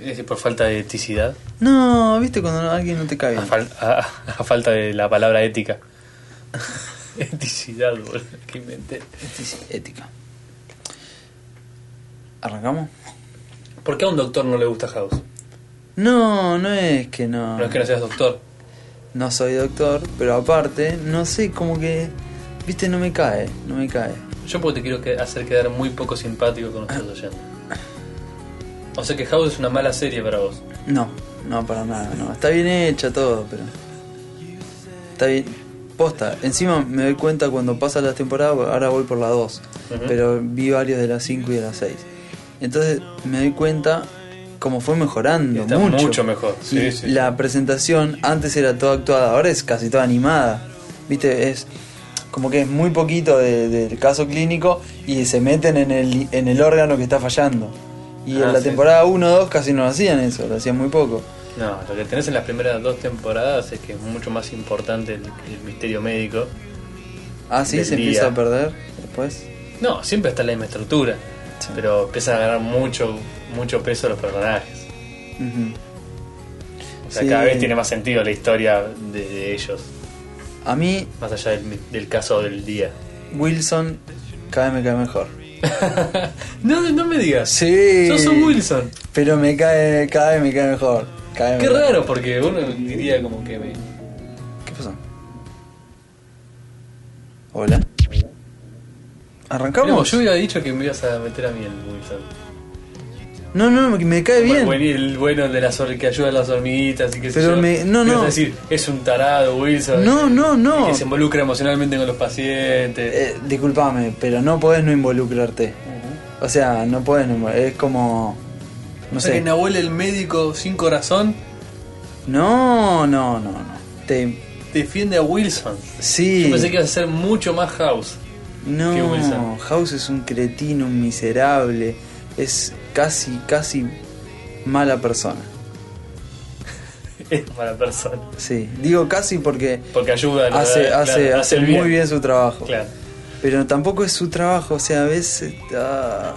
Es decir, por falta de eticidad. No, viste cuando alguien no te cae A, fal- a- a falta de la palabra ética. Eticidad, boludo. Que inventé. Ética. ¿Arrancamos? ¿Por qué a un doctor no le gusta House? No, no es que no. No es que no seas doctor. No soy doctor, pero aparte, no sé, como que. Viste, no me cae, no me cae. Yo porque te quiero hacer quedar muy poco simpático con nuestros oyentes. O sea que House es una mala serie para vos. No, no, para nada, no. Está bien hecha todo, pero. Está bien. Posta, encima me doy cuenta cuando pasan las temporadas, ahora voy por la 2, Ujú. pero vi varios de las 5 y de las 6. Entonces me doy cuenta cómo fue mejorando Está mucho. mucho mejor, sí, Y sí, la presentación antes era toda actuada, ahora es casi toda animada. Viste, es como que es muy poquito de- del caso clínico y se meten en el, en el órgano que está fallando. Y Ah, en la sí. temporada 1 o 2 casi no hacían eso, lo hacían muy poco. No, lo que tenés en las primeras dos temporadas es que es mucho más importante el, el misterio médico. Ah, sí, se día. empieza a perder después. No, siempre está la misma estructura. Sí. Pero empiezan a ganar mucho, mucho peso los personajes. O sea, Sí. cada vez tiene más sentido la historia de, de ellos. A mí, Más allá del, del caso del día. Wilson cada vez me cae mejor. no, no me digas. Sí. Sos un Wilson. Pero me cae, cada vez me cae mejor. Cada vez Qué raro, porque uno diría como que me... ¿Qué pasó? Hola. ¿Arrancamos? Mirá, yo hubiera dicho que me ibas a meter a mí el Wilson. No, no, me- me cae bien. Bueno, el bueno de las que ayuda a las hormiguitas y que Pero me- no, no. Es decir, es un tarado Wilson. No, que- no, no. Que se involucra emocionalmente con los pacientes. Eh, disculpame, pero no podés no involucrarte. O sea, no podés no Es como. No o sea sé. que Nahuel el médico sin corazón No, no, no, no. Te, defiende a Wilson. sí. Yo pensé que iba a ser mucho más House. No, que Wilson. House es un cretino, un miserable. Es casi, casi mala persona. Es mala persona. Sí, digo casi porque Porque ayuda. ¿no? hace, Claro, hace, hace el muy bien su trabajo. Claro. Pero tampoco es su trabajo, o sea, a veces. ah,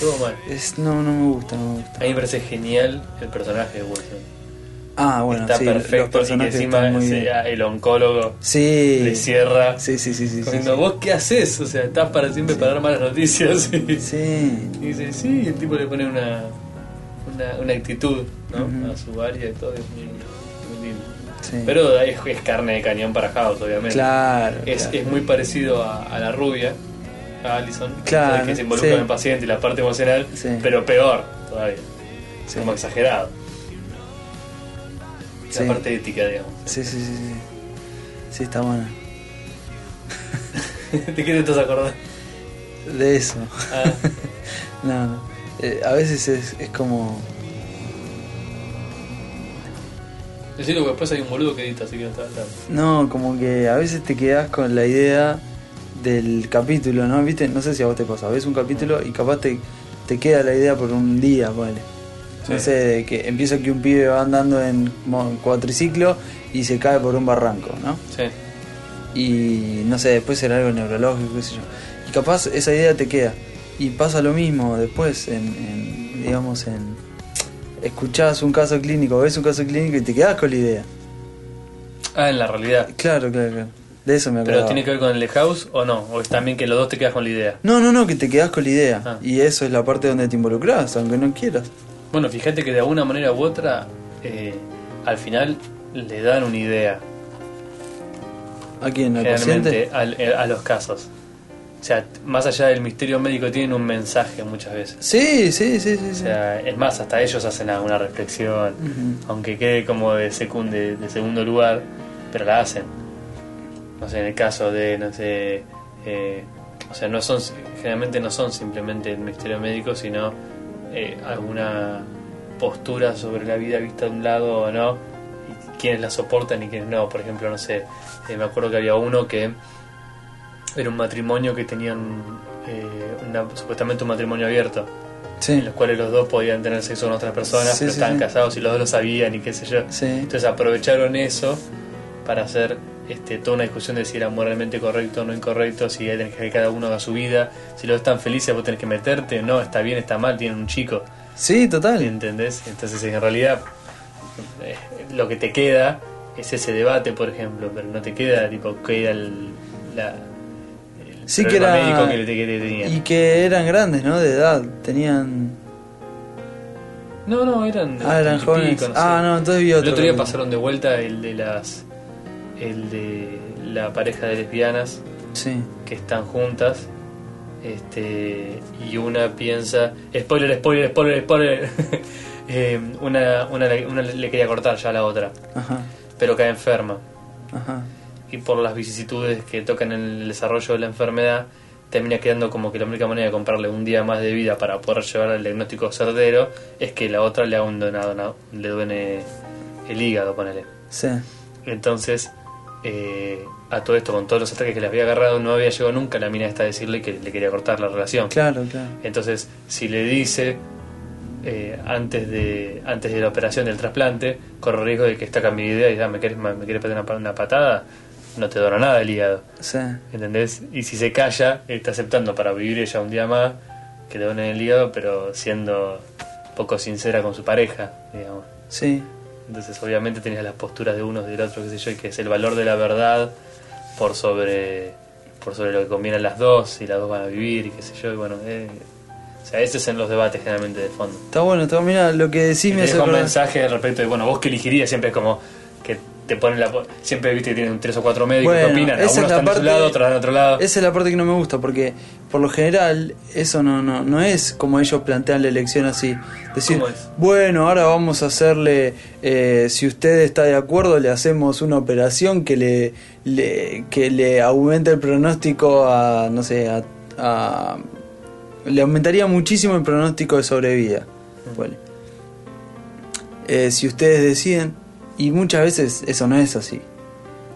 Todo mal. es, no, no me gusta, no me gusta. A mí me parece genial el personaje de Wilson. Ah, bueno, Está sí, los perfecto y que encima están muy bien. sea el oncólogo Sí. le cierra. Sí, sí, sí, sí. sí, Diciendo, sí. ¿vos qué haces? O sea, estás para siempre para dar malas noticias. Y, Sí. y dice, sí, y el tipo le pone una, una, una actitud ¿no? A su área y todo. Es muy, muy lindo. Pero es, es carne de cañón para House, obviamente. Claro. Es, claro. es muy parecido a, a la rubia, a Allison, Claro, que se involucra en el paciente y la parte emocional, pero peor todavía, como exagerado. Sí. La parte ética, digamos. Sí, sí, sí, sí. Sí, está buena. ¿De qué te estás acordando? De eso. Ah, No, no. Eh, a veces es, es como. decirlo que después hay un boludo que edita, así que no está hablando. No, como que a veces te quedas con la idea del capítulo, ¿no? ¿Viste? No sé si a vos te pasa. Ves un capítulo y capaz te, te queda la idea por un día, vale. No sé, que empieza que un pibe va andando en cuatriciclo y se cae por un barranco, ¿no? Sí. y no sé, después era algo neurológico, qué sé yo. Y capaz esa idea te queda. Y pasa lo mismo después en, en, digamos, en... Escuchás un caso clínico, ves un caso clínico y te quedás con la idea. Ah, en la realidad. Claro, claro, claro. De eso me ¿Pero acordaba. tiene que ver con el de House o no? ¿O es también que los dos te quedas con la idea? No, no, no, que te quedás con la idea. Ah. Y eso es la parte donde te involucras, aunque no quieras. Bueno, fíjate que de alguna manera u otra, eh, al final le dan una idea. ¿A quién? ¿Al paciente? al- eh, a los casos. O sea, más allá del misterio médico, tienen un mensaje muchas veces. Sí, sí, sí, sí. O sea, es más, hasta ellos hacen alguna reflexión, aunque quede como de, secund- de, de segundo lugar, pero la hacen. No sé, en el caso de, no sé, eh, o sea, no son, generalmente no son simplemente el misterio médico, sino eh, alguna postura sobre la vida vista de un lado o no, y quiénes la soportan y quiénes no. Por ejemplo, no sé, eh, me acuerdo que había uno que era un matrimonio que tenían eh, una- supuestamente un matrimonio abierto Sí, en los cuales los dos podían tener sexo con otras personas, Sí, pero sí, estaban casados y los dos lo sabían y qué sé yo. Entonces aprovecharon eso para hacer este, toda una discusión de si era moralmente correcto o no incorrecto, si tenés que cada uno haga su vida, si los están felices vos tenés que meterte, no, está bien, está mal, tienen un chico. Sí, total. ¿Entendés? Entonces en realidad eh, lo que te queda es ese debate, por ejemplo, pero no te queda tipo que era el, la, el Sí que era... médico que, que- que tenían. Y que eran grandes, ¿no? De edad. Tenían... No, no, eran. Ah, eran jóvenes. pico, no Ah, no, entonces vi otro. El otro día pasaron de vuelta el de las. El de la pareja de lesbianas Sí. que están juntas. Este. Y una piensa. Spoiler, spoiler, spoiler, spoiler. Eh, una, una, le- una le quería cortar ya a la otra. Ajá. Pero cae enferma. Ajá. Y por las vicisitudes que tocan en el desarrollo de la enfermedad. Termina quedando como que la única manera de comprarle un día más de vida para poder llevar el diagnóstico certero es que la otra le haga un donado, no, le duene el hígado, ponele. Sí. Entonces, eh, a todo esto, con todos los ataques que le había agarrado, no había llegado nunca la mina esta a decirle que le quería cortar la relación. Claro, claro. Entonces, si le dice eh, antes de antes de la operación del trasplante, corre riesgo de que está cambiando de idea y diga, ¿me quieres, me quieres pegar una patada? No te dona nada el hígado. Sí. ¿Entendés? Y si se calla, está aceptando para vivir ella un día más que le donen el hígado, pero siendo poco sincera con su pareja, digamos. Sí. Entonces, obviamente, tenías las posturas de unos y del otro, qué sé yo, y que es el valor de la verdad por sobre por sobre lo que conviene a las dos, y las dos van a vivir, y qué sé yo, y bueno, eh, o sea, esos son los debates generalmente de fondo. Está bueno, está Mira, lo que decís me hace un mensaje respecto de, bueno, vos que elegirías, siempre es como que te ponen la. Siempre viste que tienen tres o cuatro médicos Bueno, que opinan, algunos están de su parte- lado, otros de otro lado. Esa es la parte que no me gusta, porque por lo general eso no, no, no es como ellos plantean la elección así. Decir, bueno, ahora vamos a hacerle, eh, si usted está de acuerdo, le hacemos una operación que le, le- que le aumente el pronóstico a, no sé, a, a- le aumentaría muchísimo el pronóstico de sobrevida. Bueno. Eh, si ustedes deciden, y muchas veces eso no es así.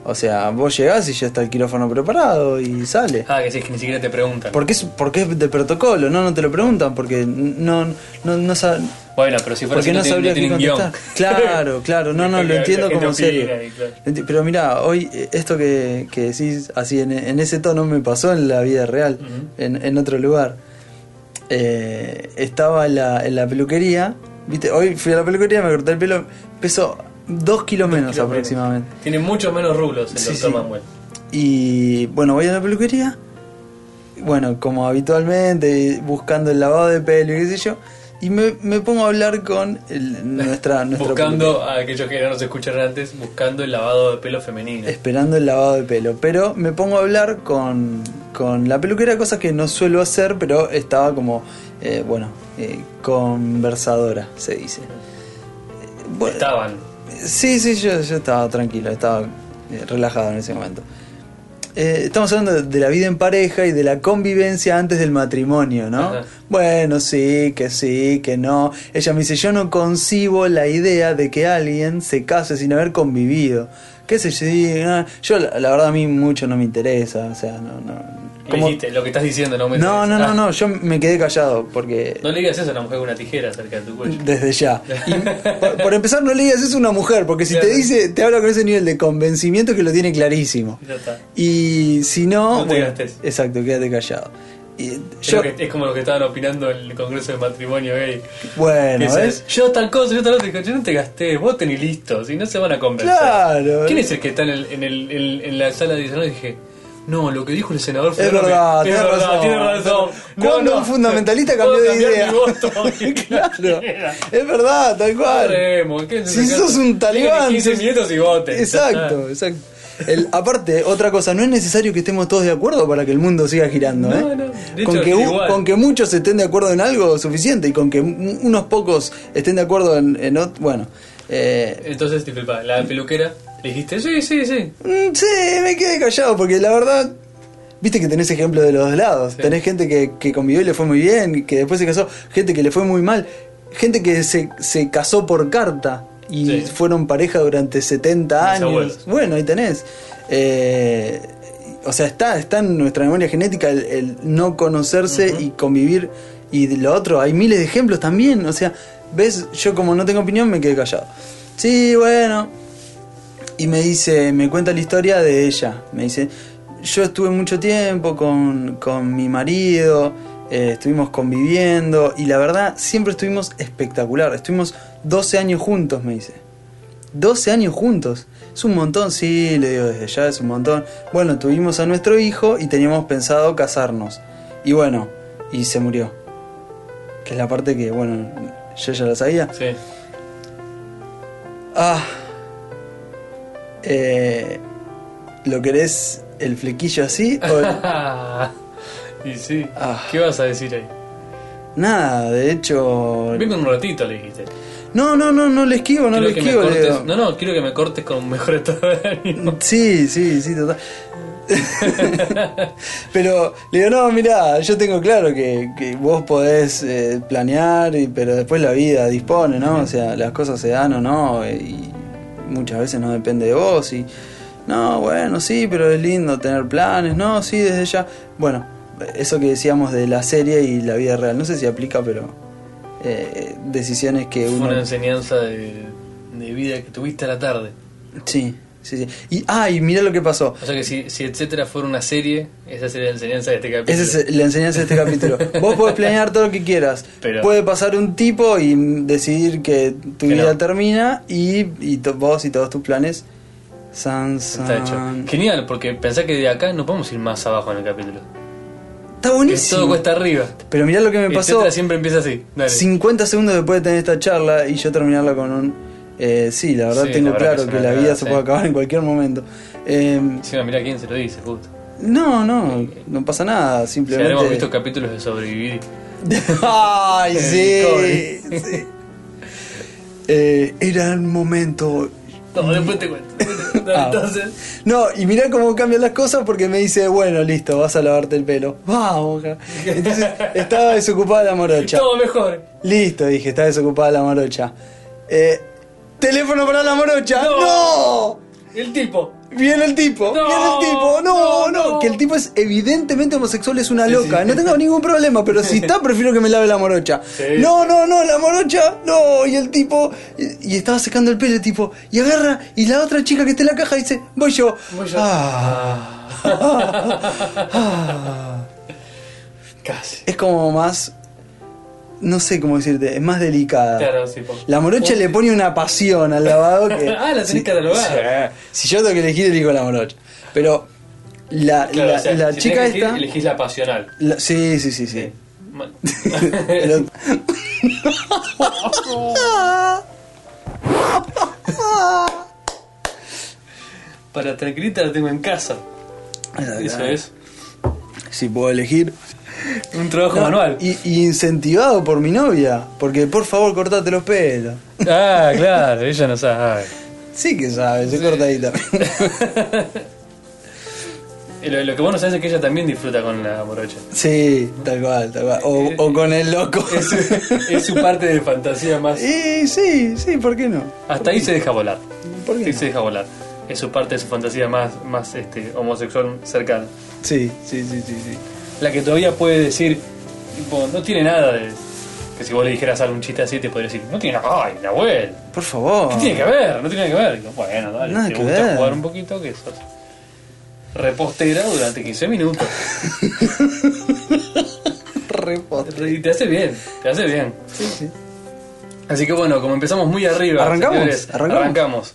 O sea, vos llegás y ya está el quirófano preparado y sale. Ah, que sí, es que ni siquiera te preguntan. Porque es, porque es de protocolo, no, no te lo preguntan, porque no, no, no saben. Bueno, pero si fuera Porque así, no sabría qué contestar. Claro, claro, no, no, lo entiendo como serio. claro. Pero mira, hoy eh, esto que, que decís así en, en ese tono me pasó en la vida real, en, en otro lugar. Eh, estaba en la, en la peluquería, viste, hoy fui a la peluquería, me corté el pelo, peso dos kilos menos kilos aproximadamente. Tiene muchos menos rulos el Sí, doctor sí. Manuel. Y bueno, voy a la peluquería. Bueno, como habitualmente, buscando el lavado de pelo y qué sé yo. Y me, me pongo a hablar con el- nuestra, nuestra Buscando a aquellos que no nos escucharon antes, buscando el lavado de pelo femenino. esperando el lavado de pelo. Pero me pongo a hablar con, con la peluquera, cosa que no suelo hacer, pero estaba como, eh, bueno, eh, conversadora, se dice. Bueno, Estaban. Sí, sí, yo, yo estaba tranquilo, estaba eh, relajado en ese momento. Eh, estamos hablando de, la vida en pareja y de la convivencia antes del matrimonio, ¿no? Ajá. Bueno, sí, que sí, que no. Ella me dice, yo no concibo la idea de que alguien se case sin haber convivido. ¿Qué sé yo? No, yo, la, la verdad, a mí mucho no me interesa, o sea, no, no. Lo que estás diciendo no me No, no, no, Ah, no, yo me quedé callado porque... No le digas eso a una mujer con una tijera cerca de tu cuello. Desde ya. Y por, por empezar, no le digas eso a una mujer, porque si te dice, te habla con ese nivel de convencimiento que lo tiene clarísimo. Ya está. Y si no. No te bueno, gastes. Exacto, quédate callado. Y Creo yo, que es como lo que estaban opinando en el Congreso de Matrimonio gay. bueno, ¿ves? yo tal cosa, yo tal otra. Yo no te gasté, voten y listo, si no se van a convencer. Claro. ¿Quién es el que está en, el, en, el, en, en la sala de? Y dije, no, lo que dijo el senador fue Es verdad, tenés verdad, razón. tiene razón. No, Cuando no, un fundamentalista cambió de idea. mi voto. claro. Es verdad, tal cual. Corremos, ¿qué Si sos un talibán. 15 sos- minutos y voten. ya Exacto, exacto. El, aparte, otra cosa, no es necesario que estemos todos de acuerdo para que el mundo siga girando, No, ¿eh? no, de con, hecho, que, con que muchos estén de acuerdo en algo suficiente y con que un- unos pocos estén de acuerdo en, en ot- bueno. eh, Entonces, disculpa, la peluquera, le dijiste, sí, sí, sí. mm, sí, me quedé callado porque la verdad, viste que tenés ejemplo de los dos lados. Sí. Tenés gente que, que convivió y le fue muy bien, que después se casó, gente que le fue muy mal, gente que se, se casó por carta y Sí. fueron pareja durante 70 Mis años. abuelos. Bueno, ahí tenés. Eh, o sea, está, está en nuestra memoria genética el, el no conocerse y convivir. Y de lo otro, hay miles de ejemplos también. O sea, ves, yo como no tengo opinión me quedé callado. Sí, bueno. Y me dice, me cuenta la historia de ella. Me dice, yo estuve mucho tiempo con, con mi marido. eh, estuvimos conviviendo y la verdad siempre estuvimos espectacular. Estuvimos 12 años juntos, me dice. 12 años juntos. Es un montón, sí, le digo desde ya, es un montón. Bueno, tuvimos a nuestro hijo y teníamos pensado casarnos. Y bueno, y se murió. Que es la parte que, bueno, yo ya la sabía. Sí. Ah. Eh, ¿Lo querés el flequillo así? O... y sí. Ah. ¿Qué vas a decir ahí? Nada, de hecho. Vengo en un ratito, le dijiste. No, no, no, no le esquivo, no Quiero le que esquivo. le cortes- digo. No, no, quiero que me cortes con mejor estado de ánimo. Sí, sí, sí, total. pero le digo, no, mirá, yo tengo claro que, que vos podés eh, planear, y, pero después la vida dispone, ¿no? O sea, las cosas se dan o no, y muchas veces no depende de vos. Y no, bueno, sí, pero es lindo tener planes, no, sí, desde ya. Bueno, eso que decíamos de la serie y la vida real, no sé si aplica, pero eh, decisiones que Fue uno. una enseñanza de, de vida que tuviste a la tarde. Sí, sí, sí. Y, ah, y mirá lo que pasó. O sea que si, si etcétera fuera una serie, esa sería la enseñanza de este capítulo. Esa es la enseñanza de este capítulo. Vos podés planear todo lo que quieras. Pero- Puede pasar un tipo y decidir que tu Que vida no. termina y, y to- vos y todos tus planes. San, Está hecho. Genial, porque pensá que de acá no podemos ir más abajo en el capítulo. Está buenísimo. todo cuesta arriba. Pero mirá lo que me pasó. Etcétera siempre empieza así. Dale. 50 segundos después de tener esta charla y yo terminarla con un. Eh, sí, la verdad Sí, tengo la verdad claro que la vida se sí. puede acabar en cualquier momento. Eh, Encima, mirá quién se lo dice, justo. no, no, no pasa nada. Si Simplemente. habremos visto capítulos de sobrevivir. Ay, sí. Sí. Eh, era el momento. No, después te cuento. Ah. Entonces, No, y mirá cómo cambian las cosas porque me dice, bueno, listo, vas a lavarte el pelo. Vamos. Entonces estaba desocupada la morocha. todo mejor. Listo, dije, está desocupada la morocha. Eh, teléfono para la morocha. No. ¡No! El tipo. Viene el tipo, No, viene el tipo, no, no, que el tipo es evidentemente homosexual, es una loca, sí. no tengo ningún problema, pero si está, prefiero que me lave la morocha. Sí. No, no, no, la morocha, no, y el tipo, y, y estaba secando el pelo, el tipo, y agarra, y la otra chica que está en la caja dice, voy yo. Voy yo. Ah. Ah. Casi. Es como más, no sé cómo decirte, es más delicada. Claro, sí. po. La morocha le pone una pasión al lavado que. Ah, la tenés catalogada. sí. Si yo tengo que elegir, elijo la morocha. Pero la, Claro, la, o sea, la si chica elegir, esta. Elegís la pasional. la- sí, sí, sí, sí. El otro- Para tranquilita la tengo en casa. Eso es. Si puedo elegir. Un trabajo No, manual. Y, y incentivado por mi novia. Porque por favor, cortate los pelos. Ah, claro, ella no sabe. Sí que sabe, se corta ahí también. Lo, lo que vos no sabés es que ella también disfruta con la morocha. Sí, tal cual, tal cual. O, o con el loco. Es su, es su parte de fantasía más. Y sí, sí, ¿por qué no? Hasta ahí se deja volar. ¿Por qué no? se deja volar. Es su parte de su fantasía más, más este, homosexual cercana. Sí, sí, sí, sí, sí. La que todavía puede decir, tipo, no tiene nada de. Que si vos le dijeras algo un chiste así, te podría decir, no tiene nada. ¡Ay, Nahuel! Por favor. ¿Qué tiene que ver? No tiene nada que ver. Digo, bueno, dale, Nada te que gusta ver. jugar un poquito, que sos repostera durante 15 minutos. Repote. Y te hace bien, te hace bien. Sí, sí. Así que bueno, como empezamos muy arriba, ¿Arrancamos? señores, ¿Arrancamos? arrancamos.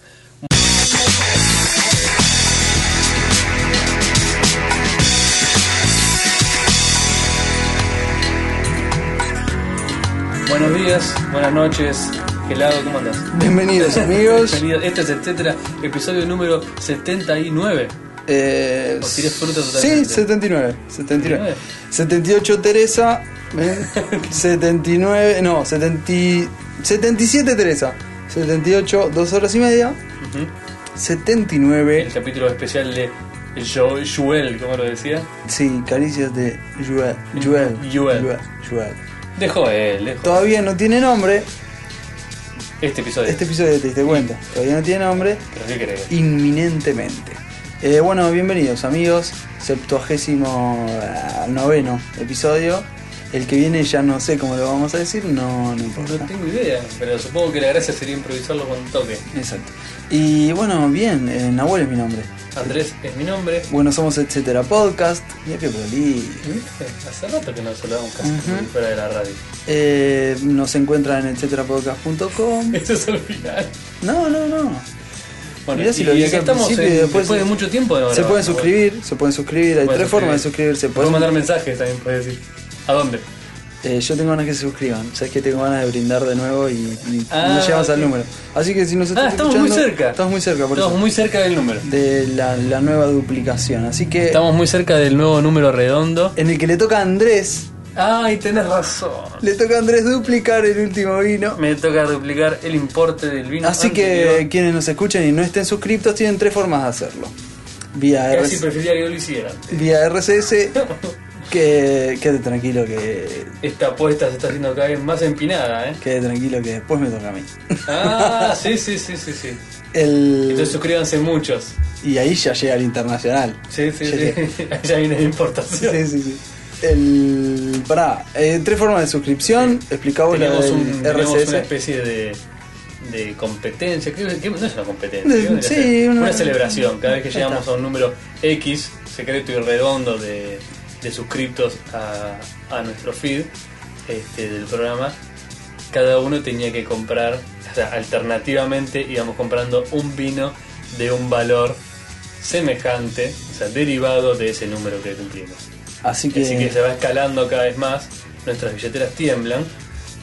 Buenos días, buenas noches, gelado, ¿cómo andás? Bienvenidos amigos. Bienvenido. Este es etcétera, episodio número 79. Eh, O tiré fruta sí, totalmente. 79, 79. 79. 78 Teresa. ¿ven? 79, no, 70, 77 Teresa. 78, dos horas y media. Ujú. 79, El capítulo especial de Jo- Joel, ¿cómo lo decía? sí, caricias de Joel. Joel. Joel. Joel. Joel. De Joel, de Joel. Todavía no tiene nombre. Este episodio. Este episodio te diste cuenta. Todavía no tiene nombre. Pero ¿qué crees? inminentemente. Eh, bueno, bienvenidos amigos, septuagésimo ah, noveno episodio. El que viene ya no sé cómo lo vamos a decir, no, no No importa. tengo idea, pero supongo que la gracia sería improvisarlo con toque. Exacto. Y bueno, bien, eh, Nahuel es mi nombre. Andrés es mi nombre. Bueno, somos etcétera podcast. Mira que prolijo. ¿Viste? Hace rato que nos saludamos casi fuera de la radio. Eh, nos encuentran en etcéterapodcast.com. Esto es el final. No, no, no. Bueno, Mirá si y, lo al estamos en- después- después, de mucho tiempo de no Se pueden ¿no? suscribir, se pueden suscribir. Hay tres formas de suscribir. suscribirse. Puedes Pueden- mandar mensajes también, puedes decir. ¿A dónde? Eh, yo tengo ganas que se suscriban. Sabes que tengo ganas de brindar de nuevo y, y Ah, no llegamos al número. Así que si nos estás Ah, estamos muy cerca. Estamos muy cerca, por Estamos eso. muy cerca del número. De la, la nueva duplicación. Así que Estamos muy cerca del nuevo número redondo. en el que le toca a Andrés, Ay, tenés razón. le toca a Andrés duplicar el último vino. Me toca duplicar el importe del vino. Así que quienes nos escuchen y no estén suscriptos tienen tres formas de hacerlo. Vía, Casi RC preferiría que no lo hicieran. vía RCS, que quede tranquilo que Esta apuesta se está haciendo cada vez más empinada, ¿eh? quede tranquilo que después me toca a mí. Ah, sí, sí, sí, sí, sí. El, Entonces suscríbanse muchos. y ahí ya llega el internacional. Sí, sí, Sí, sí. Ahí ya viene la importación. Sí, sí, sí. El, pará, eh, tres formas de suscripción. Explicamos la del un, una especie de, de competencia, que, que no es una competencia, De- ¿qué vendría a sí, una- una, celebración. Cada vez que llegamos a un número X, secreto y redondo de, de suscriptos a, a nuestro feed este, del programa, cada uno tenía que comprar, o sea, alternativamente íbamos comprando un vino de un valor semejante, o sea, derivado de ese número que cumplimos. Así que, Así que se va escalando cada vez más, nuestras billeteras tiemblan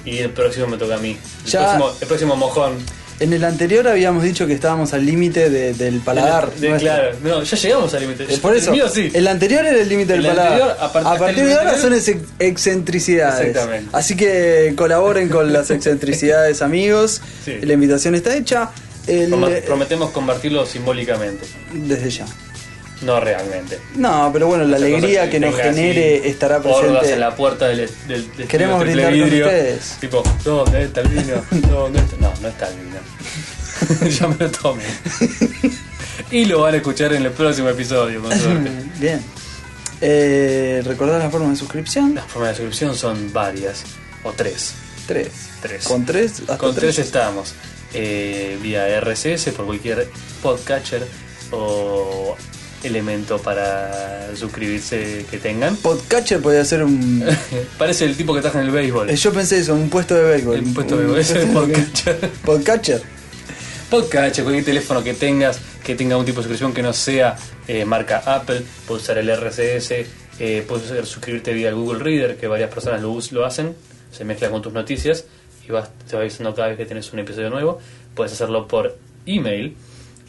y el próximo me toca a mí. El, Ya- próximo, el próximo mojón. En el anterior habíamos dicho que estábamos al límite de- del paladar. De- de- nuestro. claro, no, ya llegamos al límite. Eh, Por eso, El mío sí. el anterior era el límite del El paladar. anterior, a partir el de ahora anterior- son ex- excentricidades. Exactamente. Así que colaboren con las excentricidades, amigos. Sí. La invitación está hecha. El- Prometemos convertirlo simbólicamente, desde ya. No realmente. No, pero bueno, la Esa alegría que nos genere estará presente. en la puerta del, del, del Queremos brindar con ustedes. Tipo, ¿dónde está el vino? ¿Dónde está? No, no está el vino. ya me lo tomé. y lo van a escuchar en el próximo episodio, con suerte. Bien. Eh, ¿Recordás la forma de suscripción? Las formas de suscripción son varias, o tres. Tres. Tres. Con tres, hasta Con tres tres. estamos. Eh, vía RSS por cualquier podcatcher o elemento para suscribirse que tengan. Podcatcher podría ser un. Parece el tipo que trabaja en el béisbol. Eh, Yo pensé eso, un puesto de béisbol. El puesto de béisbol, es podcatcher. Podcatcher. Podcatcher, cualquier teléfono que tengas que tenga un tipo de suscripción que no sea eh, marca Apple, puedes usar el RSS, eh, puedes usar- suscribirte vía Google Reader, que varias personas lo, lo hacen, se mezcla con tus noticias y vas, te va avisando cada vez que tienes un episodio nuevo. Puedes hacerlo por email,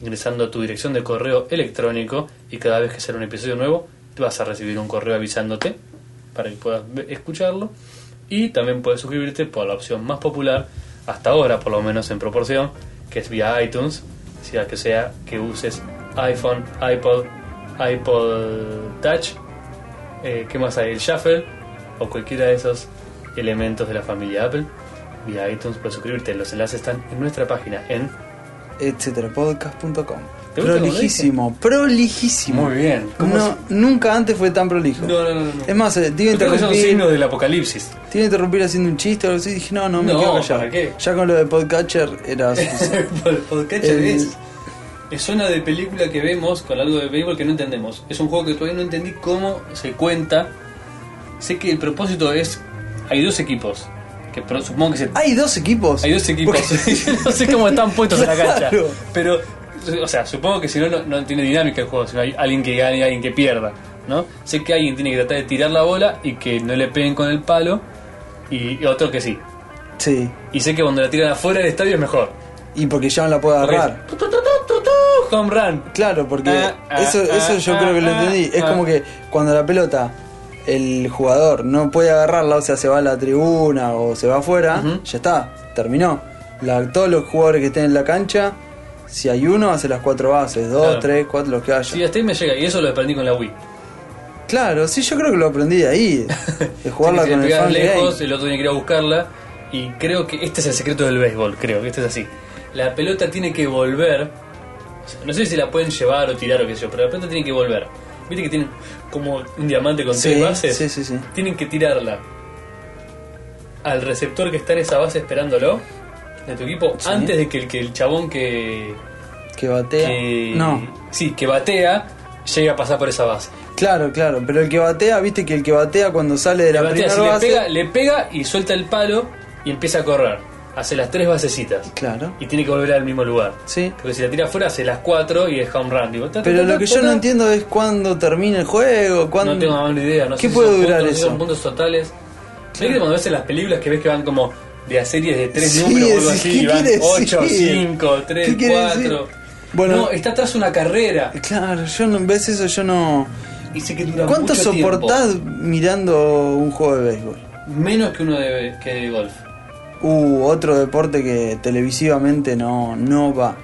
ingresando a tu dirección de correo electrónico y cada vez que sale un episodio nuevo, te vas a recibir un correo avisándote para que puedas escucharlo. Y también puedes suscribirte por la opción más popular, hasta ahora por lo menos en proporción, que es vía iTunes, sea que sea que uses iPhone, iPod, iPod Touch, eh, ¿qué más hay? El Shuffle o cualquiera de esos elementos de la familia Apple. Vía iTunes puedes suscribirte. Los enlaces están en nuestra página en etcéterapodcast.com. ¿Te gusta como Prolijísimo, prolijísimo. Muy bien. ¿Cómo No, nunca antes fue tan prolijo. No, no, no, no. Es más, eh, te iba a interrumpir, signos del apocalipsis. te iba a interrumpir haciendo un chiste o algo así. Dije, no, no, me No, quedo callado. ¿para qué? Ya con lo de Podcatcher era podcatcher El- es, es zona de película que vemos con algo de béisbol que no entendemos. Es un juego que todavía no entendí cómo se cuenta. Sé que el propósito es. Hay dos equipos. Que pro- supongo que se. Hay dos equipos. Hay dos equipos. Porque- no sé cómo están puestos en la cancha. Pero, o sea, supongo que si no, no, no tiene dinámica el juego. Si no hay alguien que gane y alguien que pierda. ¿no? Sé que alguien tiene que tratar de tirar la bola y que no le peguen con el palo. Y, y otro que sí. Sí. Y sé que cuando la tiran afuera del estadio es mejor. Y porque ya no la puedo Porque agarrar. es home run. Claro, porque Ah, ah, eso, eso yo ah, creo que lo entendí. Es como que cuando la pelota, el jugador no puede agarrarla, o sea, se va a la tribuna o se va afuera, ya está, terminó. La- todos los jugadores que estén en la cancha, si hay uno, hace las cuatro bases, dos, Claro. tres, cuatro, los que haya. Sí, hasta ahí me llega. Y eso lo aprendí con la Wii. Claro, sí, yo creo que lo aprendí de ahí, de jugarla Sí, con el fan lejos, el otro tiene que ir a buscarla. Y creo que este es el secreto del béisbol, creo que este es así. La pelota tiene que volver. o sea, no sé si la pueden llevar o tirar o qué sé yo, pero la pelota tiene que volver. Viste que tienen como un diamante con Sí, tres bases. sí, sí, sí. Tienen que tirarla al receptor que está en esa base esperándolo de tu equipo Sí. antes de que el, que el chabón que, Que batea. que- No. sí que batea llegue a pasar por esa base Claro, claro, pero el que batea, viste que el que batea cuando sale de le, la batea, primera si le base. pega, le pega y suelta el palo y empieza a correr hace las tres basecitas Claro, y tiene que volver al mismo lugar sí. porque si la tira afuera hace las cuatro y es home run Digo, ta, ta, Pero ta, lo que yo no entiendo es cuándo termina el juego, cuándo... No tengo la menor idea. No ¿Qué sé puede si son durar puntos, eso? son puntos totales. ¿Viste cuando ves en las películas que ves que van como de a series de tres Sí, números o algo sí, así? ¿qué Y van quiere 8, decir? 5, 3, ¿Qué quiere 4. decir? Bueno. no, está atrás una carrera. Claro, yo no... ¿Ves eso? Yo no... Dice que dura ¿Cuánto mucho soportás mirando un juego de béisbol? tiempo. Menos que uno de, que de golf. Uh, otro deporte que televisivamente no, no va.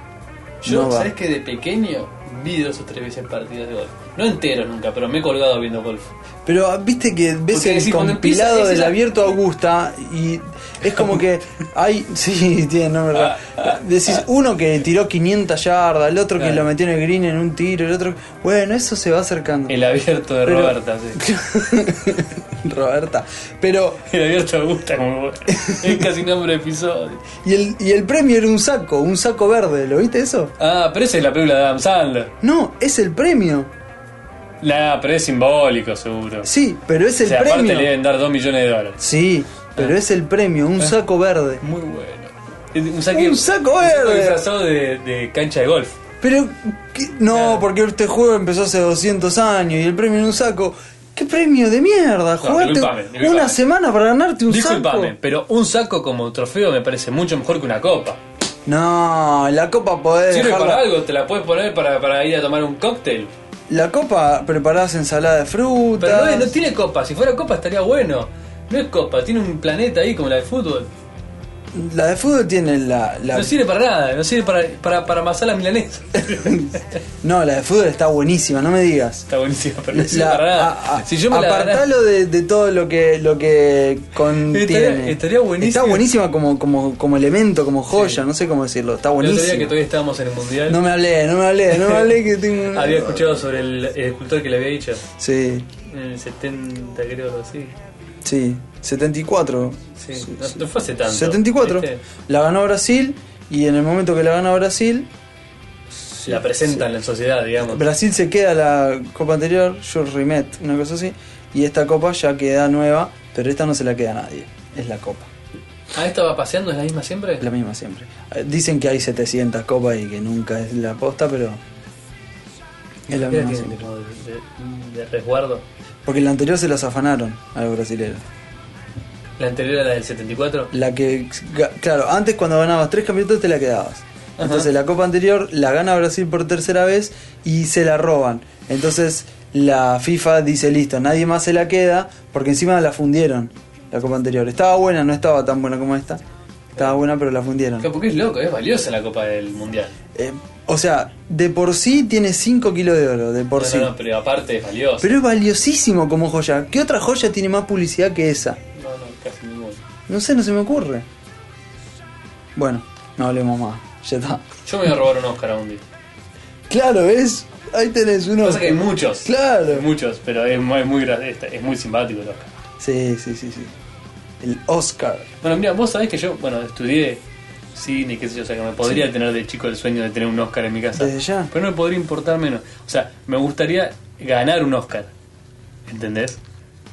Yo, no va. ¿sabes que de pequeño vi dos o tres veces partidos de golf? No enteros nunca, pero me he colgado viendo golf. Pero ah, viste que ves Porque el decís, cuando compilado es del la- abierto Augusta y es como que hay. Sí, tiene nombre. Ah, raro. Decís uno que tiró 500 yardas, el otro que Claro. lo metió en el green en un tiro, el otro. Bueno, eso se va acercando. El abierto de Pero- Roberta, sí. Roberta. Pero. El abierto me gusta como bueno. Es casi nombre de episodio. Y el, y el premio era un saco, un saco verde, ¿lo viste eso? Ah, pero esa es la película de Adam Sandler. No, es el premio. La, pero es simbólico, seguro. Sí, pero es o el sea, aparte premio. le deben dar 2 millones de dólares. Sí, pero es el premio, un Ah. saco verde. Muy bueno. Un, saque, Un saco verde. disfrazado de, de cancha de golf. Pero, ¿qué? no, porque este juego empezó hace 200 años y el premio en un saco. ¿Qué premio de mierda? Jugaste disculpame, disculpame. una semana para ganarte un Disculpame, saco. pero un saco como trofeo me parece mucho mejor que una copa. No, la copa podés Sirve dejarla- para algo, te la puedes poner para, para ir a tomar un cóctel. La copa preparás ensalada de fruta. Pero no, no tiene copa, si fuera copa estaría bueno. No es copa, tiene un planeta ahí como la de fútbol. La de fútbol tiene la. la- No sirve para nada, no sirve para, para, para amasar la milanesa. No, la de fútbol está buenísima, no me digas. Está buenísimo, pero no sirve La- para nada. a- a- si yo me la ganara- apartalo de, de todo lo que lo que contiene. Estaría- estaría buenísimo. Está buenísima como, como, como elemento, como joya, Sí. no sé cómo decirlo. Está El otro buenísima. día que todavía estábamos en el mundial, No me hablé, no me hablé, no me hablé que tengo. había escuchado sobre el, el escultor que le había dicho. Sí, En el 70, creo, así. Sí. 74. Sí, no, no fue hace tanto. 74. ¿viste? La ganó Brasil y en el momento que la gana Brasil, La presentan en sociedad, digamos. Brasil se queda la copa anterior, Jules Rimet, una cosa así, y esta copa ya queda nueva, pero esta no se la queda a nadie. Es la copa, Ah, ¿esta va paseando? ¿Es la misma siempre? la misma siempre. Eh, Dicen que hay 700 copas y que nunca es la posta, pero es la misma siempre. como de, de- de resguardo. Porque la anterior se las afanaron a los brasileños. La anterior era la del 74. La que, claro, antes cuando ganabas tres campeonatos te la quedabas. Ajá. Entonces la Copa anterior la gana Brasil por tercera vez y se la roban. Entonces la FIFA dice, listo, nadie más se la queda porque encima la fundieron, la Copa anterior. Estaba buena, no estaba tan buena como esta. Estaba buena, pero la fundieron. Porque es loco, es valiosa la Copa del Mundial. Eh, o sea, de por sí tiene 5 kilos de oro, de por no, sí. no, no, pero aparte es valiosa. Pero es valiosísimo como joya. ¿Qué otra joya tiene más publicidad que esa? No, no, casi ninguna. No sé, no se me ocurre. Bueno, no hablemos más. Ya está. Yo me voy a robar un Oscar a un día. Claro, ¿ves? Ahí tenés uno. Pasa que hay muchos. Claro. Hay muchos, pero es muy, muy, gra- es, es muy simpático el Oscar. Sí, sí, sí, sí. El Oscar. Bueno, mira, vos sabés que yo, bueno, estudié cine, qué sé yo, o sea, que me podría tener de chico el sueño de tener un Oscar en mi casa. Desde ya. Pero no me podría importar menos. O sea, me gustaría ganar un Oscar. ¿Entendés?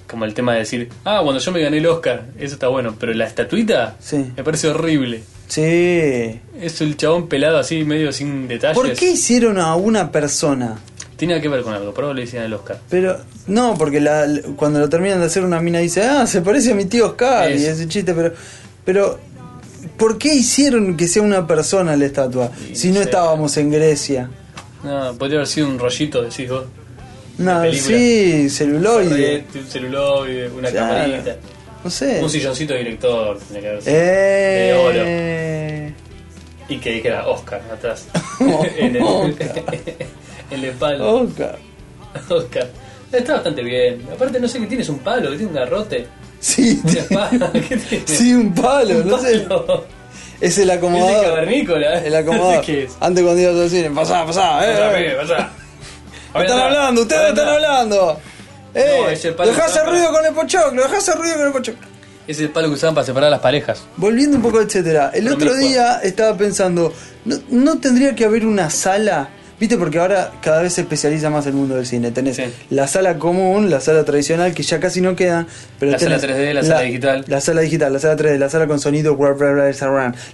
Como el tema de decir, ah, cuando yo me gané el Oscar, eso está bueno, pero la estatuita Sí. me parece horrible. Sí. Es el chabón pelado así, medio sin detalles. ¿Por qué hicieron a una persona? Tiene que ver con algo, pero le decían el Oscar. Pero, no, porque la, cuando lo terminan de hacer una mina dice, ah, se parece a mi tío Oscar, y Eso. ese chiste, pero, pero, ¿por qué hicieron que sea una persona la estatua? Y si no estábamos en Grecia. No, podría haber sido un rollito, decís vos. No, sí, celuloide. Un celuloide, una Claro. camarita. No sé. Un silloncito de director, tenía que haber sido. De oro. Eh. Y que dijera Oscar atrás. en, el, Oscar. en el palo. Oscar. Oscar. Está bastante bien. Aparte, no sé qué tienes un palo, que tiene un garrote. Sí. ¿Qué sí, un palo, Un no sé. Es el Es acomodador. el cavernícola. El acomodador. ¿Qué es? Antes cuando ibas al cine, pasá, pasá, eh. Pasá, eh. Están Atrás. hablando, ustedes están Atrás. hablando. Eh, No, ese palo dejá hacer está- ruido con el pochoclo, dejá hacer ruido con el pochoclo. Es el palo que usaban para separar las parejas. Volviendo un poco, etcétera. El otro día estaba pensando, ¿no, no tendría que haber una sala? Viste, porque ahora cada vez se especializa más el mundo del cine. Tenés Sí. la sala común, la sala tradicional, que ya casi no quedan. Pero La sala tenés 3D, la sala digital. La sala digital, la sala 3D, la sala con sonido,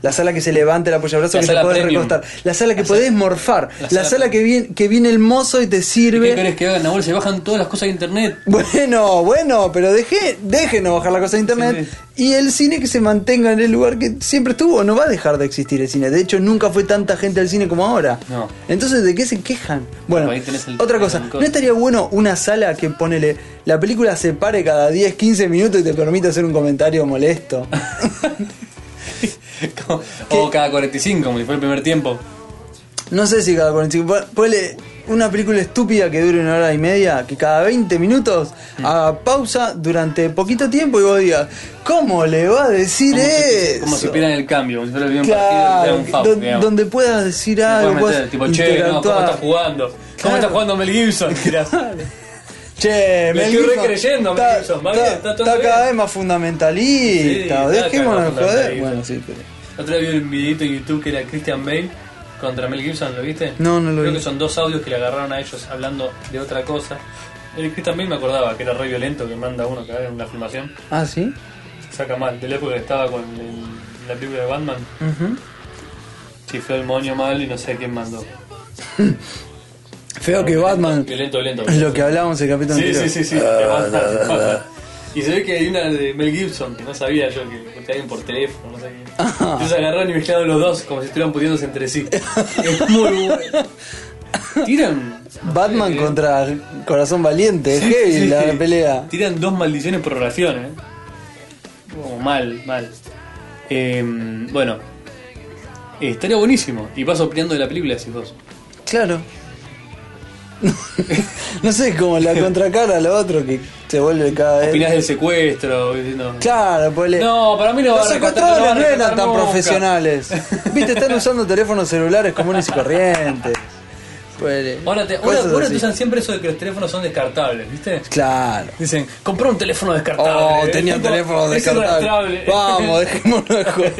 la sala que se levanta el apoyabrazo que te podés premium. recostar, la sala que La podés sala- morfar, la la, sala sala que viene, que viene el mozo y te ¿Qué sirve. querés que hagan, Nahuel? Se bajan todas las cosas de internet. Bueno, bueno, pero deje, déjenos bajar la cosa de internet Sí, y el cine que se mantenga en el lugar que siempre estuvo. No va a dejar de existir el cine. De hecho, nunca fue tanta gente al cine como ahora. No. Entonces, ¿de qué se quejan? Bueno, otra cosa. ¿No estaría bueno una sala que ponele la película se pare cada 10, 15 minutos y te permite hacer un comentario molesto? O cada 45, como si fuera el primer tiempo. No sé si cada 45. pon- Ponele una película estúpida que dure una hora y media, que cada 20 minutos haga pausa durante poquito tiempo y vos digas, ¿cómo le va a decir Como si, eso? como si supieran el cambio, como si fuera bien partido Claro, de un foul, digamos. donde puedas decir algo, puedas tipo, che, no, ¿cómo interactuar. está jugando? ¿Cómo Claro. está jugando Mel Gibson? Che, Me Mel estoy Gibson recreyendo, Mel está, Gibson, va está- está está cada vez más fundamentalista. Sí, Dejémonos de joder. Bueno, sí, pero. Otra vez vi un videito en YouTube que era Christian Bale contra Mel Gibson, ¿lo viste? No, no lo Creo vi. que son dos audios que le agarraron a ellos hablando de otra cosa. El Christian Bale me acordaba que era re violento, que manda uno que en una filmación. Ah, sí. Se saca mal, de la época que estaba con el- la película de Batman. Ujú. Chifló el moño mal y no sé quién mandó. Feo que Batman. Violento, violento. Es lo que hablábamos en el capítulo Sí, anterior. sí, sí, sí. te mata, te. Y se ve que hay una de Mel Gibson, que no sabía yo, que te alguien por teléfono, no sé qué. Entonces agarraron y mezclaron los dos como si estuvieran pudiéndose entre sí. Es muy bueno. Tiran. Batman contra Corazón Valiente, sí, heavy sí, la pelea. Tiran dos maldiciones por oración, eh. Como mal, mal. Eh, bueno. Eh, estaría buenísimo. Y vas opinando de la película, decís vos. Claro. no sé, como la contracara a lo otro que se vuelve cada vez. Opinás del secuestro, diciendo. Claro, pues No, para mí no va Los secuestradores no eran tan nunca. profesionales. Viste, están usando teléfonos celulares comunes y corrientes. Pues, Ahora te, ahora, ahora te usan siempre eso de que los teléfonos son descartables, ¿viste? Claro. Dicen, compró un teléfono descartable. Oh, tenía Tipo, teléfono es descartable. Vamos, dejémonos de joder.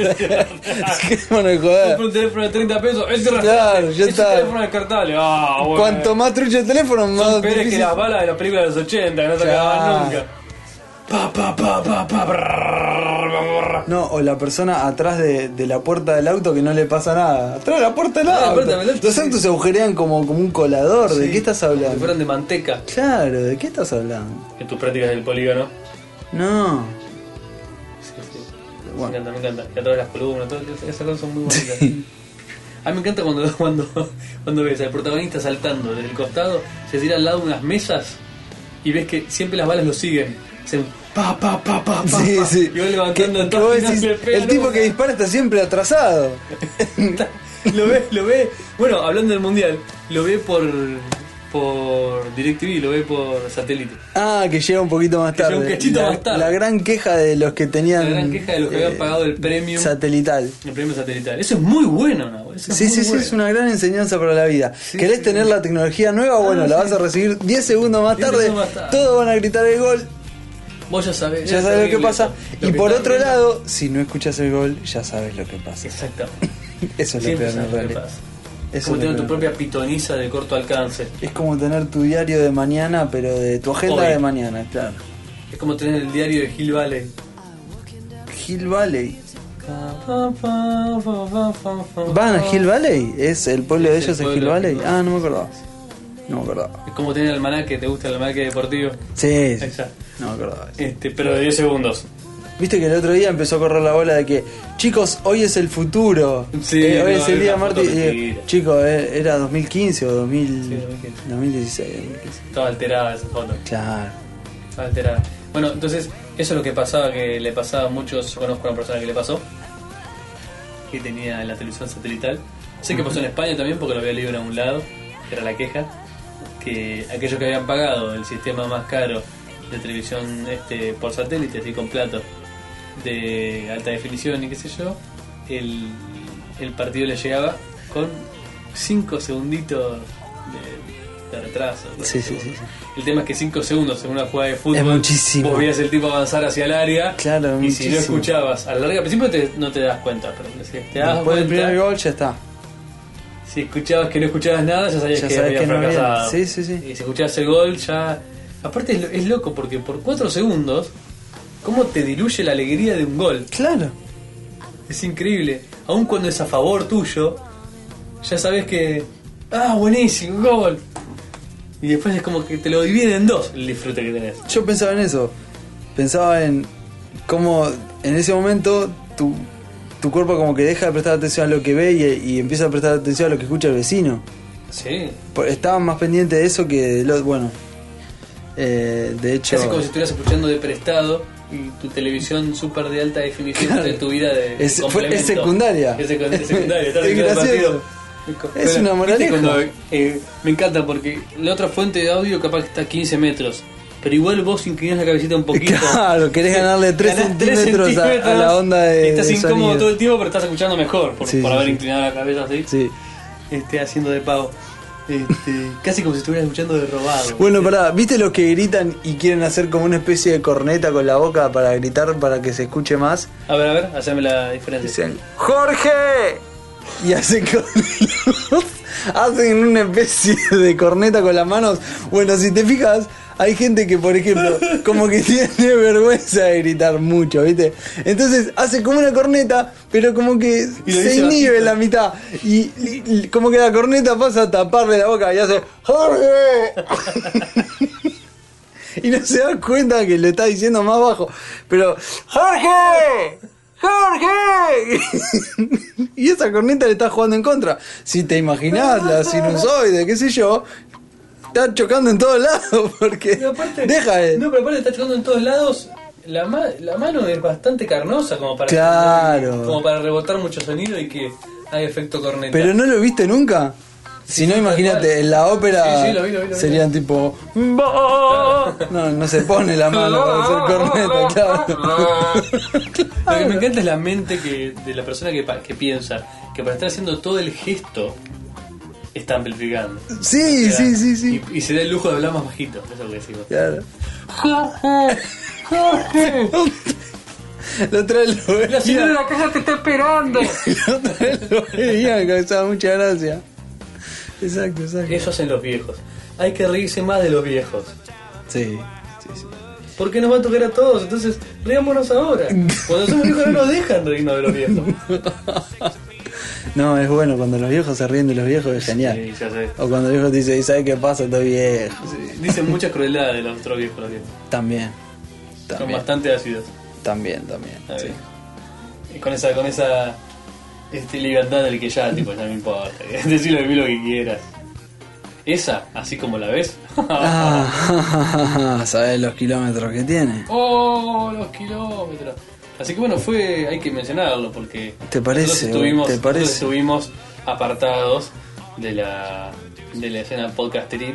Dejémonos de Compró joder. un teléfono de 30 pesos, es. Claro, ya es está. un teléfono descartable. Ah, bueno. Cuanto más trucho el teléfono, más Son peores que las balas de las películas de los 80, que no se acababan nunca. Pa, pa, pa, pa, pa, brrr. No, o la persona atrás de, de la puerta del auto que no le pasa nada. Atrás de la puerta del Ah, auto. del auto, Los sí. autos se agujerean como, como un colador. ¿De Sí, qué estás como Si hablando? fueran de manteca. Claro, ¿de qué estás hablando? En tus prácticas del polígono. No. Sí, sí. Bueno. Me encanta, me encanta. Y atrás de las columnas, todo, esas cosas son muy bonitas. A mí me encanta cuando, cuando, cuando ves al protagonista saltando desde el costado, se tira al lado de unas mesas y ves que siempre las balas lo siguen. Pa, pa, pa, pa, pa. Sí, sí. Y levantando todo el tipo que dispara está siempre atrasado. lo ve, lo ve. Bueno, hablando del mundial, lo ve por por DirecTV, lo ve por satélite. Ah, que llega un poquito más tarde. un cachito la, más tarde. la gran queja de los que tenían. La gran queja de los que habían eh, pagado el premium. Satelital. El premio satelital. Eso es muy bueno, ¿no? Eso Sí, sí, sí, bueno. es una gran enseñanza para la vida. Sí, ¿Querés sí, tener sí. la tecnología nueva? Bueno, Ah, la vas a recibir 10 segundos más 10 tarde. segundos más tarde. Todos van a gritar el gol, Vos ya sabés. ya sabes lo que pasa. Lo Y que por está otro lado, si no escuchas el gol, ya sabes lo que pasa. Exactamente. Eso es lo Siempre peor lo pasa. Eso Es como tener tu propia pitoniza de corto alcance. Es como tener tu diario de mañana, pero de tu agenda Hoy. de mañana, claro. Es como tener el diario de Hill Valley. Hill Valley. ¿Van a Hill Valley? ¿Es el pueblo de Es el ellos Hill de Valley? Hill Valley. Ah, no me acordaba. No me acordaba. Es como tener el almanaque, ¿te gusta el almanaque deportivo? Sí, sí. Exacto. No me acordaba. Este, pero de 10 segundos. Viste que el otro día empezó a correr la bola de que, chicos, hoy es el futuro. Sí, Eh, hoy no, es el día una martes. eh, chicos, eh, era 2015 o 2000, Sí, 2015. 2016. 2015. Estaba alterada esa foto. Claro. Estaba alterada. Bueno, entonces, eso es lo que pasaba, que le pasaba a muchos. Yo conozco a una persona que le pasó. Que tenía la televisión satelital. Sé que pasó en España también porque lo había leído en algún lado. que Era la queja. Que aquellos que habían pagado el sistema más caro de televisión este por satélite, así con plato de alta definición y qué sé yo, el, el partido le llegaba con 5 segunditos de, de retraso. Sí, sí, sí. El tema es que 5 segundos en una jugada de fútbol. Es muchísimo. Vos veías el tipo avanzar hacia el área. Claro, Y si no escuchabas a la larga, al principio te- no te das cuenta, pero si te das Después del cuenta, primer gol ya está. Si escuchabas que no escuchabas nada, ya sabías Ya que había que no había. fracasado. Sí, sí, sí. Y si escuchabas el gol, ya. Aparte, es, lo- es loco porque por 4 segundos, ¿cómo te diluye la alegría de un gol? Claro. Es increíble. Aun cuando es a favor tuyo, ya sabes que. ¡Ah, buenísimo! ¡Gol! Y después es como que te lo divide en dos el disfrute que tenés. Yo pensaba en eso. Pensaba en cómo en ese momento tu, tu cuerpo como que deja de prestar atención a lo que ve y, y empieza a prestar atención a lo que escucha el vecino. Sí. Por- Estaba más pendiente de eso que de lo bueno. eh, de hecho, Casi como si estuvieras escuchando de prestado y tu televisión súper de alta definición Claro. de tu vida de, de Es- fue- es secundaria. Es, es secundaria. estás Es. Es una moraleja. ¿viste cuando, eh, me encanta porque la otra fuente de audio capaz que está a 15 metros. Pero igual vos inclinás la cabecita un poquito. Claro, querés ganarle tres Ganás tres centímetros a- a la onda de- Estás de incómodo sonido. todo el tiempo, pero estás escuchando mejor por, Sí, por sí, haber sí. inclinado la cabeza así. sí. Este, haciendo de pavo. Este, casi como si estuvieras escuchando de robado. Bueno, pará, ¿viste los que gritan y quieren hacer como una especie de corneta con la boca para gritar para que se escuche más? A ver, a ver, haceme la diferencia. Dicen, ¡Jorge! Y hacen con hacen una especie de corneta con las manos. Bueno, si te fijas, hay gente que, por ejemplo, como que tiene vergüenza de gritar mucho, ¿viste? Entonces hace como una corneta, pero como que Y se inhibe en la mitad. Y, y- y como que la corneta pasa a taparle la boca y hace ¡Jorge! y no se da cuenta que le está diciendo más bajo. Pero ¡Jorge! ¡Jorge! y esa corneta le está jugando en contra. Si te imaginás la sinusoide, qué sé yo, está chocando en todos lados porque aparte- deja de... No, pero aparte está chocando en todos lados. La, ma- la mano es bastante carnosa como para Claro. como para rebotar mucho sonido y que hay efecto corneta. Pero no lo viste nunca. Si no, sí, imagínate, en la ópera Sí, sí, lo vi, lo vi, lo serían tipo. No, no se pone la mano para hacer corneta, claro. Lo que me encanta es la mente que, de la persona que, que piensa que para estar haciendo todo el está amplificando. Sí, sea, sí, sí, sí. Y, y se da el lujo de hablar más bajito, eso es lo que decimos. Claro. La otra vez lo La señora de veía, la casa te está esperando. la otra vez lo veía, me causaba mucha gracia. Exacto, exacto. Eso hacen los viejos. Hay que reírse más de los viejos. Sí, sí, sí. Porque nos va a tocar a todos, entonces riámonos ahora. Cuando somos viejos no nos dejan reírnos de los viejos. No, es bueno, cuando los viejos se ríen de los viejos es genial. Sí, ya sé. O cuando los viejos te dicen, ¿y sabes qué pasa? Estoy viejo. Sí, Dicen mucha crueldad de los otros viejos, los viejos. También. Son También. bastante ácidos. También, también. Sí. Y con esa, con esa este, libertad del que ya, tipo, ya me importa. Decirlo de mí lo que quieras. Esa, así como la ves. Ah, ¿sabes los kilómetros que tiene? ¡Oh, los kilómetros! Así que bueno, fue, hay que mencionarlo porque ¿Te parece, estuvimos, te parece? estuvimos apartados de la, de la escena podcasteril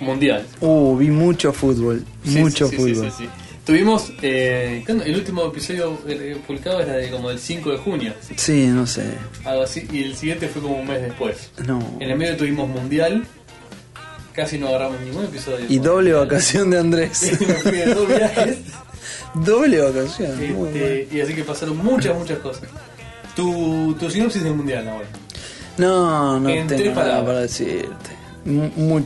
mundial. Uh, vi mucho fútbol. Sí, mucho sí, sí, sí, fútbol. sí. Tuvimos, eh, el último episodio eh, publicado era de como el 5 de junio, Sí, no sé. algo así, y el siguiente fue como un mes después. No. En el medio tuvimos mundial, casi no agarramos ningún episodio. Y doble vacación de Andrés. Dos viajes. doble vacación. muy. Este, y así que pasaron muchas, muchas cosas. Tu, tu sinopsis del mundial ahora. No, no En tengo tres nada para decirte. Mu- mu-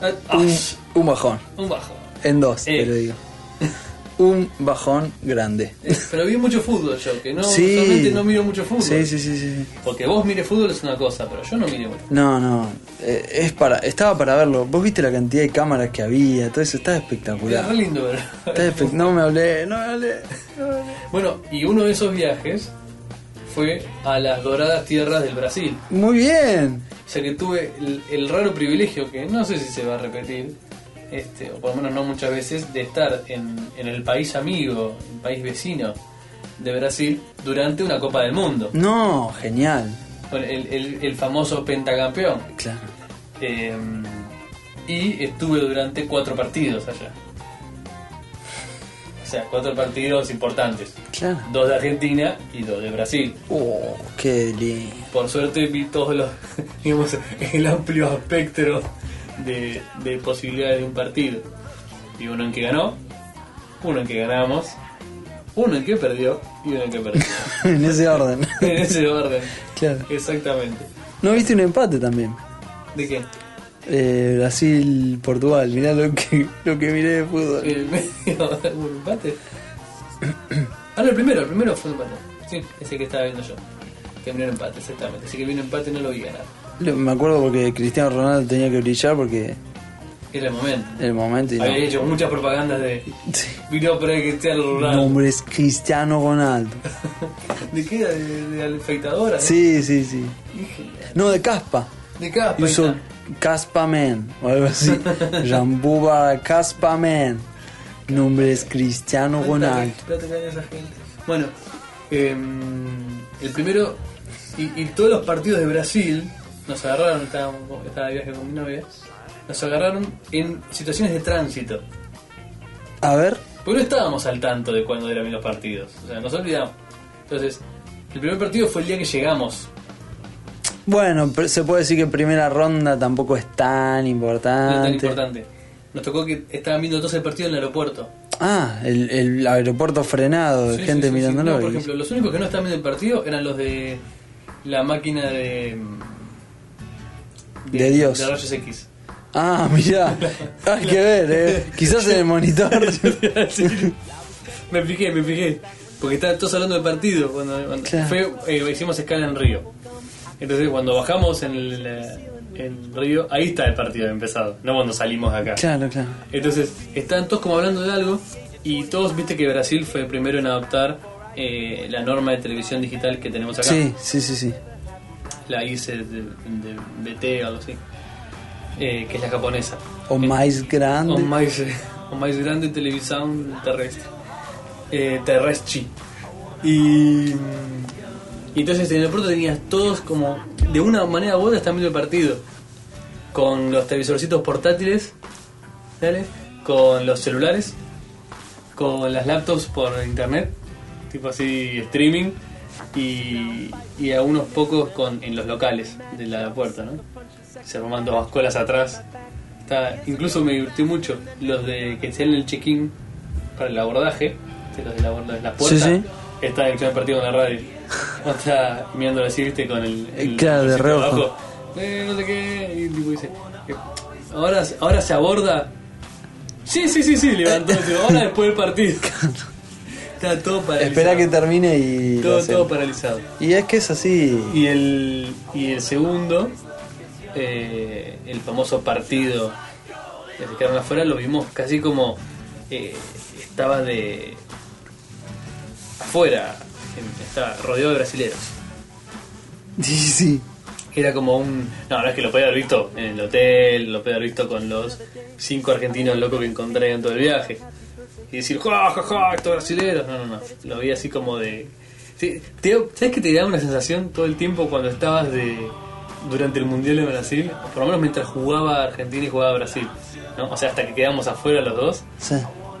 Ah, un, ah, un bajón. un bajo. En dos, Eh. te lo digo. Un bajón grande. Eh, Pero vi mucho fútbol yo, que no, Sí. usualmente no miro mucho fútbol. Sí, sí, sí, sí. Porque vos mires fútbol es una cosa, pero yo no mire mucho. No, no. eh, es para, estaba para verlo. Vos viste la cantidad de cámaras que había, todo eso estaba Era espectacular. re lindo, ¿verdad? espe- no me hablé, no me hablé. Bueno, y uno de esos viajes fue a las doradas tierras del Brasil. Muy bien. O sea que tuve el, el raro privilegio, que no sé si se va a repetir, este, o por lo menos no muchas veces, de estar en, en el país amigo, el país vecino de Brasil, durante una Copa del Mundo. No, genial. Bueno, el, el- el famoso pentacampeón. Claro. Eh, y estuve durante cuatro partidos allá. O sea, cuatro partidos importantes. Claro. Dos de Argentina y dos de Brasil. Oh, qué lindo. Por suerte vi todos los, digamos, el amplio espectro de, de posibilidades de un partido. Y uno en que ganó, uno en que ganamos, uno en que perdió y uno en que perdió. en ese orden. en ese orden. claro. Exactamente. ¿No viste un empate también? ¿De qué? Eh, Brasil, Portugal, mirá lo que, lo que miré de fútbol. El medio, un empate. Ah, no, el primero, el primero fue un empate. Sí, ese que estaba viendo yo. Terminó en empate, exactamente. Así que vino empate no lo vi ganar. Me acuerdo porque Cristiano Ronaldo tenía que brillar porque Era el momento. el momento y no. Había hecho muchas propagandas de. Sí. Vino para Mi rural. nombre es Cristiano Ronaldo. ¿De qué era? ¿De, de la afeitadora? Sí, sí, sí. No, de caspa. De caspa. está. Caspa Man o algo así. Jambuba Caspa Man. Mi nombre es Cristiano ¿Cuánta Ronaldo. esa gente? Bueno, em, el primero. Y, y todos los partidos de Brasil nos agarraron, estábamos, estaba de viaje con mi novia, nos agarraron en situaciones de tránsito. A ver. Porque no estábamos al tanto de cuándo eran los partidos. O sea, nos olvidamos. Entonces, el primer partido fue el día que llegamos. Bueno, se puede decir que primera ronda tampoco es tan No importante. es tan importante. Nos tocó que estaban viendo todos el partido en el aeropuerto. Ah, el, el aeropuerto frenado de Sí, gente sí, sí, mirándolo. No, por ejemplo, los únicos que no estaban viendo el partido eran los de la máquina de. De Dios. De rayos X. Ah, mirá. Hay que ver, eh. Quizás en el monitor. Sí. me fijé, me fijé. Porque estaban todos hablando del partido. Cuando, cuando Claro. fue, eh, hicimos escala en Río. Entonces, cuando bajamos en el, eh, en Río, ahí está el partido empezado. No cuando salimos de acá. claro, claro. Entonces, estaban todos como hablando de algo. Y todos viste que Brasil fue el primero en adoptar eh, la norma de televisión digital que tenemos acá. Sí, sí, sí, sí. La ICE de, de BT o algo así. Eh, que es la japonesa. O más grande. O más, o más grande televisión terrestre. Eh, terrestre. Y, y entonces en el puerto tenías todos como, de una manera u otra, viendo el partido. Con los televisorcitos portátiles, con los celulares, con las laptops por internet, tipo así streaming, y, y a unos pocos con, en los locales del aeropuerto, ¿no? Se forman dos colas atrás. Está, incluso me divirtió mucho los de que hacían el check-in para el abordaje, los de la, de la puerta. Sí, sí. Está el partido con la radio. O está mirándolo así, viste, con el. el Eh, claro, de reojo. abajo. Eh, no sé qué. Y tipo dice: eh, ahora, ahora se aborda. Sí, sí, sí, sí, levantó. ahora después del partido. Está todo paralizado. Espera que termine y. todo, todo paralizado. Y es que es así. Y el, y el segundo, eh, el famoso partido que se quedaron afuera, lo vimos casi como eh, estaba de afuera, estaba rodeado de brasileros. Sí, sí. Era como un... No, no es que lo podía haber visto en el hotel, lo podía haber visto con los cinco argentinos locos que encontré en todo el viaje. Y decir, ja, ja, ja, estos brasileros. No, no, no. Lo vi así como de... Sí, te- ¿Sabes que te da una sensación todo el tiempo cuando estabas de durante el Mundial de Brasil? Por lo menos mientras jugaba Argentina y jugaba Brasil. ¿no? O sea, hasta que quedamos afuera los dos. Sí.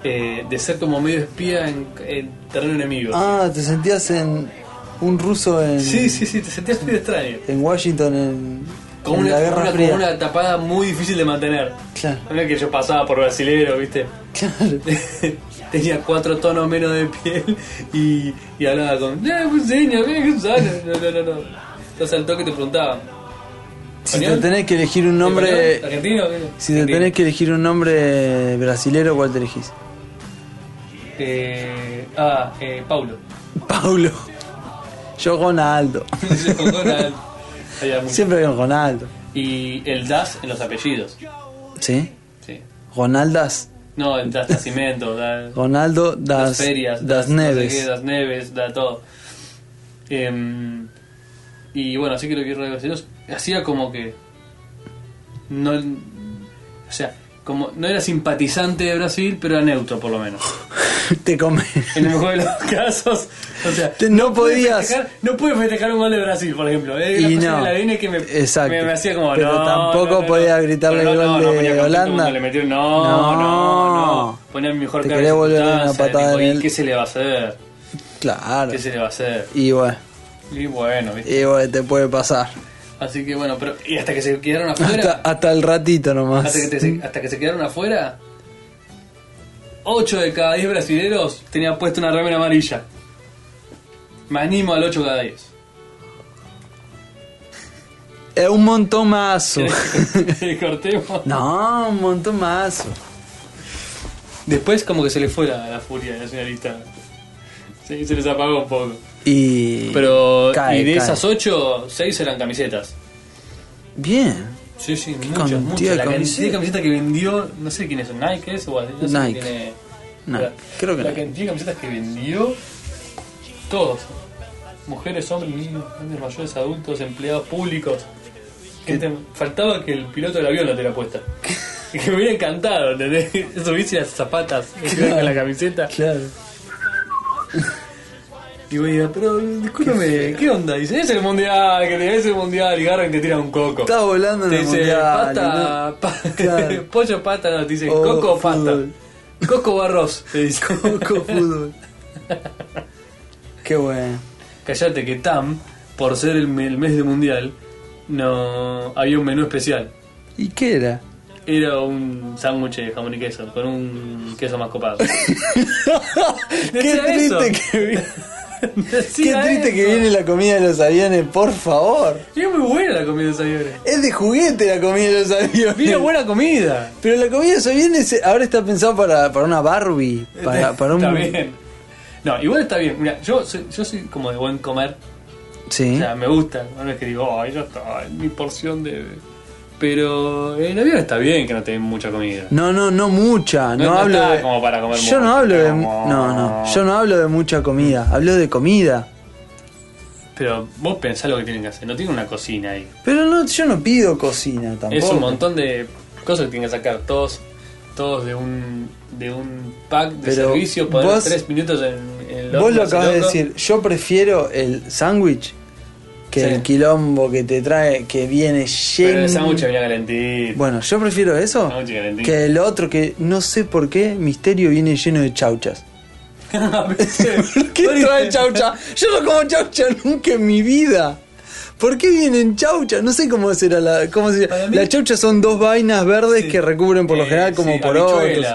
eh, de ser como medio espía en, en terreno enemigo. Ah, te sentías en. Un ruso en. Sí, sí, sí, te sentías medio extraño. En Washington en. Como una, la Guerra como una- Fría. como una tapada muy difícil de mantener. Claro, No es que yo pasaba por brasilero, ¿viste? claro. Tenía cuatro tonos menos de piel y, y hablaba con. "Eh, pues, señor, eh, qué sano". No, no, no, no. Entonces al toque te preguntaban. Si te tenés que elegir un nombre. ¿Argentino? Si te tenés que elegir un nombre brasilero, ¿cuál te elegís? Eh, ah, eh, Paulo. Paulo. Yo Ronaldo. Con Donald. Había mucho. Siempre con Ronaldo. Y el Das en los apellidos. ¿Sí? Sí. Ronaldas. No, el Das Nacimiento, da, Ronaldo das das, ferias, das no sé Neves. qué, das Neves, da todo. Em, y bueno, así que lo que quiero decir hacía como que no, o sea, como no era simpatizante de Brasil, pero era neutro por lo menos. Te come. En el mejor de los casos, o sea, Te- no podías. festejar- no pude festejar un gol de Brasil, por ejemplo. Era Y no. del ADN que me, Exacto. me, me hacía como Pero no, tampoco no, podía gritarle el gol de Holanda. le metió, no, no, no. Ponía mi mejor Te cara volver una circunstancia, patada tipo, en ¿y el- qué se le va a hacer? Claro. ¿Qué se le va a hacer? Y bueno, Y bueno, ¿viste? y bueno, te puede pasar. Así que bueno, pero. Y hasta que se quedaron afuera. Hasta, hasta el ratito nomás. Hasta que, te- se, hasta que se quedaron afuera, 8 de cada 10 brasileros tenían puesto una remera amarilla. Me animo al 8 cada 10. Es un montón más. ¿Querés que cortemos? No, un montón más. Después, como que se le fue la, la furia señorita. Sí, se les apagó un poco. Y. Pero, cae, y de cae. esas 8, 6 eran camisetas. Bien. Sí, sí, muchas, muchas. La camisetas. camisetas que vendió, no sé quién es, Nike es o no sé Nike. No, La- creo que La no. cantidad de camisetas que vendió, todos. Mujeres, hombres, niños, grandes, mayores, adultos, empleados públicos. Gente, faltaba que el piloto del avión lo tuviera puesta. que me hubiera encantado, ¿entendés? Subirse las zapatas con la camiseta. Claro. Y voy a decir, pero discúlpeme, ¿qué onda? Dice, es el mundial, que te es el mundial, y agarran y te tiran un coco. Está volando en Te el dice mundial. pata, ¿no? pa- Claro. pollo pata, no, te dice Oh, coco fútbol. Coco o arroz, te dice. Coco fútbol. Qué bueno. Callate que Tam, por ser el, el mes del mundial, no había un menú especial. ¿Y qué era? Era un sándwich de jamón y queso, con un queso más copado. Qué Decía eso. triste que Qué triste que viene la comida de los aviones, por favor. Es muy buena la comida de los aviones. Es de juguete la comida de los aviones. Viene buena comida. Pero la comida de los aviones eh, ahora está pensado para, para una Barbie. Para, para un... Está bien. No, igual está bien. Mira, yo soy, yo soy como de buen comer. Sí. O sea, me gusta. No es que digo, ay, ya está, es mi porción de. Pero en avión está bien que no te den mucha comida. No, no, no mucha. No, hablo está de. como para comer yo no hablo de. como- No, no. Yo no hablo de mucha comida. Hablo de comida. Pero vos pensás lo que tienen que hacer. No tienen una cocina ahí. Pero no, yo no pido cocina tampoco. Es un montón de cosas que tienen que sacar. Todos todos de un de un pack de Pero servicio. Poner vos- tres minutos en, en el Vos lo acabas de decir. Yo prefiero el sándwich que Sí. el quilombo que te trae, que viene lleno. Pero el sándwich venía calentito. Bueno, yo prefiero eso que el otro que no sé por qué Misterio viene lleno de chauchas. ¿Por qué trae chaucha? Yo no como chaucha nunca en mi vida. ¿Por qué vienen chauchas? No sé cómo será la. Cómo se Las chauchas son dos vainas verdes Sí. que recubren por lo Eh, general como sí, por ser,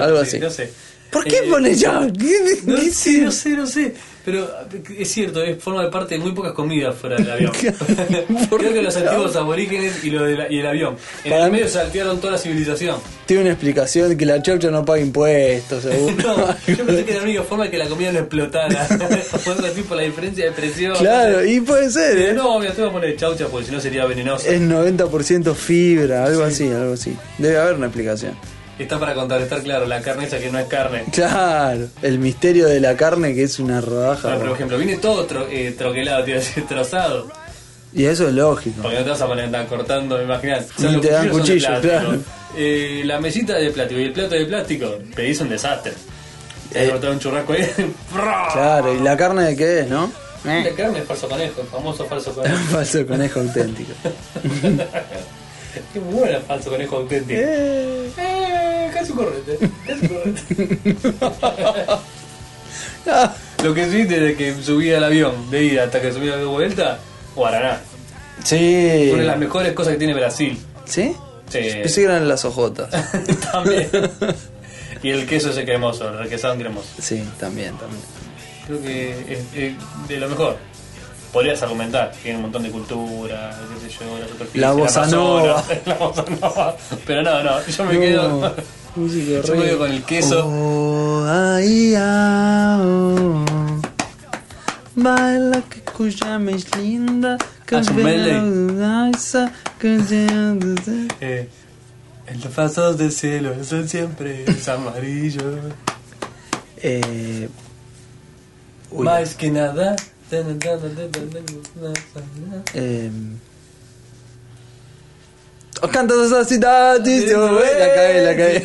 Algo sí, así. No sé. ¿Por qué Eh, pone chaucha? ¿Qué- No qué sé, no sé, no sé. Pero es cierto, es forma de parte de muy pocas comidas fuera del avión. Creo que los antiguos aborígenes y, lo de la- y el avión. En Para el mí- medio saltearon toda la civilización. Tiene una explicación que la chaucha no paga impuestos, seguro. No, yo pensé que era la única forma de que la comida no explotara. algo así por la diferencia de presión. claro, y puede ser, Eh. No, mira, te voy a poner chaucha porque si no sería venenoso. Es 90% fibra, algo así, algo así. Debe haber una explicación. Está para contrarrestar, claro, la carne esa que no es carne. Claro, el misterio de la carne que es una rodaja. Bueno, por ejemplo, viene todo tro- eh, troquelado, te decir, trozado. Y eso es lógico. Porque no te vas a poner andar cortando, imaginás. Y te dan cuchillo, claro. Eh, la mesita de plástico y el plato de plástico, pedís un desastre. Te Eh. a botar un churrasco ahí. Claro, y la carne de qué es, ¿no? La Eh. carne es falso conejo, famoso falso conejo. Falso conejo auténtico. Qué buena falso conejo auténtico. Eh. Eh, casi correte, casi correte. Ah, Lo que sí, desde que subí al avión de ida hasta que subí de vuelta, Guaraná. Sí. Una de las mejores cosas que tiene Brasil. ¿Sí? Sí. Pensé que eran las ojotas. También. y el queso ese cremoso, el requesón cremoso. Sí, también, también. Creo que es, es de lo mejor. Podrías argumentar, tiene un montón de cultura, qué sé yo, la superficie, La bossa nova. la bossa nova. Pero no, no, yo me No, quedo. música Yo me quedo con el queso. Oh, ay, ah, oh. Baila que cuya me es linda. Que Ah, bella, que Eh, en los pasos del cielo el sol siempre es amarillo. Eh, uy, Más que nada. Eh, oh, canta esa ciudad, eh, la cae, la cae,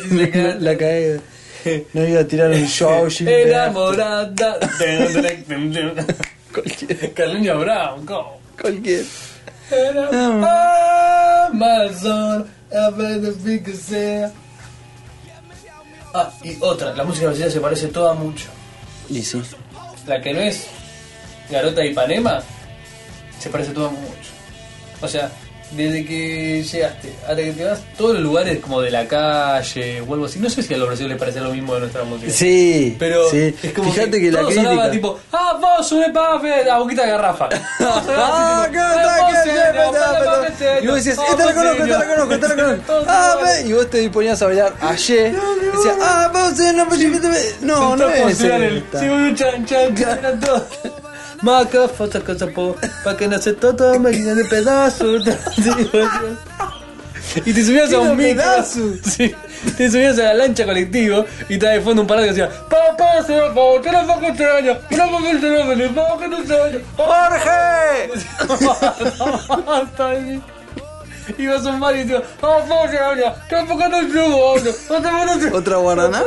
la cae. No iba a tirar un show. Enamorada. Cualquier, Carolina Brown, go. cualquier. Amazon, a ver de que sea. Ah, y otra, la música brasileña se parece toda mucho. Y sí. La que no es Garota de Ipanema, se parece toda mucho. O sea, desde que llegaste hasta que te vas, todos los lugares como de la calle o algo así. No sé si a los brasileños les parece lo mismo de nuestra música. Sí, Pero sí. es como Fíjate que, la todo sonaba crítica. tipo, ah, vos, un pafe, la boquita de garrafa. Todo Ah, así, ¿qué tipo, onda? "Ah, ¿Qué vos, onda? señor, Peta, vos, peta. señor, Y vos decías, esta la conozco, esta la señor". conozco, esta la conozco. Ah, y vos te ponías a bailar ayer. Decías, ah, vos, eh, no, pues, no, no Sentó Maca, foto, cosa, po, pa' que no se todo, me de pedazos. Y te subías a un micro. Sí. Te subías a la lancha colectivo y estaba de fondo un parado que decía: Papá, se va, papá, que no fue extraño, que no fue extraño, papá, que no extraño. ¡Jorge! Basta, y- Ibas a un bar y decías: Papá, se va, no fue no extraño, te van a hacer. ¿Otra guaraná?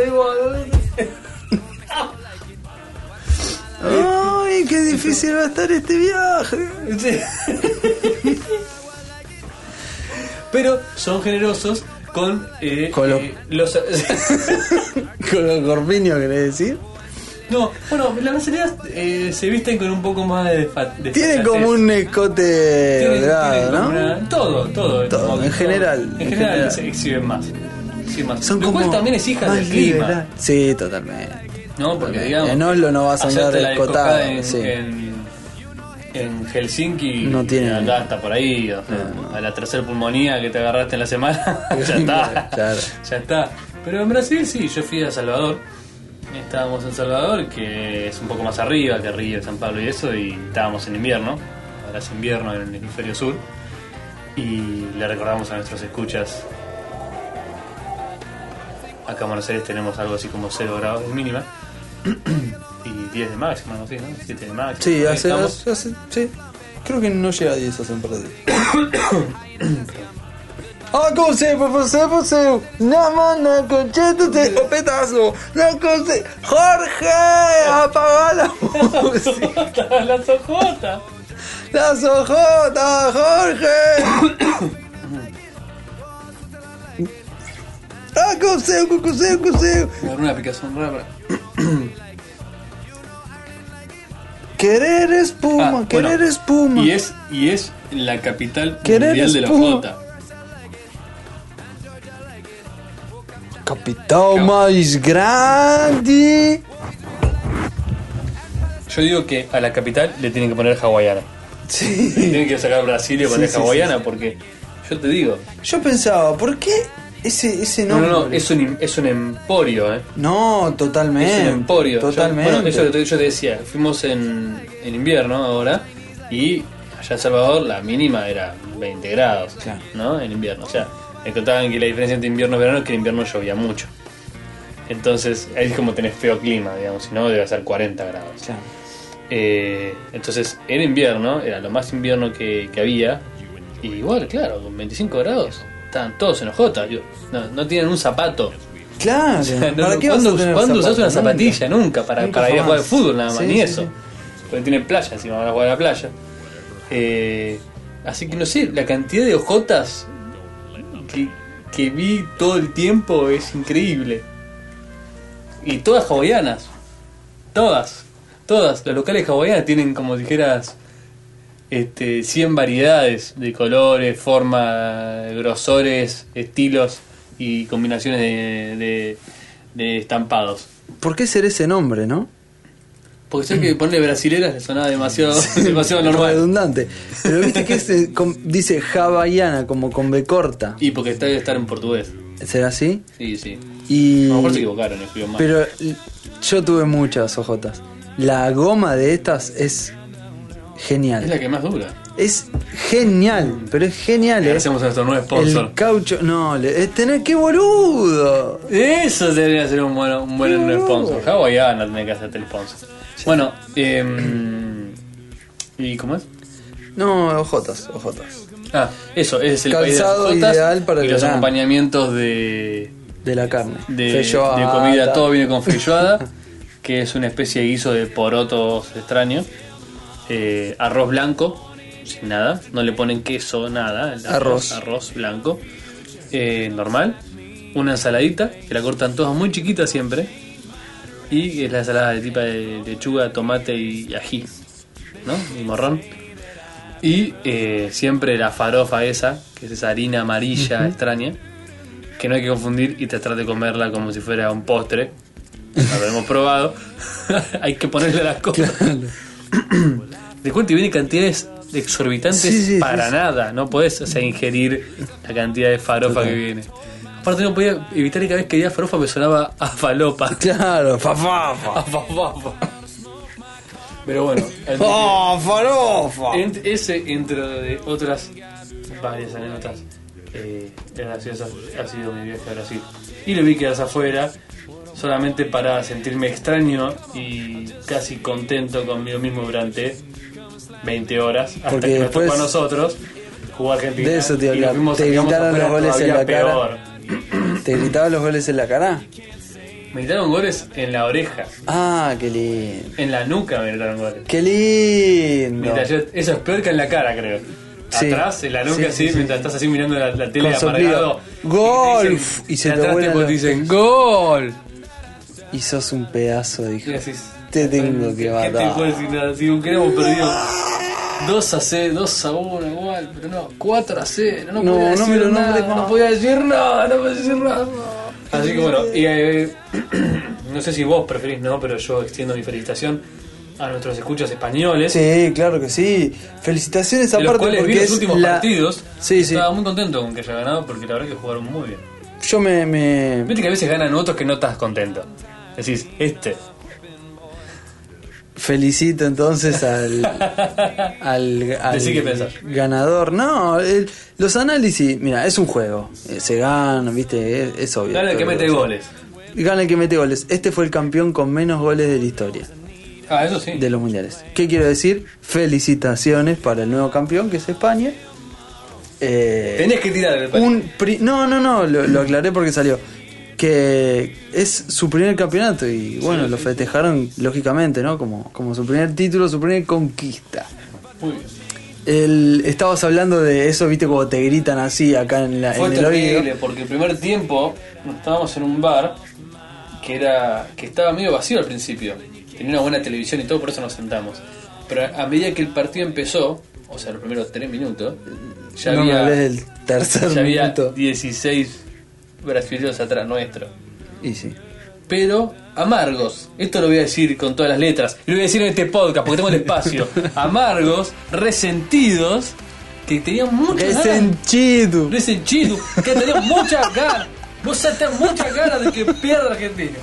Qué difícil va a estar este viaje. Sí. Pero son generosos con, eh, Con lo- eh, los. Con los corpiños, querés decir. no, bueno, la mayoría eh, se visten con un poco más de. de Tienen como un escote Tienen- tienen ¿no? una- todo, todo. Todo, como en general, En, en general, general. se exhiben más. exhiben más. Son Lo como cual también es hija del clima. liberal. Sí, totalmente. ¿No? Porque digamos. En Oslo no vas a andar escotado. En, sí. en, en Helsinki. No tiene- Acá hasta por ahí. o sea, No, no. A la tercera pulmonía que te agarraste en la semana. ya está. Claro. Ya está. Pero en Brasil sí, yo fui a Salvador. Estábamos en Salvador, que es un poco más arriba que Río, San Pablo y eso, y estábamos en invierno. Ahora es invierno en el hemisferio sur. Y le recordamos a nuestros escuchas. Acá en Buenos Aires tenemos algo así como 0 grados de mínima. y 10 de máxima, no sé, ¿no? 7 de máxima. Sí, Ahí hace, estamos. hace- sí. Creo que no llega a 10 hace un par de días. Ah, ¿cómo se você, você? No, mano, conchete, o petazo. No, conse... Jorge, apaga la música. la sojota. Las ojotas, Jorge. Ah, coseo, coseo, coseo. Me agarró una picazón rara. Querer espuma, Ah, bueno, querer espuma. Y es, y es la capital Querer mundial de la. Jota. Capital más grande. Yo digo que a la capital le tienen que poner hawaiana. Sí. Tienen que sacar Brasil y poner Sí, sí, hawaiana sí, porque yo te digo. Yo pensaba, ¿por qué ese, ese No, nombre? no, no, es un, es un emporio, ¿eh? No, totalmente. Es un emporio. Yo- Totalmente. bueno, eso yo te decía. Fuimos en, en invierno ahora y allá en Salvador la mínima era 20 grados, Claro. ¿no? En invierno. O sea, me contaban que la diferencia entre invierno y verano es que en invierno llovía mucho. Entonces, ahí es como tenés feo clima, digamos, si no debe ser 40 grados. Claro. Eh, entonces, era invierno, era lo más invierno que, que había. Y igual, claro, con 25 grados, estaban todos en. Yo, no, no tienen un zapato. Claro. O sea, no, ¿Para qué vas a ¿Cuándo, usás zapatos? una zapatilla? Nunca, para, Nunca para ir a jugar al fútbol nada más, Sí, ni sí, eso. sí. Porque tiene playa, encima van a jugar a la playa. Eh, así que no sé, la cantidad de ojotas que, que vi todo el tiempo es increíble. Y todas hawaianas. Todas. Todas. Las locales hawaianas tienen como dijeras este, 100 variedades de colores, formas, grosores, estilos y combinaciones de, de- de estampados. ¿Por qué ser ese nombre, no? Porque sé que ponerle brasileras le sonaba demasiado, demasiado normal. Redundante. Pero viste que com- dice hawaiana como con B corta. Y porque está debe estar en portugués. ¿Será así? Sí, sí. Y... A lo mejor se equivocaron, escribió mal. Pero yo tuve muchas ojotas. La goma de estas es genial. es la que más dura. Es genial, pero es genial. Le ¿eh? hacemos a nuestro nuevo sponsor. El caucho, no, le- es tener qué boludo. Eso debería ser un buen, un buen No. sponsor. Hawaiiana tiene que hacerte el sponsor. Bueno, eh, ¿y cómo es? No, ojotas, ojotas. Ah, eso, ese es el Calzado país de las ideal para y el los verano. acompañamientos de, De la carne. de, de comida, todo viene con feijoada, que es una especie de guiso de porotos extraños, eh, arroz blanco, sin nada, no le ponen queso, nada, el Arroz. arroz blanco, eh, normal, una ensaladita, que la cortan todas muy chiquitas siempre, y es la ensalada de tipo de lechuga, tomate y ají, ¿no? Y morrón. Y eh, siempre la farofa esa, que es esa harina amarilla extraña, que no hay que confundir y tratar de comerla como si fuera un postre. Lo hemos probado. hay que ponerle las cosas. De cuenta, y viene cantidades exorbitantes Sí, sí, para sí, nada. No podés o sea, ingerir la cantidad de farofa que viene. Aparte, no podía evitar que cada vez que veía farofa me sonaba a falopa. Claro, fa, fa, fa. A fafafa. Pero bueno, ¡Oh, farofa! Ent- ese, entre de otras varias anécdotas eh, graciosas, ha sido mi viaje a Brasil. Y lo vi quedarse afuera solamente para sentirme extraño y casi contento conmigo mismo durante 20 horas hasta Porque que nos después- tocó a nosotros jugar Argentina De eso te y nos Te gritaron los goles en la cara. peor. ¿Te gritaban los goles en la cara? Me gritaron goles en la oreja, Ah, qué lindo. en la nuca me gritaron goles. ¡Qué lindo! Mientras yo- eso es peor que en la cara, creo. Sí. Atrás, en la nuca, Sí, así, sí, sí. mientras estás así mirando la, la tele Con soplido. amargado. ¡Gol! y te dicen- Y se te dicen ¡Gol! Y sos un pedazo de hijo. Te tengo que ¿Qué te matar. puedo decir nada? Si hubiéramos perdido 2 a 0, 2 a 1 igual, pero no, 4 a 0, no, No, podía no decir me lo nada, no podía decir nada, no podía decir nada. Así que bueno, y, eh, no sé si vos preferís, no, pero yo extiendo mi felicitación a nuestros escuchas españoles. Sí, claro que sí. Felicitaciones aparte vi porque los es últimos la... partidos. Sí, sí. Estaba muy contento con que haya ganado porque la verdad que jugaron muy bien. Yo me, me... Viste que a veces ganan otros que no estás contento. Decís, este. felicito entonces al, al, al Decí qué pensás. ganador. No, el- los análisis, mira, es un juego. Eh, Se gana, viste, es, es obvio. Gana el que mete goles. Gana el que mete goles. Este fue el campeón con menos goles de la historia Ah, eso sí. de los mundiales. ¿Qué quiero decir? Felicitaciones para el nuevo campeón que es España. Eh, Tenés que tirar el un pri- no, no, no, lo, lo aclaré porque salió. Que es su primer campeonato y bueno, lo festejaron lógicamente, ¿no? Como, como su primer título, su primer conquista. Muy bien. El, estabas hablando de eso, viste, como te gritan así acá en, la, Fue en el terrible oído. porque el primer tiempo estábamos en un bar que era que estaba medio vacío al principio. Tenía una buena televisión y todo, por eso nos sentamos. Pero a, medida que el partido empezó, o sea, los primeros tres minutos, ya no me había, hables del tercer ya había minuto. 16 brasileños atrás nuestro. Y sí. Pero amargos, esto lo voy a decir con todas las letras, y lo voy a decir en este podcast porque tengo el espacio. amargos, resentidos, que tenían muchas ganas Resentido. resentido, que tenía muchas ganas. Vos tenés muchas ganas de que pierda Argentina.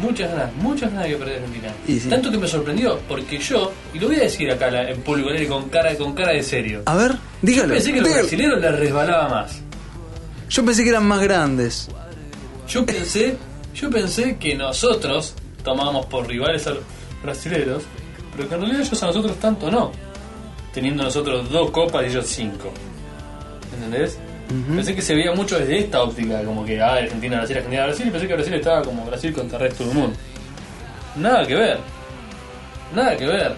Muchas ganas, muchas ganas de que pierda Argentina. Y sí. Tanto que me sorprendió, porque yo, y lo voy a decir acá en público, con cara, con cara de serio. A ver, dígalo. Yo pensé que los brasileños les resbalaba más. Yo pensé que eran más grandes. Yo pensé, yo pensé que nosotros tomábamos por rivales a los brasileños, pero que en realidad ellos a nosotros tanto no. Teniendo nosotros dos copas y ellos cinco. ¿Entendés? Pensé que se veía mucho desde esta óptica, como que ah, Argentina, Brasil, Argentina, Brasil, y pensé que Brasil estaba como Brasil contra el resto del mundo. Nada que ver. Nada que ver.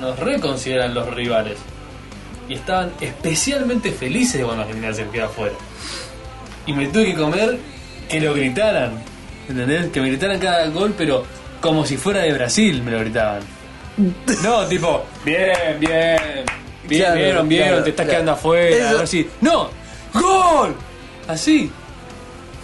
Nos reconsideran los rivales. Y estaban especialmente felices de cuando Argentina se queda afuera. Y me tuve que comer que lo gritaran. ¿Entendés? Que me gritaran cada gol, pero como si fuera de Brasil me lo gritaban. No, tipo, bien, bien. Bien, Claro, vieron, vieron, claro, te estás claro. quedando afuera. Eso- A ver si. ¡No! ¡Gol! Así.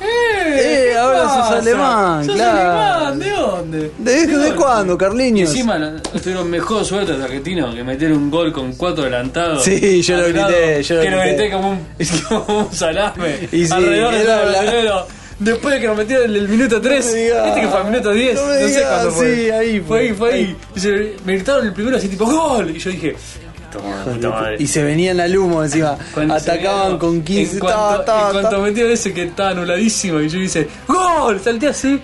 Eh, ¿qué ahora sos pasa? alemán, ¿Sos claro. alemán? ¿De dónde? ¿De, de dónde? cuándo, Carliños? encima tuvieron mejor suerte los argentinos que meter un gol con cuatro adelantados. Sí, yo lo grité, yo lo que lo grité. como un, como un salame. Y sí, alrededor de era todo el la- brasilero. Después de que nos metieron el, el minuto 3, No este que fue al minuto 10, No sé cuándo fue. sí, ahí fue. fue, ahí, fue ahí. ahí. Y se- me gritaron el primero así tipo ¡Gol! Y yo dije, toma. Y se venían al humo encima. Cuando Atacaban con 15. En cuanto, ta, ta, en cuanto ta. metieron ese que estaba anuladísimo y yo hice ¡Gol! Salté así.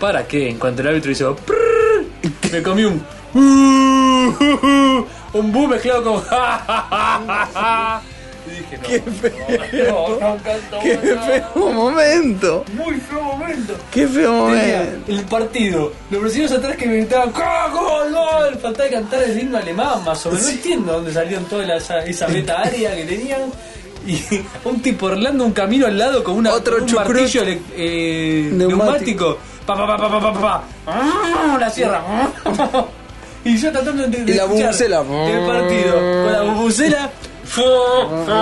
¿Para qué? En cuanto el árbitro hizo "Prrr", me comí un un boom mezclado con dije, no, Qué feo. no, no, canto, ¡Qué feo momento! Muy feo momento. ¡Qué feo momento! el partido, los brasileños atrás que me gritaban ¡Gol, gol! Faltaba cantar el himno alemán más o menos. No entiendo dónde salieron toda la- esa, aria que tenían. Y un tipo orlando un camino al lado con, una, Otro con un martillo eh, Neumático. Pa, pa, pa, pa, pa, pa, pa. Ah, La sierra. Y yo tratando de, de Y la bubucela. El partido con la bubucela. ¡Jorge!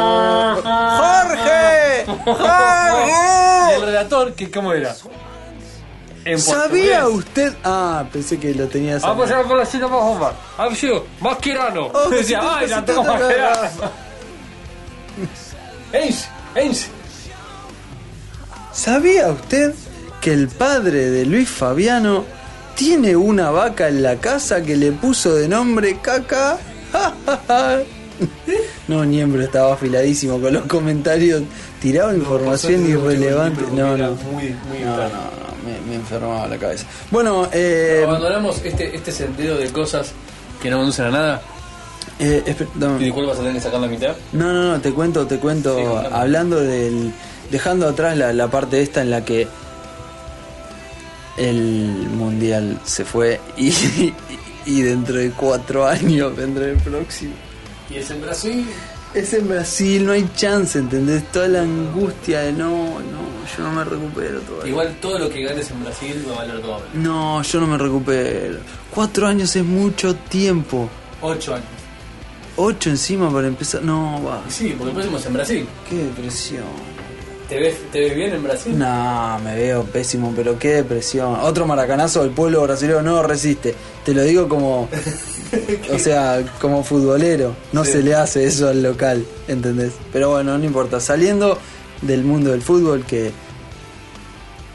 Y el ¡Jorge! relator, que ¿cómo era? En ¿Sabía portugués. usted? Ah, pensé que lo tenías. Vamos a por la cita más bomba. Ha sido. Oh, que Decía, ay, la te tengo Mascherano. la- Eins, Eins. ¿Sabía usted que el padre de Luis Fabiano tiene una vaca en la casa que le puso de nombre Caca? no, Niembro estaba afiladísimo con los comentarios. Tiraba información irrelevante. No, no. Muy, muy No, no, no, me, me enfermaba la cabeza. Bueno, eh, Abandonamos este, este sendero de cosas que no conducen a nada. eh, ¿Y de cuál vas a tener que sacar la mitad? No, no, no, te cuento, te cuento, Sí, hablando del... Dejando atrás la, la parte esta en la que el mundial se fue y, y dentro de cuatro años vendrá el próximo. Y es en Brasil. Es en Brasil, no hay chance, ¿entendés? Toda la angustia de no, no, yo no me recupero todavía. Igual todo lo que ganes en Brasil va a valer doble. No, yo no me recupero. Cuatro años es mucho tiempo. Ocho años. Ocho encima para empezar. No, va. Sí, porque es en Brasil. Qué depresión. ¿Te ves, ¿Te ves bien en Brasil? No, me veo pésimo, pero qué depresión. Otro maracanazo, el pueblo brasileño no resiste. Te lo digo como. o sea, como futbolero. No Sí. se le hace eso al local, ¿entendés? Pero bueno, no importa. Saliendo del mundo del fútbol, que.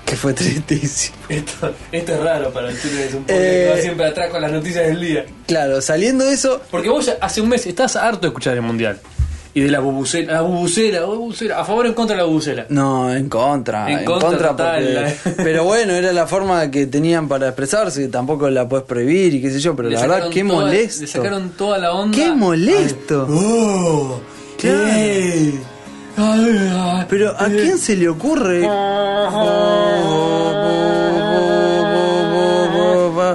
que fue tristísimo. Esto, esto es raro para el Chile, es un Eh. que va siempre atrás con las noticias del día. Claro, saliendo de eso. Porque vos ya hace un mes estás harto de escuchar el mundial. Y de la bubucela, la bubucela, la bubucela. ¿A favor o en contra de la bubucela? No, en contra. En En, contra contra, total, porque- Pero bueno, era la forma que tenían para expresarse. Tampoco la puedes prohibir y qué sé yo. Pero Le la verdad, qué toda- molesto. Le sacaron toda la onda. Qué molesto. Oh, ¿Qué? Ay, ay. Pero ¿a quién se le ocurre?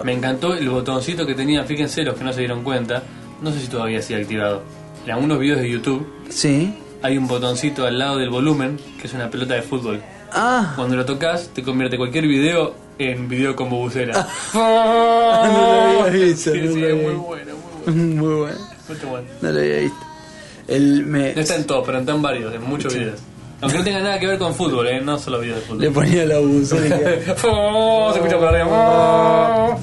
Me encantó el botoncito que tenía, fíjense los que no se dieron cuenta, no sé si todavía sigue activado. En algunos videos de YouTube Sí. hay un botoncito al lado del volumen que es una pelota de fútbol. Ah, Cuando lo tocas te convierte cualquier video en video con bubucela. no lo había visto. Sí, no sí, lo muy bueno, muy bueno. Muy bueno. Muy bueno. No lo había visto. El, me, No está en todo, pero está en varios, en muchos videos. Aunque no tenga nada que ver con fútbol, ¿eh? no solo videos de fútbol. le ponía la quedaba- Oh, se escucha por arriba.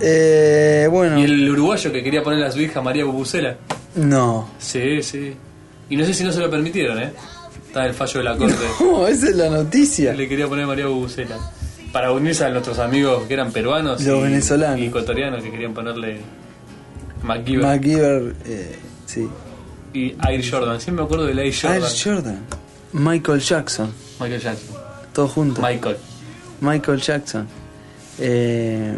Eh, bueno. Y el uruguayo que quería poner a su hija María Bubucela. No. Sí, sí. Y no sé si no se lo permitieron, ¿eh? Está el fallo de la corte. No, esa es la noticia. Le quería poner María Bubucela. Para unirse a nuestros amigos que eran peruanos Los y, venezolanos. y ecuatorianos que querían ponerle MacGyver MacGyver, eh, sí. y Air Jordan. Siempre me acuerdo del Air Jordan. Air Jordan. Michael Jackson. Michael Jackson. Todos juntos. Michael. Michael Jackson. Eh,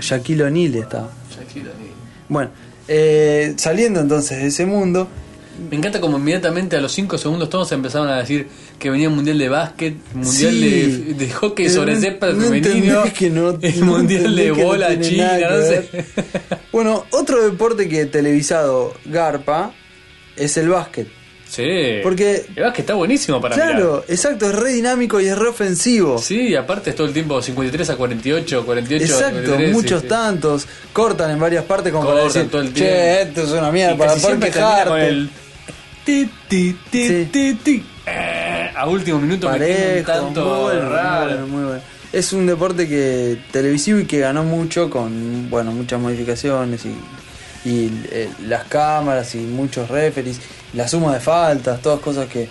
Shaquille O'Neal estaba. Bueno, eh, saliendo entonces de ese mundo, Me encanta como inmediatamente a los 5 segundos todos empezaron a decir que venía un mundial de básquet, mundial Sí. de, de hockey Eh, sobre no- no femenino, entendés que no- el mundial de bola china, no sé. Bueno, otro deporte que televisado garpa es el básquet. Sí. Porque, el básquet está buenísimo para mirar. claro, exacto, es re dinámico y es re ofensivo. Sí, y aparte es todo el tiempo 53 a 48, 48 a Exacto, 53, muchos sí, sí. tantos cortan en varias partes como para Cortan decir, todo el che, tiempo. esto es una mierda Y para poder quejarte. con el ti, ti, ti, Sí. ti. Eh, a último minuto Parejo, tanto muy bueno, raro. muy bueno, muy bueno. Es un deporte que televisivo y que ganó mucho con bueno muchas modificaciones y, y eh, las cámaras y muchos referees, la suma de faltas, todas cosas que,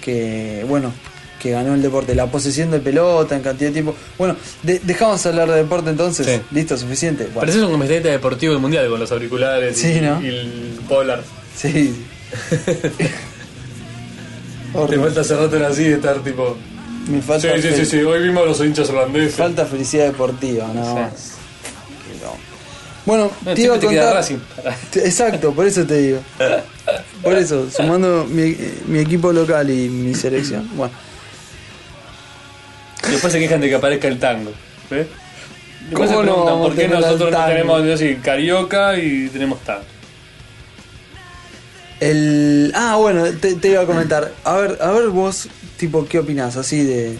que bueno que ganó el deporte, la posesión de pelota en cantidad de tiempo. Bueno, de- dejamos hablar de deporte entonces, Sí. listo, suficiente. Bueno, Pareces un comentarista deportivo del mundial con los auriculares Sí, y, ¿no? y el polar. sí. Te falta era así de estar tipo. Me Sí, falta, sí, sí, fel- sí, hoy vimos a los hinchas holandeses. falta felicidad deportiva, no. Sí. Bueno, No, te iba a contar. Te- Exacto, por eso te digo. Por eso, sumando mi, mi equipo local y mi selección. Bueno, Después se quejan de que aparezca el tango. ¿ves? Después se ¿Cómo no preguntan por qué nosotros no tenemos carioca y tenemos tango. el. Ah, bueno, te, te iba a comentar. A ver, a ver vos, tipo, ¿qué opinás? Así de.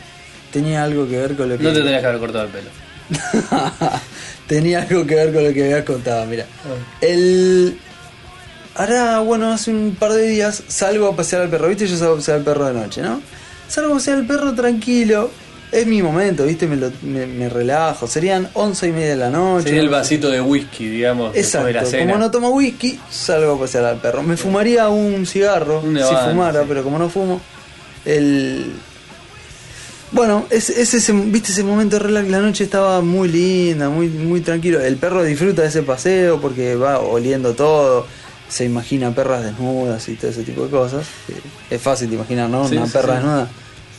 ¿Tenía algo que ver con lo que.? No te tenías que haber cortado el pelo. tenía algo que ver con lo que habías contado, mira. El. Ahora, bueno, hace un par de días salgo a pasear al perro, ¿viste? Yo salgo a pasear al perro de noche, ¿no? Salgo a pasear al perro tranquilo. Es mi momento, ¿viste? Me, lo- me- me relajo. Serían once y media de la noche. Sería el vasito de whisky, digamos, Exacto, de la cena. como no tomo whisky, salgo a pasear al perro. Me fumaría un cigarro si fumara, sí. pero como no fumo, el... Bueno, es, es ese, viste ese momento de relax, la noche estaba muy linda, muy, muy tranquilo. El perro disfruta de ese paseo porque va oliendo todo, se imagina perras desnudas y todo ese tipo de cosas. que Es fácil de imaginar, ¿no? Sí, Una sí, perra sí. desnuda.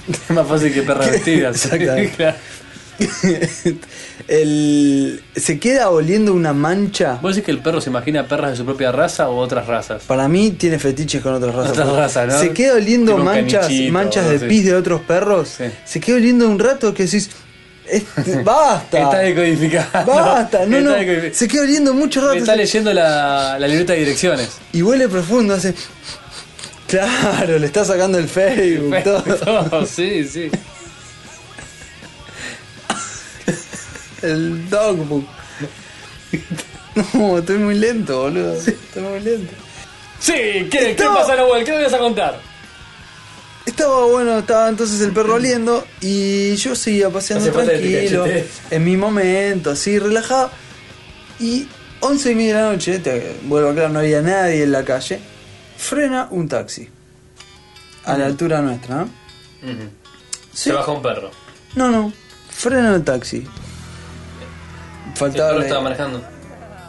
Es más fácil que perra vestida. Exactamente. El, se queda oliendo una mancha. ¿Vos decís que el perro se imagina perras de su propia raza o otras razas? Para mí tiene fetiches con otras razas. Otras razas, ¿no? Se queda oliendo manchas, canichito, manchas de sí. pis de otros perros. Sí. Se queda oliendo un rato que decís, "Este, basta. Está decodificado. Basta, no, Está no. Se queda oliendo mucho Me rato. está leyendo la, la libreta de direcciones. Y huele profundo, hace. Claro, le está sacando el Facebook, todo. Todo, sí, sí. El dogbook. No, estoy muy lento, boludo. Estoy muy lento. Sí, ¿qué, ¿qué Estaba- pasa, Nahuel? ¿Qué me vas a contar? Estaba bueno, estaba entonces el perro oliendo y yo seguía paseando tranquilo, en mi momento, así relajado. Y once y media de la noche, te vuelvo a aclarar, no había nadie en la calle, frena un taxi. A la altura nuestra, ¿no? Sí. Se baja un perro. No, no, frena el taxi. Faltaba... perro estaba manejando.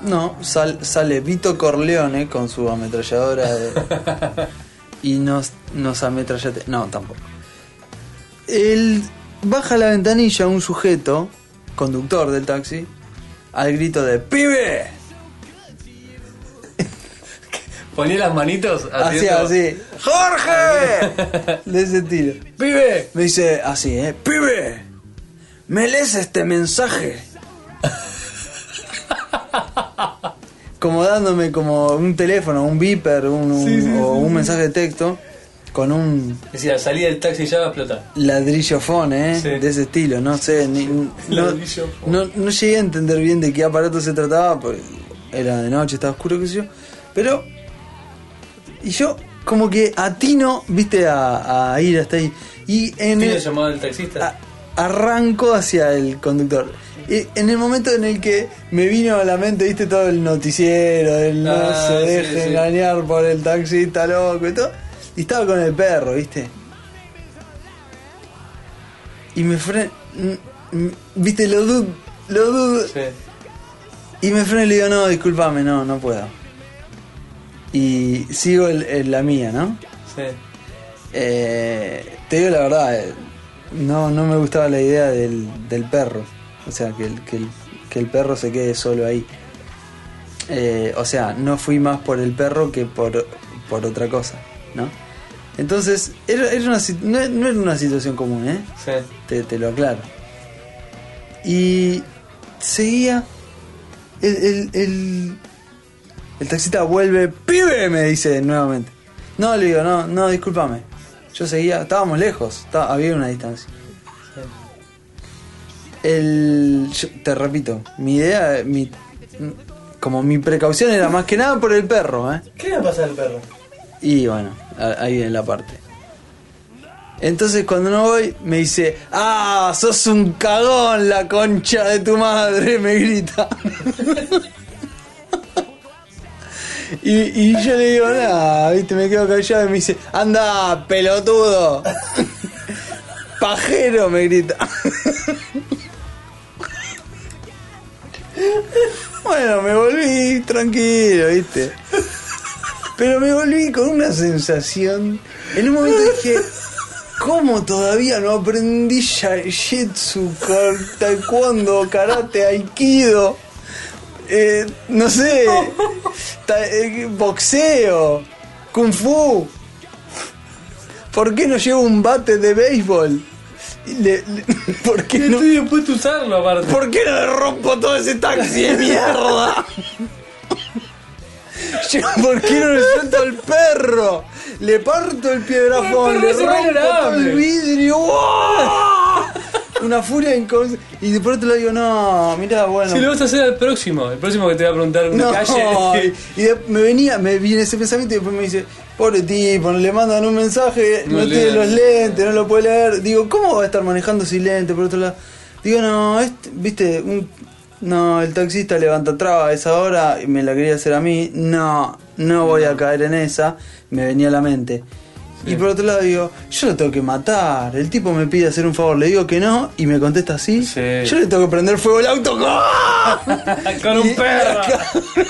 No, sal- sale Vito Corleone con su ametralladora de- y nos, nos ametrallate. No, tampoco. Él baja la ventanilla un sujeto, conductor del taxi, al grito de ¡Pibe! Ponía las manitos haciendo- así, ¡Jorge! De ese tiro. ¡Pibe! Me dice así, ¿eh? ¡Pibe! ¿Me lees este mensaje? Como dándome como un teléfono, un beeper un, un- Sí, sí, o sí, un sí. mensaje de texto con un Decía, salí del taxi ya va a explotar. ladrillofón, ¿eh? Sí. De ese estilo, no sé, ni- no, Ladrillofón. no, no llegué a entender bien de qué aparato se trataba, porque era de noche, estaba oscuro, qué sé yo, pero... Y yo como que atino, viste, a, a ir hasta ahí. Y en ¿Tiene el- llamado del taxista? a- arranco hacia el conductor. Y en el momento en el que me vino a la mente, viste, todo el noticiero, el no Ah, se sí, deje sí. engañar por el taxista loco y todo. Y estaba con el perro, viste. Y me freno, viste, lo dudo, lo dudo. Sí. Y me freno y le digo, no, discúlpame, no, no puedo. Y sigo el- la mía, ¿no? Sí. Eh, te digo la verdad, eh, no, no me gustaba la idea del, del perro. O sea, que el, que, el, que el perro se quede solo ahí. Eh, o sea, no fui más por el perro que por, por otra cosa, ¿no? Entonces, era, era una, no, no era una situación común, ¿eh? Sí. Te, te lo aclaro. Y seguía. El, el, el, el taxista vuelve, ¡pibe! Me dice nuevamente. No, le digo, no, no, discúlpame. Yo seguía, estábamos lejos, estaba- había una distancia. El, yo- te repito, mi idea, mi, como mi precaución era más que nada por el perro, ¿eh? ¿Qué le pasa al perro? Y bueno, ahí viene la parte. Entonces cuando no voy, me dice, ah, sos un cagón, la concha de tu madre, me grita. y, y yo le digo, nada, viste, me quedo callado y me dice, anda, pelotudo. Pajero, me grita. bueno, me volví tranquilo, viste. Pero me volví con una sensación. En un momento dije, ¿cómo todavía no aprendí Jitsu, taekwondo, karate, aikido? Eh, no sé, eh, boxeo, kung fu. ¿Por qué no llevo un bate de béisbol? Le- le- ¿Por qué no? Estoy dispuesto a usarlo, aparte. ¿Por qué no le rompo todo ese taxi de mierda? Yo, ¿Por qué no le suelto al perro? Le parto el piedrafón, le rompo todo el vidrio. ¡Uah! Una furia incons- y de por otro lado digo, no, mirá, bueno. Si lo vas a hacer al próximo, el próximo que te va a preguntar una No, calle. y de- me venía, me viene ese pensamiento y después me dice, pobre tipo, le mandan un mensaje, No tiene los lentes, no lo puede leer. Digo, ¿cómo va a estar manejando sin lentes? Por otro lado, digo, no, este, viste, un- no, el taxista levanta traba a esa hora y me la quería hacer a mí. No, no voy a caer en esa. Me venía a la mente. Y por otro lado digo, yo lo tengo que matar. El tipo me pide hacer un favor, le digo que no y me contesta así. Sí. Yo le tengo que prender fuego al auto. Con un perro.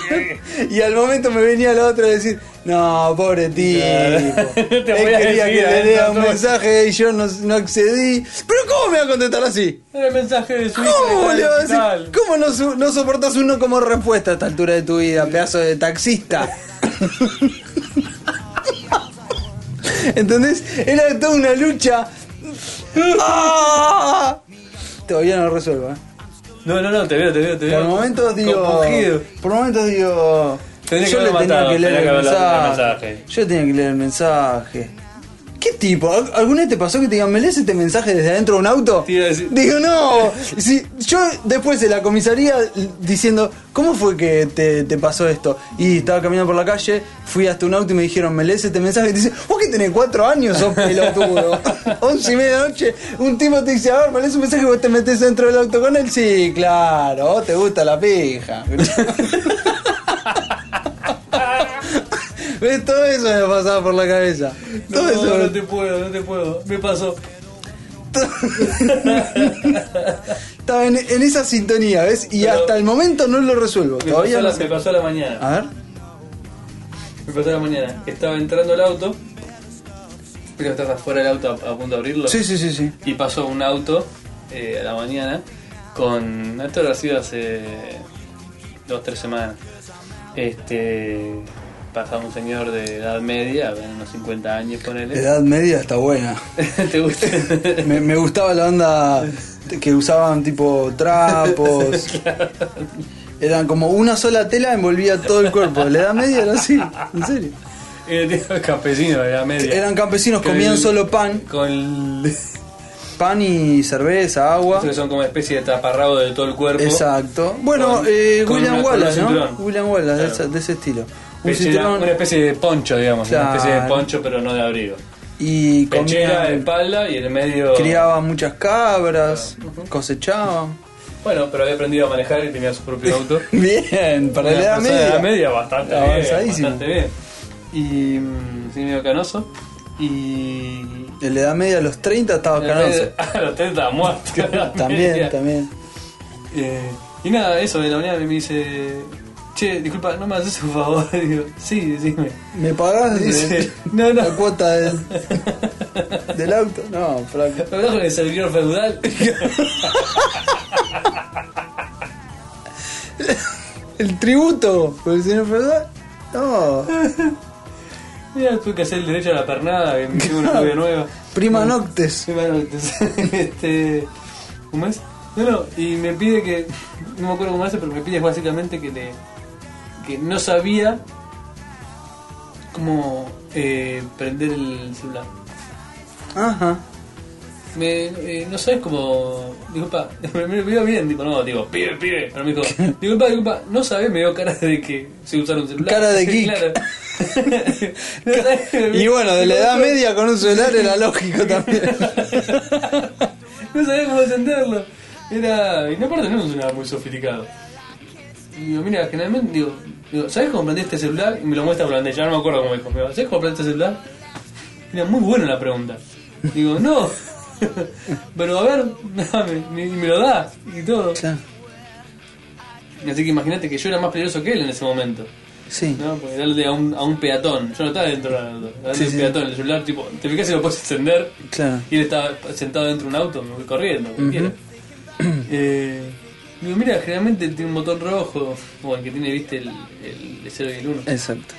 y al momento me venía la otra a decir, no, pobre tipo. Él quería decir, que le ¿eh? lea un No, no. mensaje y yo no, no accedí. Pero ¿cómo me va a contestar así? Era el mensaje de su. ¿Cómo le va a decir? ¿Cómo no, no soportas uno como respuesta a esta altura de tu vida, pedazo de taxista? ¿Entendés? Era toda una lucha. ¡Ah! Todavía no lo resuelvo, ¿eh? No, no, no, te veo, te veo, te veo. Por momentos digo. Compungido. Por momentos digo. Tendría que yo le tenía matado, que leer tenía el que mensaje. Yo tenía que leer el mensaje. ¿Qué tipo? ¿Al- ¿Alguna vez te pasó que te digan, ¿me lees este mensaje desde adentro de un auto? Decir- Digo, no. Si, yo después de la comisaría diciendo, ¿cómo fue que te, te pasó esto? Y estaba caminando por la calle, fui hasta un auto y me dijeron, ¿me lees este mensaje? Y te dice, vos que tenés cuatro años, sos pelotudo. Once y media de noche, un tipo te dice, a ver, ¿me lees un mensaje y vos te metes dentro del auto con él? Sí, claro, te gusta la pija. ¿Ves? Todo eso me pasaba por la cabeza. Todo No, eso. no te puedo, no te puedo. Me pasó. Estaba en, en esa sintonía, ¿ves? Y Pero- hasta el momento no lo resuelvo. Me Todavía pasó, no la, sé. me pasó a la mañana. A ver. Me pasó a la mañana. Estaba entrando al auto. Pero estás afuera del auto a, a punto de abrirlo. Sí, sí, sí, sí. Y pasó un auto eh, a la mañana con. Esto habrá sido hace dos, tres semanas. Este. Pasaba un señor de edad media, unos 50 años, ponele. Edad media está buena. ¿Te gusta? Me, me gustaba la onda que usaban tipo trapos. Eran como una sola tela envolvía todo el cuerpo. La edad media era así, en serio. Era tipo campesino de edad media. Eran campesinos, comían el- solo pan, Con el. pan y cerveza, agua. Estos que son como una especie de taparrabo de todo el cuerpo. Exacto. Bueno, Con- eh, con William Wallace, ¿no? William Wallace, Claro. esa- de ese estilo. Pechera, una especie de poncho, digamos, una especie de Claro. poncho pero no de abrigo. y Pechera, comían, espalda y en el medio... criaban muchas cabras, cosechaban. Bueno, pero había aprendido a manejar y tenía su propio auto. Bien, para la edad media. edad media bastante bien, bastante bien. Y mm, sí, medio canoso. Y... En la edad media, a los 30 estaba canoso. A los 30 estaba muerto. la También, también. Eh, y nada, eso de la mañana me dice... Che, disculpa, ¿no me haces un favor? Digo, sí, decime. ¿Me pagás? Dice, no, no. La cuota del, del auto. No, flaco. ¿Me hablas con el servidor feudal? ¿El tributo? ¿Por el señor Feudal? No. Mira, tuve que hacer el derecho a la pernada, que me una novia nueva. Prima Noctes. Sí, bueno, entonces, este, ¿Cómo es? No, no, y me pide que. No me acuerdo cómo hace, pero me pide básicamente que le. Que no sabía cómo eh, prender el celular. Ajá. Me, eh, no sabes cómo. Disculpa, me, me vio bien, tipo, no, digo, pibe, pibe. Pero me dijo, disculpa, disculpa, no sabes, me dio cara de que se usar un celular. Cara de geek. Claro. Y bueno, de la edad media con un celular era lógico también. no sabía cómo encenderlo. Era. Y no aparte no es nada muy sofisticado. Y digo, mira, generalmente digo, digo, ¿sabes cómo prendí este celular? Y me lo muestra la pantalla, no me acuerdo cómo dijo. Me dijo, ¿sabes cómo prendí este celular? Era muy buena la pregunta. Digo, no. Pero a ver, dame, y me lo da y todo. Claro. Así que imagínate que yo era más peligroso que él en ese momento. Sí. ¿no? Porque darle a un, a un peatón. Yo no estaba dentro del auto. Darle Sí, un sí. peatón el celular, tipo, ¿te fijas si lo puedes encender? Claro. Y él estaba sentado dentro de un auto, me voy corriendo, cualquiera. Eh, digo, mira, generalmente tiene un botón rojo, como el que tiene, viste, el, el 0 y el 1. Exacto.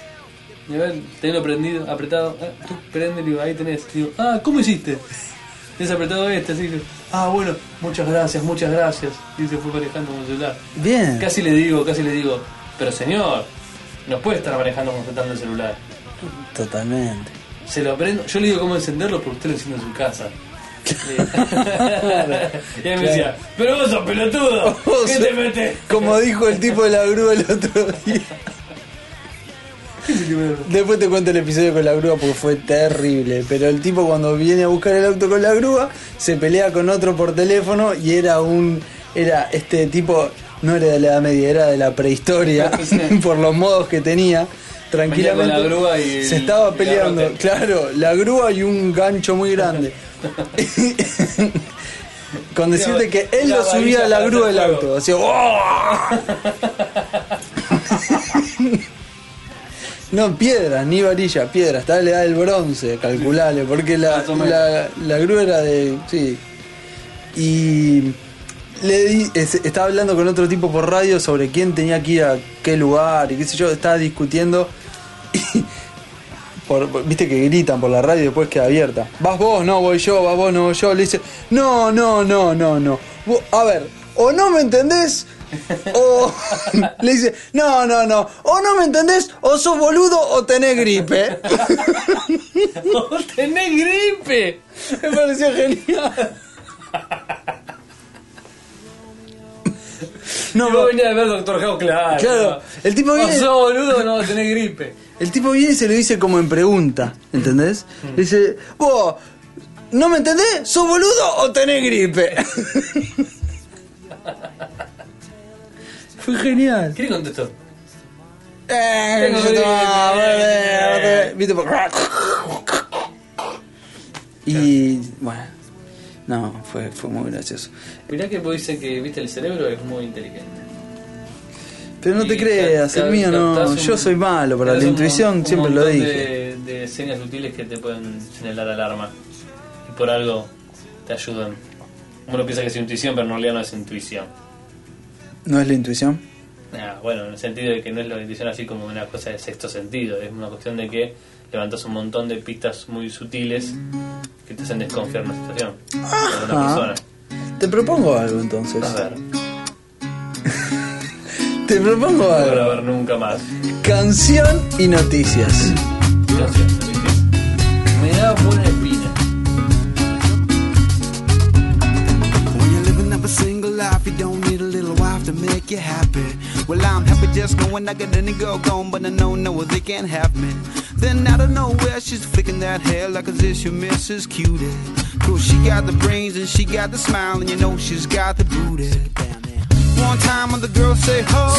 Y a ver, tenelo prendido, apretado, ah, tú prende, digo, ahí tenés. Digo, ah, ¿cómo hiciste? Tienes apretado este, así que, ah, bueno, muchas gracias, muchas gracias. Y se fue manejando con el celular. Bien. Casi le digo, casi le digo, pero señor, no puede estar manejando consultando el celular. Totalmente. Se lo aprendo, yo le digo cómo encenderlo porque usted lo enciende en su casa. y él me decía, pero vos sos pelotudo, ¿qué sos- te metes? Como dijo el tipo de la grúa el otro día. Después te cuento el episodio con la grúa porque fue terrible. Pero el tipo cuando viene a buscar el auto con la grúa se pelea con otro por teléfono y era un. Era este tipo, no era de la Edad Media, era de la prehistoria por los modos que tenía. Tranquilamente la grúa y se estaba el peleando, claro, la grúa y un gancho muy grande. Con decirte que él lo subía a la grúa del auto, hacía ¡oh! No, piedra, ni varilla, piedra, hasta le da el bronce, calculale, porque la, la, la grúa era de. Sí. Y le di, es- estaba hablando con otro tipo por radio sobre quién tenía que ir a qué lugar y qué sé yo, estaba discutiendo. Y por- Viste que gritan por la radio y después queda abierta. Vas vos, no voy yo, vas vos, no voy yo. Le dice, no, no, no, no, no. A ver, o no me entendés, o le dice, no, no, no. O no me entendés, o sos boludo o tenés gripe. ¡Vos tenés gripe! me pareció genial. No, Y vos venías a ver Doctor House, claro. Claro, el tipo ¿Vos viene- sos boludo no tenés gripe? El tipo viene y se lo dice como en pregunta, ¿entendés? Le dice, vos, ¿no me entendés? ¿Sos boludo o tenés gripe? Fue genial. ¿Qué le contestó? Eh, yo gripe. ¿viste? Por- Y bueno, no, fue, fue muy gracioso. Mirá que vos dice que viste el cerebro es muy inteligente. Pero no te creas, el mío no, un- yo soy malo para la un intuición, un siempre lo dije. De, de señas sutiles que te pueden señalar alarma. Y por algo te ayudan. Uno piensa que es intuición, pero en realidad no es intuición. ¿No es la intuición? Ah, bueno, en el sentido de que no es la intuición así como una cosa de sexto sentido, es una cuestión de que levantas un montón de pistas muy sutiles que te hacen desconfiar de una situación, una persona. Te propongo algo entonces. A ver, Te propongo no voy algo. grabar nunca más. Canción y noticias. Gracias, noticias. Me da buena espina. When you're living up a single life, you don't need a little wife to make you happy. Well, I'm happy just knowing I get any girl gone, but I know no they can't have me. Then out of nowhere, she's flicking that hair like as if she Mrs. Cutie. Cause she got the brains and she got the smile, and you know she's got the booty. One time when the girl say ho,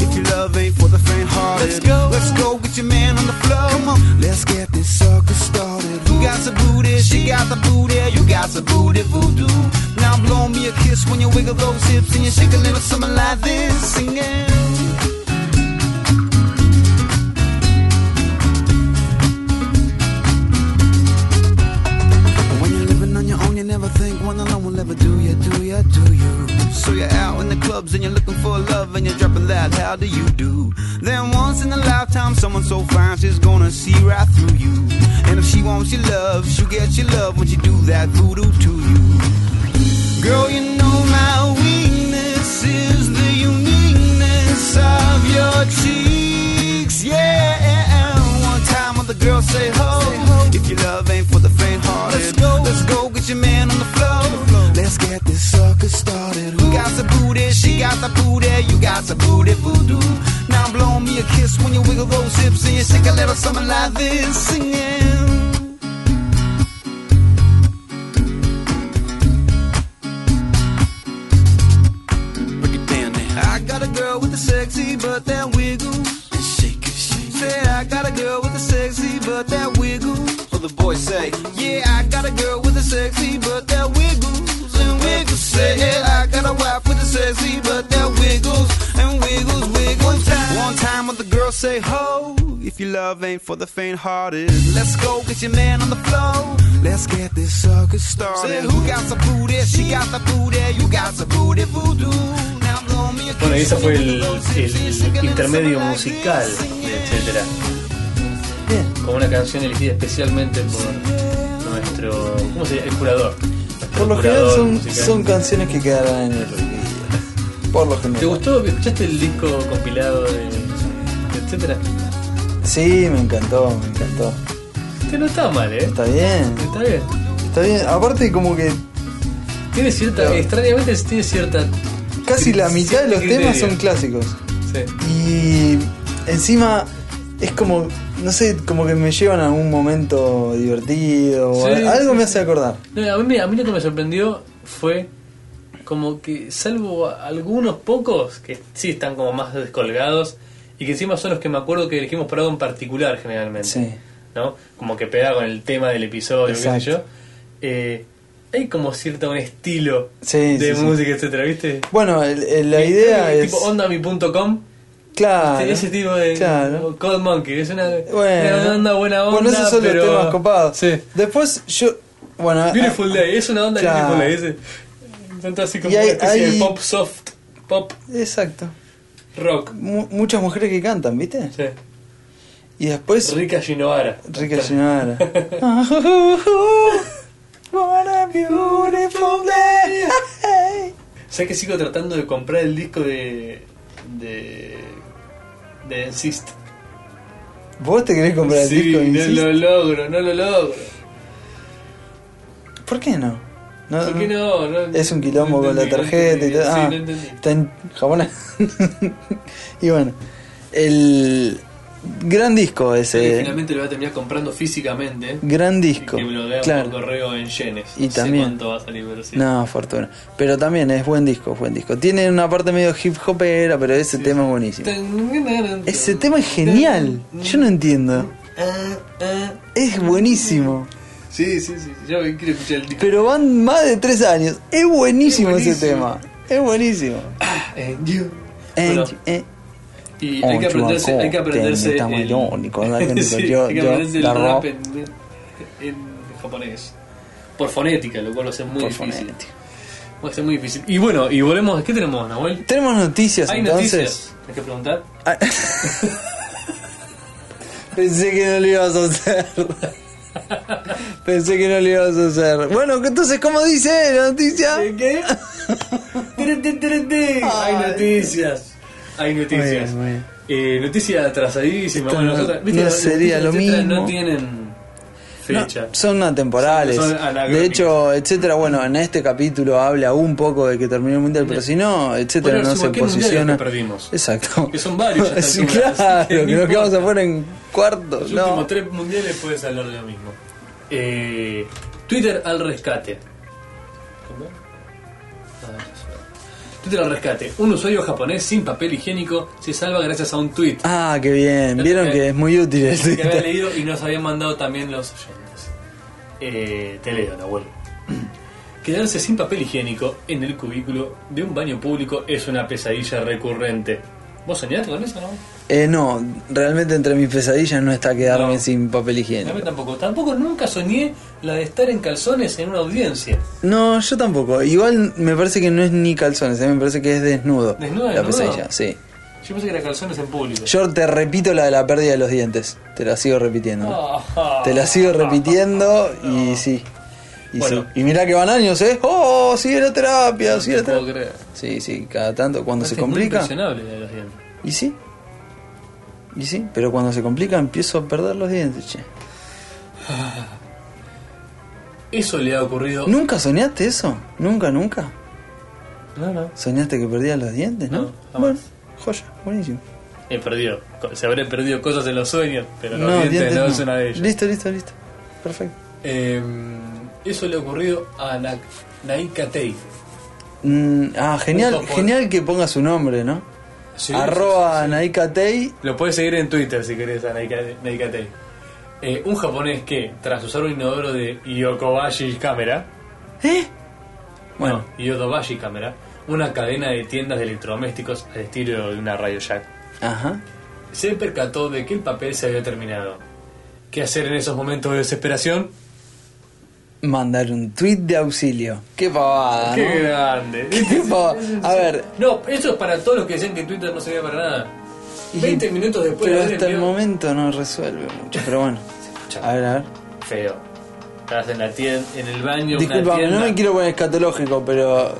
if your love ain't for the faint-hearted, let's go. Let's go get your man on the floor. Come on, let's get this sucker started. Who got some booty? She got the booty. You got some booty voodoo. Now blow me a kiss when you wiggle those hips and you shake a little something like this, singing. When you're living on your own, you never think one alone will ever do you, do you, do you? So you're out in the clubs and you're looking for love and you're dropping that, how do you do? Then once in a lifetime, someone so fine, she's gonna see right through you. And if she wants your love, she'll get your love when she do that voodoo to you. Girl, you know my weakness is the uniqueness of your cheeks. Yeah, one time when the girl say ho, if your love ain't for the faint-hearted, let's go, let's go get your man on the floor. Let's get She got the booty. You got the booty voodoo. Now blow me a kiss when you wiggle those hips and you shake a little something like this, singing. Break it down now. I got a girl with a sexy butt that wiggles. And shake it, shake Say I got a girl with a sexy butt that wiggles. So the boys say, Yeah, I got a girl with a sexy butt that wiggles. Say, yeah, I got a wife with a sexy butt that wiggles and wiggles, wiggles. One time, one time when the girl say, Ho, if your love ain't for the faint-hearted, let's go get your man on the floor. Let's get this sucker started. Say, who got the booty? She got the booty. You got the booty voodoo. Bueno, y ese fue el, el intermedio musical de etcétera. Como una canción elegida especialmente por nuestro. ¿Cómo se llama? El curador. Por lo general son, canciones que quedarán en el olvido. Por lo general. ¿Te gustó? ¿Escuchaste el disco compilado de, de etcétera? Sí, me encantó, me encantó. Que no está mal, ¿eh? Está bien. Está bien. Está bien. Aparte, como que Tiene cierta. Claro. Extrañamente tiene cierta. casi la mitad de los temas son clásicos. Sí. Y encima es como, no sé, como que me llevan a algún momento divertido. o algo sí, me hace acordar. No, a, mí, me- a mí lo que me sorprendió fue como que, salvo algunos pocos que sí están como más descolgados y que encima son los que me acuerdo que elegimos por algo en particular generalmente. Sí. ¿no? Como que pega con el tema del episodio, qué sé Exacto. yo. Eh, hay como cierto un estilo Sí, de música, etcétera, ¿viste? Bueno, el- el- la idea es. Tipo ondami.com. Claro. Ese tipo de Claro. Cold Monkey, es una, Bueno, una onda buena onda. bueno, esos son pero, los temas copados. Sí. Después yo. Bueno, Beautiful Day, es una onda Claro. Beautiful Day. Ese, todo así como hay- una especie hay- de pop soft, pop ah, exacto. rock. Mu- muchas mujeres que cantan, ¿viste? Sí. Y después. Rika Shinohara. Rica Shinara. What a beautiful day. ¿Sabes que sigo tratando de comprar el disco de. de. De Insist? ¿Vos te querés comprar el sí, disco? no Insist? lo logro, no lo logro. ¿Por qué no? No, ¿Por qué no? No- Es un quilombo no con la no tarjeta y todo. Sí, Ah, no entendí. está en japonés. y bueno, el gran disco ese. finalmente lo voy a terminar comprando físicamente. Gran Y disco. que me lo vean Claro. por correo en yenes. Y no sé también- cuánto va a salir, pero sí. No, fortuna. Pero también es buen disco, buen disco. Tiene una parte medio hip hopera, pero ese tema es buenísimo. Ese tema es genial. Yo no entiendo. Ah, ah. Es buenísimo. Sí, sí, sí. Yo quiero escuchar el disco. Pero van más de tres años. Es buenísimo, Es ese tema. Es buenísimo. And you. And- Bueno, eh, y hay que aprenderse, hay que aprenderse el- rap en, en japonés. Por fonética, lo cual a ser muy Por difícil. fonética. Va a ser muy difícil. Y bueno, y volvemos. ¿Qué tenemos, Nahuel? Tenemos noticias ¿Hay entonces. noticias? Hay que preguntar. Ah. Pensé que no lo ibas a hacer. Pensé que no lo ibas a hacer. Bueno, entonces, ¿cómo dice la noticia? ¿Qué? Tere, tere. Hay Ay. noticias. Hay noticias. Muy bien, Eh, noticia atrasadísima. Esto Bueno, no- nosotras- no Las sería noticias, lo mismo. No tienen No, fecha. son atemporales. Son- son de hecho, etcétera, bueno, en este capítulo habla un poco de que terminó el mundial, pero si no, etcétera, Bueno, no se ¿qué mundiales posiciona. que perdimos? Exacto. Que son varios ya Sí, claro, que no nos quedamos afuera en cuarto. Los no. últimos tres mundiales puedes hablar de lo mismo. Eh, Twitter al rescate. ¿Cómo? Eso. Twitter al rescate. Un usuario japonés sin papel higiénico se salva gracias a un tweet Ah, qué bien. Vieron que- que es muy útil el que había leído y nos habían mandado también los oyentes. Eh, te leo, Nahuel. Quedarse sin papel higiénico en el cubículo de un baño público es una pesadilla recurrente. ¿Vos soñaste con eso, no? Eh, no, realmente entre mis pesadillas no está quedarme No. sin papel higiénico. tampoco. Tampoco nunca soñé la de estar en calzones en una audiencia. No, yo tampoco. Igual me parece que no es ni calzones, eh, me parece que es desnudo. ¿Desnudo, La desnudo? pesadilla, sí. Yo pensé que era calzones en público. Yo te repito la de la pérdida de los dientes. Te la sigo repitiendo. Ah. Te la sigo repitiendo y sí. Y, Bueno. sí. y mirá que van años, ¿eh? ¡Oh! Sigue la terapia, No sigue te la terapia. Sí, sí, cada tanto, cuando se Este es muy complica. impresionable la de los dientes. Y sí. Y sí, pero cuando se complica empiezo a perder los dientes, che. Eso le ha ocurrido. ¿Nunca soñaste eso? ¿Nunca, nunca? no. no. ¿Soñaste que perdías los dientes, no? No, jamás. bueno, joya, buenísimo. He perdido. Se habré perdido cosas en los sueños, pero los dientes, no, es una de ellas. Listo, listo, listo. Perfecto. Eh, eso le ha ocurrido a Na- Naika Tei. Mm, ah, genial, genial que ponga su nombre, ¿no? Sí, Arroba sí, sí. Naika Tei. Lo puedes seguir en Twitter si querés a Naika, Naika Tei. Eh, un japonés que, tras usar un inodoro de Yokobashi Camera, ¿Eh? Bueno, bueno, Yodobashi Camera, una cadena de tiendas de electrodomésticos al estilo de una Radio Shack, ajá. se percató de que el papel se había terminado. ¿Qué hacer en esos momentos de desesperación? Mandar un tweet de auxilio. Qué pavada, ¡Qué ¿no? grande! Qué pavada. A ver, No, eso es para todos los que decían que Twitter no servía para nada. Y- 20 minutos después pero de hasta el enviado- momento no resuelve mucho. Pero bueno, a ver, a ver. Feo. Estás en la tienda, en el baño, una tienda. no me quiero poner escatológico, pero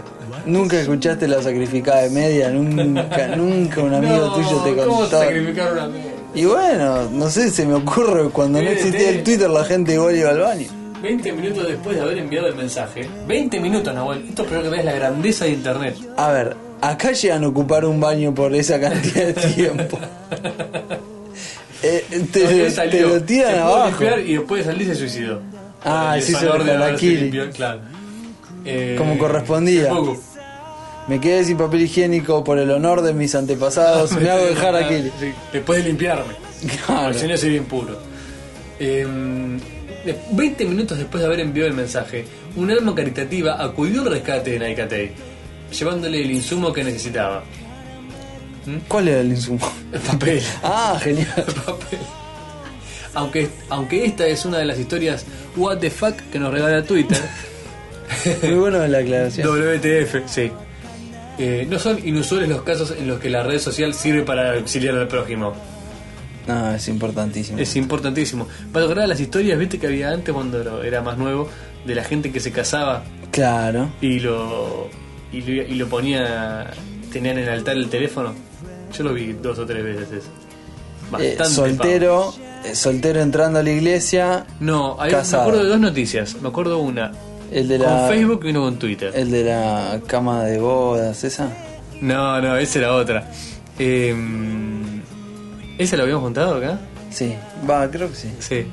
nunca escuchaste la sacrificada de media, nunca, nunca un amigo No, tuyo te ¿Cómo contó. sacrificar una media? Y bueno, no sé, se me ocurre cuando no existía el Twitter la gente igual iba al baño. 20 minutos después de haber enviado el mensaje. 20 minutos, Nahuel. Esto espero que veas la grandeza de internet. A ver, acá llegan a ocupar un baño por esa cantidad de tiempo. Eh, te, lo Se tiran pudo abajo. y después de salir se suicidó. Ah, sí, se harakiri. limpiado, Claro. Eh, Como correspondía. Me quedé sin papel higiénico por el honor de mis antepasados. Me hago dejar aquí. Sí, después de limpiarme. Claro. Si no sería impuro. Eh, de- 20 minutos después de haber enviado el mensaje, un alma caritativa acudió al rescate de Naikatei, llevándole el insumo que necesitaba. ¿Cuál era el insumo? El papel. Ah, genial. papel. Aunque, aunque esta es una de las historias What the fuck que nos regala Twitter, Muy bueno la aclaración. WTF, sí. Eh, no son inusuales los casos en los que la red social sirve para auxiliar al prójimo. No, es importantísimo. Es importantísimo. Para lograr las historias, viste que había antes cuando era más nuevo, de la gente que se casaba Claro. y lo, y lo, y lo ponía, tenían en el altar el teléfono. Yo lo vi dos o tres veces eso. Eh, Bastante soltero, eh, soltero entrando a la iglesia. No, hay- me acuerdo de dos noticias. Me acuerdo una El de con la. Facebook y uno con Twitter. El de la cama de bodas, esa. No, no, esa era otra. Eh, ¿Esa lo habíamos contado acá? Sí, va, creo que sí. Sí.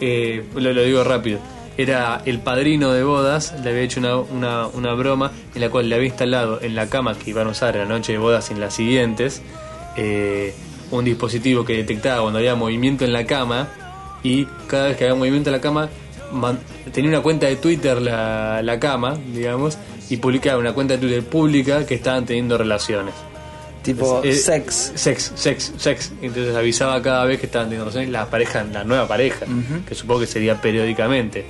Eh, lo, lo digo rápido. Era el padrino de bodas, le había hecho una, una, una broma en la cual le había instalado en la cama que iban a usar en la noche de bodas y en las siguientes eh, un dispositivo que detectaba cuando había movimiento en la cama y cada vez que había movimiento en la cama man- tenía una cuenta de Twitter la, la cama, digamos, y publicaba una cuenta de Twitter pública que estaban teniendo relaciones. Tipo Eh, sex. Sex, sex, sex. Entonces avisaba cada vez que estaban teniendo relaciones la pareja, la nueva pareja, que supongo que sería periódicamente.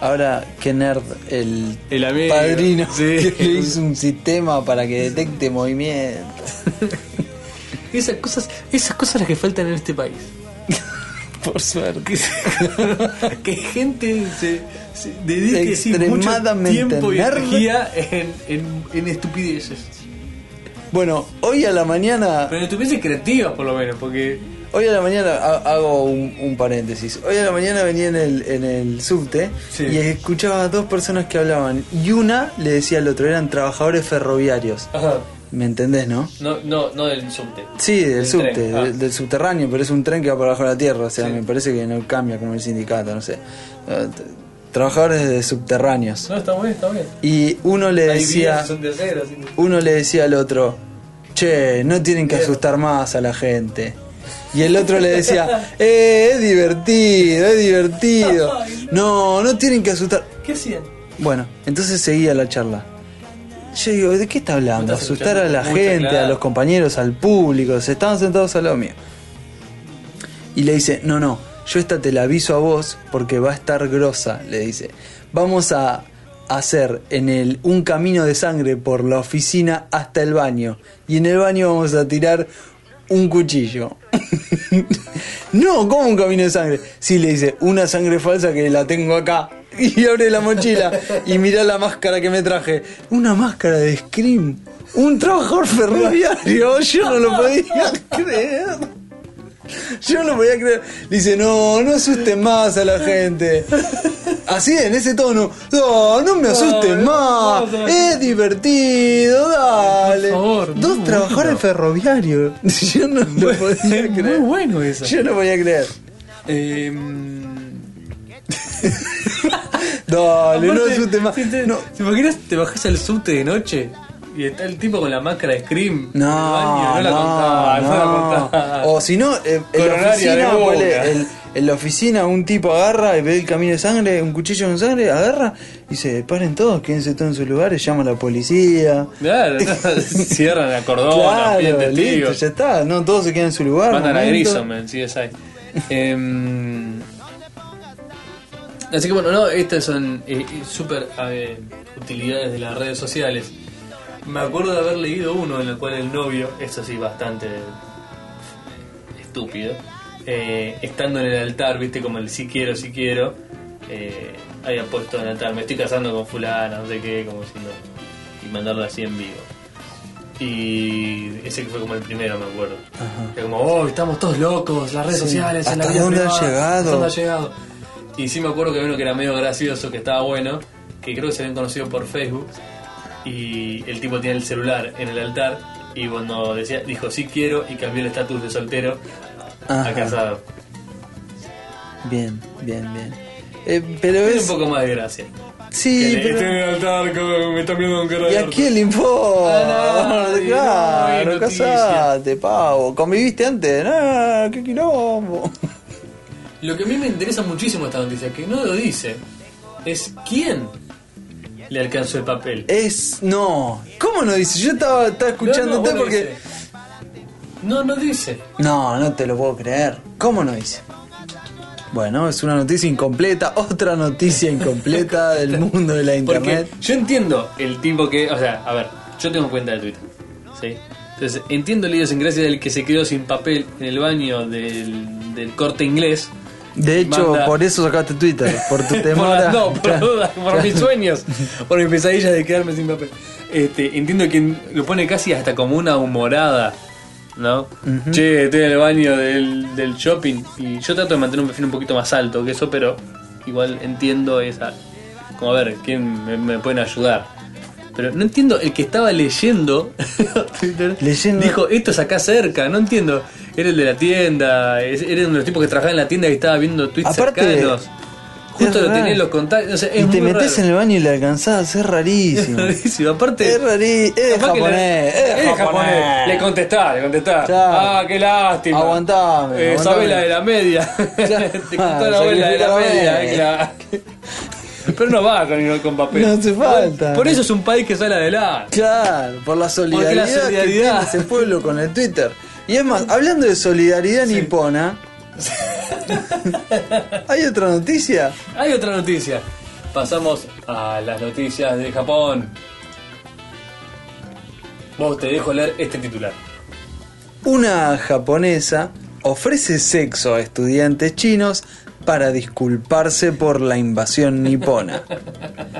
Ahora, qué nerd el, El amigo, padrino sí. que le hizo un sistema para que detecte movimiento. Esas cosas, esas cosas las que faltan en este país. Por suerte. Que, gente se, se dedique mucho tiempo y energía en, en, en estupideces. Bueno, hoy a la mañana, Pero en estupideces creativas por lo menos, porque hoy a la mañana ha- hago un, un paréntesis. Hoy a la mañana venía en el, en el subte Sí. y escuchaba a dos personas que hablaban y una le decía al otro, eran trabajadores ferroviarios. ¿Me entendés, no? no, no, no del subte. Sí, del Del subte, ah. del, del subterráneo, pero es un tren que va por abajo de la tierra, o sea, Sí. me parece que no cambia como el sindicato, no sé. Trabajadores de subterráneos. No, está bien, está bien. Y uno le Hay decía, así que- uno le decía al otro, che, no tienen que asustar más a la gente. Y el otro le decía, eh, es divertido, es divertido. No, no tienen que asustar. ¿Qué hacían? Bueno, entonces seguía la charla. Yo digo, ¿de qué está hablando? Asustar a la gente, claro. a los compañeros, al público. Se estaban sentados al lado mío. Y le dice, no, no, yo esta te la aviso a vos porque va a estar grosa, le dice. Vamos a hacer en el un camino de sangre por la oficina hasta el baño. Y en el baño vamos a tirar un cuchillo. no, ¿cómo un camino de sangre? Sí, le dice, una sangre falsa que la tengo acá. Y abre la mochila y mira la máscara que me traje. Una máscara de Scream. Un trabajador ferroviario. Yo no lo podía creer. Yo no podía creer. Dice, no, no asusten más a la gente. Así, en ese tono. No, no me asustes No, más. Es divertido, dale. Por favor, Dos trabajadores bueno. ferroviarios. Yo no lo podía Es muy creer. bueno eso. Yo no podía creer. Eh, Dale, no asustes más. si te, No. ¿Te imaginas? Te bajás al subte de noche y está el tipo con la máscara de Scream. No, baño, no la no, contaba, no, la contaba. O si no, eh, en la oficina, el- en la oficina un tipo agarra y ve el camino de sangre, un cuchillo con sangre, agarra y dice, paren todos, quédense todos en sus lugares, llama a la policía. Claro, cierran la cordona, claro, piden listo, ya está, no, todos se quedan en su lugar. Mandan a momento. Grissom en CSI. Em, así que bueno, no, estas son eh, eh, súper eh, utilidades de las redes sociales. Me acuerdo de haber leído uno en el cual el novio, esto sí, bastante estúpido, eh, estando en el altar, viste, como el sí quiero, sí quiero, eh, había puesto en el altar, me estoy casando con fulana, no sé qué, como no, y mandarlo así en vivo. Y ese que fue como el primero, me acuerdo. Ajá. Que como, oh, estamos todos locos, las redes Sí. sociales, en la ¿Hasta vida dónde privada, llegado? ¿Hasta dónde han llegado? Y sí me acuerdo que había uno que era medio gracioso, que estaba bueno, que creo que se habían conocido por Facebook. Y el tipo tiene el celular en el altar. Y cuando decía, dijo sí quiero y cambió el estatus de soltero a casado. Bien, bien, bien. Eh, pero Tiene un es. poco más de gracia. Sí, Que pero. Estoy en el altar, que me están viendo cara ¿Y a quién le importa? No claro, noticia. casate, pavo. ¿Conviviste antes? No, qué quilombo. Lo que a mí me interesa muchísimo esta noticia, que no lo dice, es quién le alcanzó el papel. Es. No. ¿Cómo no dice? Yo estaba, estaba escuchándote No, porque. dice. No, no dice. No, no te lo puedo creer. ¿Cómo no dice? Bueno, es una noticia incompleta, otra noticia incompleta del mundo de la Porque internet. yo entiendo el tipo que. O sea, a ver, yo tengo cuenta de Twitter. ¿Sí? Entonces, entiendo la idiosincrasia del que se quedó sin papel en el baño del, del corte inglés. De hecho, Manda- por eso sacaste Twitter, por tu por temor la- a- no, por, por mis sueños, por mis pesadillas de quedarme sin papel. Este, entiendo que lo pone casi hasta como una humorada, ¿no? Che, estoy en el baño del, del shopping y yo trato de mantener un perfil un poquito más alto que eso, pero igual entiendo esa. Como a ver, ¿quién me, me pueden ayudar? Pero no entiendo, el que estaba leyendo Twitter Leyendo- dijo, esto es acá cerca, no entiendo. Era el de la tienda, es- era uno de los tipos que trabajaba en la tienda y estaba viendo tweets Aparte, cercanos. Justo es lo en los contactos. o sea, es Y te metes raro. en el baño y le alcanzás, es rarísimo. rarísimo. Aparte, Es rarísimo, es japonés, le- es japonés. Le contestá, le contestá. Claro. Ah, qué lástima. Aguantame, Eh, aguantame. Sabela de la media. Claro. Te contó la abuela de la la media. claro. Pero no va con, con papel. No hace falta. Por eso es un país que sale adelante. Claro, por la solidaridad, la solidaridad. que tiene ese pueblo con el Twitter. Y es más, hablando de solidaridad nipona, ¿hay otra noticia? Hay otra noticia. Pasamos a las noticias de Japón. Vos te dejo leer este titular. Una japonesa ofrece sexo a estudiantes chinos para disculparse por la invasión nipona.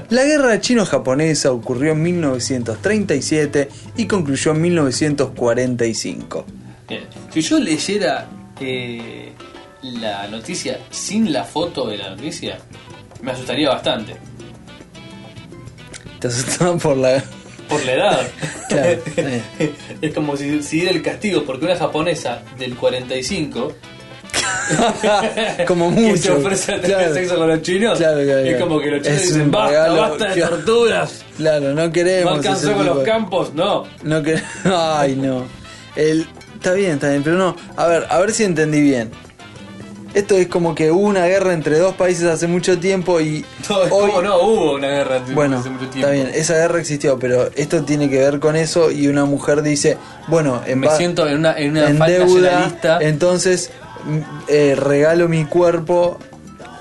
La guerra chino-japonesa ocurrió en 1937 y concluyó en 1945. Bien. Si yo leyera eh, la noticia sin la foto de la noticia, me asustaría bastante. Te asustaban por la... Por la edad. Claro, eh. es como si siguiera el castigo, porque una japonesa del 45 Como que se mucho. ofrece a tener Claro. sexo con los chinos, Claro, claro, es como que los chinos Es dicen basta, regalo, basta de torturas. Claro, no No queremos. alcanzó ese con los de- campos, no. No que Ay, no. El... Está bien, está bien, pero no. A ver, a ver si entendí bien. Esto es como que hubo una guerra entre dos países hace mucho tiempo y No, hoy... ¿Cómo no? Hubo una guerra Bueno, hace mucho tiempo. está bien, esa guerra existió, pero esto tiene que ver con eso y una mujer dice, bueno, en, Me siento en una, en una en falta deuda, entonces mm, eh, regalo mi cuerpo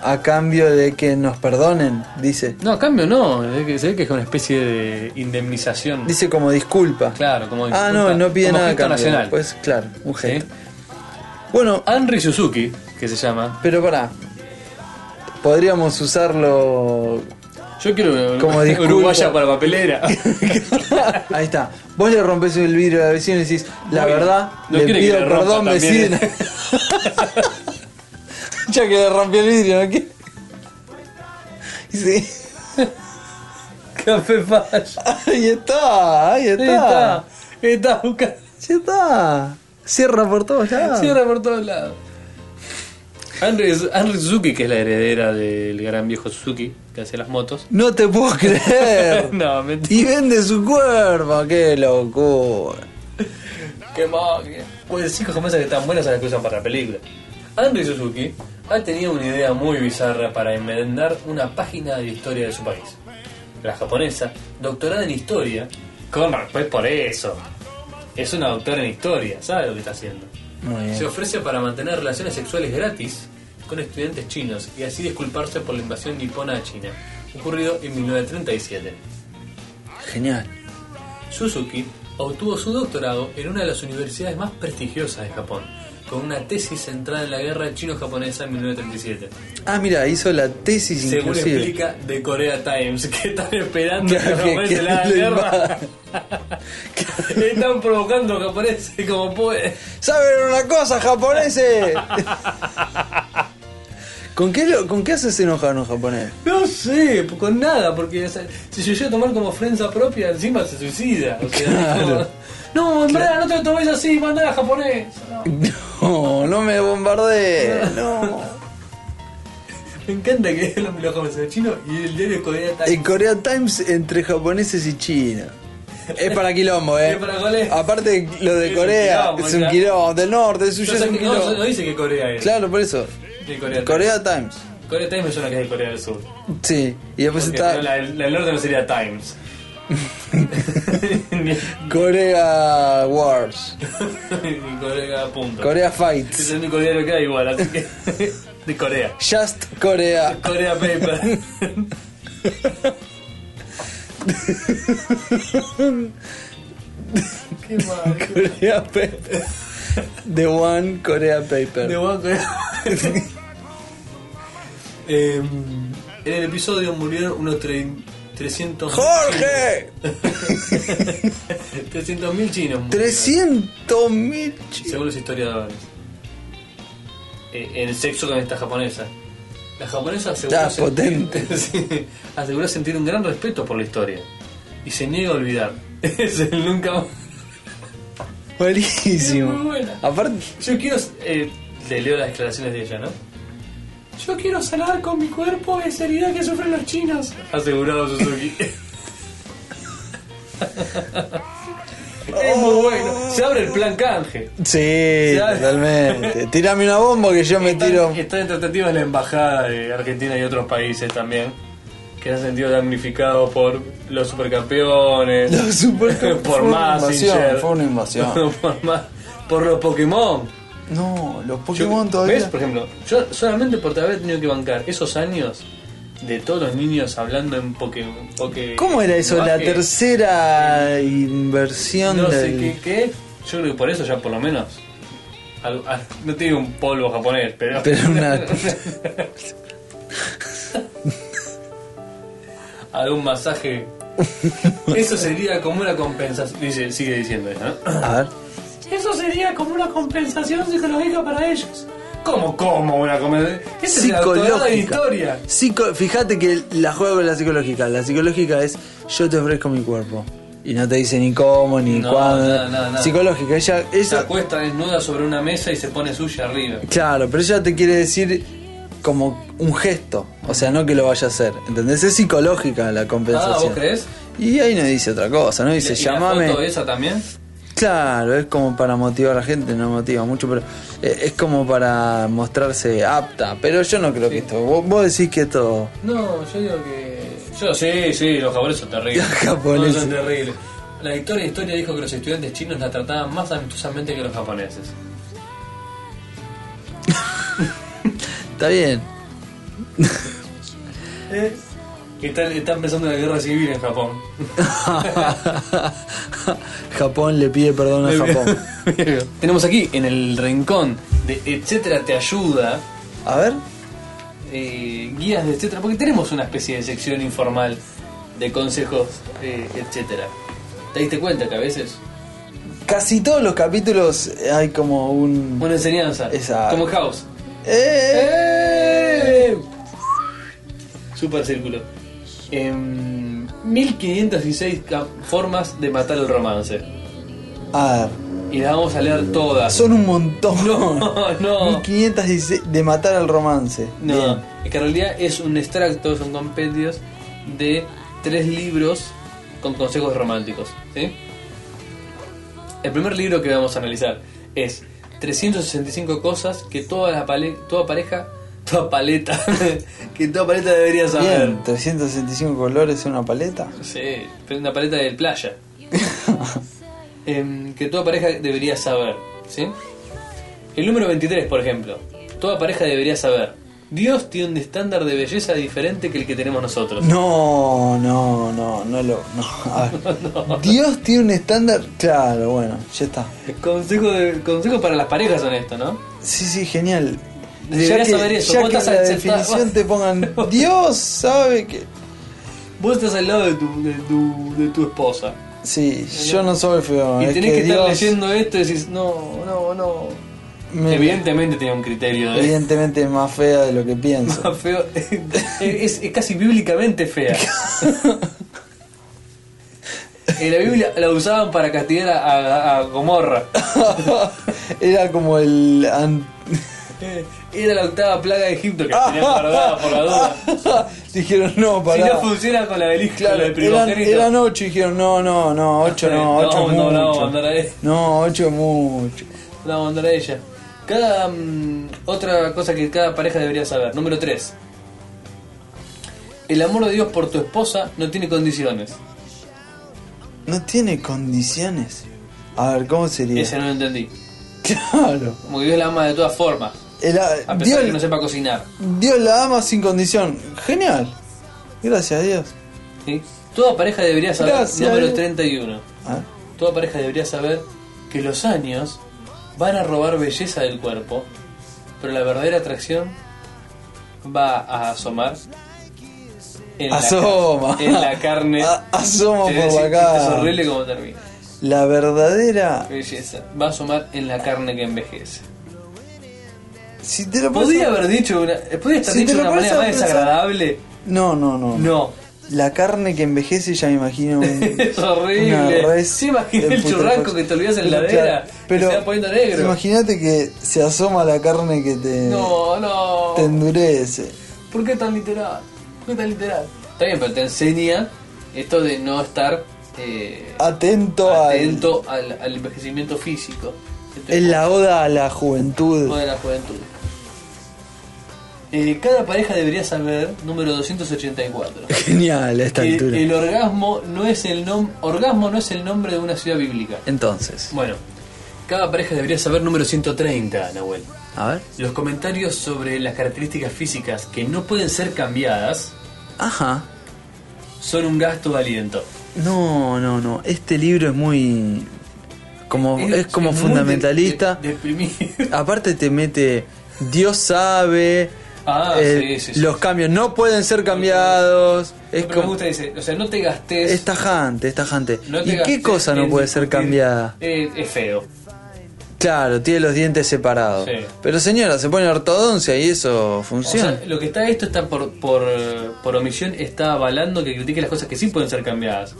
a cambio de que nos perdonen, dice. No, a cambio no. Se ve que- es una especie de indemnización. Dice como disculpa. Claro, como Ah, disculpa, no, no pide como nada a cambio. nacional. Pues claro, un ¿Sí? gesto. Bueno, Henry Suzuki, que se llama. pero pará. Podríamos usarlo. Yo quiero Como disculpa. uruguaya para papelera. Ahí está. Vos le rompes el vidrio a la vecina y decís, la verdad, No le pido perdón, vecina. ya que le rompí el vidrio, ¿no? ¿Qué? Sí. Café Flash. Ahí está, ahí Ahí está. está. Está buscando. Ya está. Cierra por todos lados. Cierra por todos lados. Henry, Henry Suzuki, que es la heredera del gran viejo Suzuki, que hace las motos. No te puedo creer. no, mentira. y vende su cuerpo, qué locura. Qué magia. Pues hijos japonesas que están buenas son las que usan para la película. Henry Suzuki ha tenido una idea muy bizarra para enmendar una página de historia de su país. La japonesa, doctorada en historia, con pues por eso. Es una doctora en historia, sabe lo que está haciendo. Muy Se bien. ofrece para mantener relaciones sexuales gratis con estudiantes chinos y así disculparse por la invasión nipona a China, ocurrido en 1937. Genial. Suzuki obtuvo su doctorado en una de las universidades más prestigiosas de Japón, con una tesis centrada en la guerra chino-japonesa en 1937. Ah, mira, hizo la tesis Según inclusive. explica The Korea Times, que están esperando que que- japoneses lo guerra. están provocando a los japoneses como pueden. ¿Saben una cosa, japoneses? ¿Con qué, lo- ¿Con qué haces enojar a un japonés? No sé, con nada, porque o sea, si yo a tomar como frenza propia, encima se suicida. O sea, Claro. No, en verdad, no te lo tomes así, mandá a japonés. No. No, no me bombardees. No. Me encanta que lo, lo japoneses chino y el diario Corea está En Korea Times entre japoneses y chinos. Es para quilombo, eh. Es para Corea. Aparte, lo de Es un Corea quilombo, es un quilombo. Del norte, del sur No, es un quilombo. no dice que Corea es. Claro, por eso. De Corea, Corea Times. Corea Times me suena que es de Corea del Sur. Sí, y después Porque está la, la del norte no sería Times. Corea Wars, Corea punto. Corea Es Fights, el único diario que hay igual, así que. de Corea. Just Corea. Corea Paper. Qué mal. Corea Paper. The One Korea Paper. De One Corea. Em, en el episodio murieron unos tre- 300 ¡Jorge! 300 mil chinos. murieron, 300 mil Según los historiadores. En el sexo con esta japonesa. La japonesa aseguró, Está potente. sí, aseguró sentir un gran respeto por la historia. Y se niega a olvidar. Es el nunca más. Es muy Buenísimo. buena. Aparte, Yo quiero. Eh, le leo las declaraciones de ella, ¿no? Yo quiero sanar con mi cuerpo esa herida que sufren los chinos. Asegurado Suzuki. es muy bueno. Se abre el plan canje. sí, totalmente. Tírame una bomba que yo me Están- tiro. Están en tratativas la embajada de Argentina y otros países también. Que se han sentido damnificados por los supercampeones. Los super- por fue una Mazinger. invasión, fue una invasión. por, ma- por los Pokémon. No, los Yo- Pokémon todavía. ¿Ves? Por ejemplo, yo solamente por haber tenido que bancar esos años de todos los niños hablando en Pokémon. Poké- ¿Cómo era eso? La tercera inversión No sé qué, qué. Yo creo que por eso ya por lo menos. al- al- no te digo un polvo japonés, pero. Pero una. algún masaje. Eso sería como una compensación. Dice, sigue diciendo eso, ¿no? A ver. Eso sería como una compensación psicológica para ellos. ¿Cómo, cómo una compensación? Esa es la historia. Psico- Fíjate que la juega con la psicológica. La psicológica es yo te ofrezco mi cuerpo. Y no te dice ni cómo ni No, cuándo. nada, nada, nada. Psicológica, ella, Se ella acuesta desnuda sobre una mesa y se pone suya arriba. Claro, pero ella te quiere decir como un gesto. O sea, no que lo vaya a hacer. ¿Entendés? Es psicológica la Ah, compensación. ¿vos crees? Y ahí no dice otra cosa, ¿no? Dice, ¿Y la llamame. foto esa también? Claro, es como para motivar a la gente, no motiva mucho, pero eh, es como para mostrarse apta. Pero yo no creo que esto. Vos, vos decís que esto. No, yo digo que. Yo sí, sí, los japoneses son terribles. Los japoneses. No, son terribles. La historia de historia dijo que los estudiantes chinos la trataban más amistosamente que los japoneses. Está bien. ¿Eh? Están, están pensando en la guerra civil en Japón. Japón le pide perdón a Japón. Tenemos aquí en el rincón de Etcétera te ayuda, A ver. eh, guías de etcétera, porque tenemos una especie de sección informal de consejos, eh, etcétera. ¿Te diste cuenta que a veces Casi todos los capítulos hay como un. una enseñanza, Exacto. como House? ¡Eh! ¡Eh! Super círculo. Em, 1516 ca- formas de matar el romance. A ver. Y las vamos a leer todas. Son un montón. No, no. 1516 de matar al romance. No, Bien. es que en realidad es un extracto, son compendios de tres libros con consejos románticos. ¿sí? El primer libro que vamos a analizar es 365 cosas que toda la pale- toda pareja, toda paleta, que toda paleta debería saber. Bien, 365 colores en una paleta. Sí, pero una paleta de playa. Em, que toda pareja debería saber, ¿sí? El número 23, por ejemplo. Toda pareja debería saber. Dios tiene un estándar de belleza diferente que el que tenemos nosotros. No, no, no, no lo. No. A ver. Dios tiene un estándar. Claro, bueno, ya está. Consejo, de, consejo para las parejas son esto, ¿no? Sí, sí, genial. Deberías ya que, saber eso, ya vos que estás la definición te pongan Dios sabe que. Vos estás al lado de tu, de tu, de tu esposa. Sí, yo no soy feo. y es tenés que, estar leyendo esto y decís, no, no, no. Me- Evidentemente tenía un criterio de Evidentemente es más fea de lo que pienso. más feo. es, es casi bíblicamente fea. En la Biblia la usaban para castigar a, a- a Gomorra. Era como el. an- Era la octava plaga de Egipto que tenía guardada por la duda. Dijeron, no, Si pará. no funciona con la del Claro, del eran, primogénito. eran ocho y dijeron, no, no, no, ocho no, ocho no, es no, mucho. mandar a. No, ocho es mucho. La vamos a mandar a ella. Cada mm, otra cosa que cada pareja debería saber. Número 3. El amor de Dios por tu esposa no tiene condiciones. No tiene condiciones. A ver, ¿cómo sería? Ese no lo entendí. Claro. Como que Dios la ama de todas formas. El- A pesar Dios, que no sepa cocinar. Dios la ama sin condición. Genial. Gracias a Dios. ¿sí? Toda pareja debería saber. Gracias. Número 31. A ver. Toda pareja debería saber que los años van a robar belleza del cuerpo, pero la verdadera atracción va a asomar en, Asoma. La, en la carne. A- asoma por decir, la Es horrible como termina. La verdadera. Belleza. Va a asomar en la carne que envejece. Si te lo pones Podría a- haber dicho una. Podría estar Si dicho de una manera más desagradable. No, no, no. No. La carne que envejece ya me imagino. un- Es horrible. res Sí, de el churrasco que te olvidas en la Pero, heladera. claro, que se va poniendo negro. Imagínate que se asoma la carne que te, No, no. te endurece. ¿Por qué tan literal? ¿Por qué tan literal? Está bien, pero te enseña esto de no estar eh, Atento, atento al, al envejecimiento físico. Es la oda a la juventud. O de la juventud. Eh, cada pareja debería saber, número 284, Genial a esta que altura. el orgasmo no es el nom orgasmo no es el nombre de una ciudad bíblica. Entonces, Bueno, cada pareja debería saber número 130, Nahuel. a ver. Los comentarios sobre las características físicas que no pueden ser cambiadas Ajá. son un gasto de aliento. No, no, no. Este libro es muy. Como, es, como fundamentalista. de- de- deprimido. Aparte te mete. Dios sabe. Ah, eh, sí, sí, sí. Los cambios no pueden ser cambiados. Es me como. gusta dice, o sea, no te gastes. Es tajante, es tajante. no ¿Y qué cosa no puede ser cambiada? Eh, es feo. Claro, tiene los dientes separados. Pero señora, se pone ortodoncia y eso O funciona. sea, lo que está esto está por, por, por omisión, está avalando que critique las cosas que sí pueden ser cambiadas.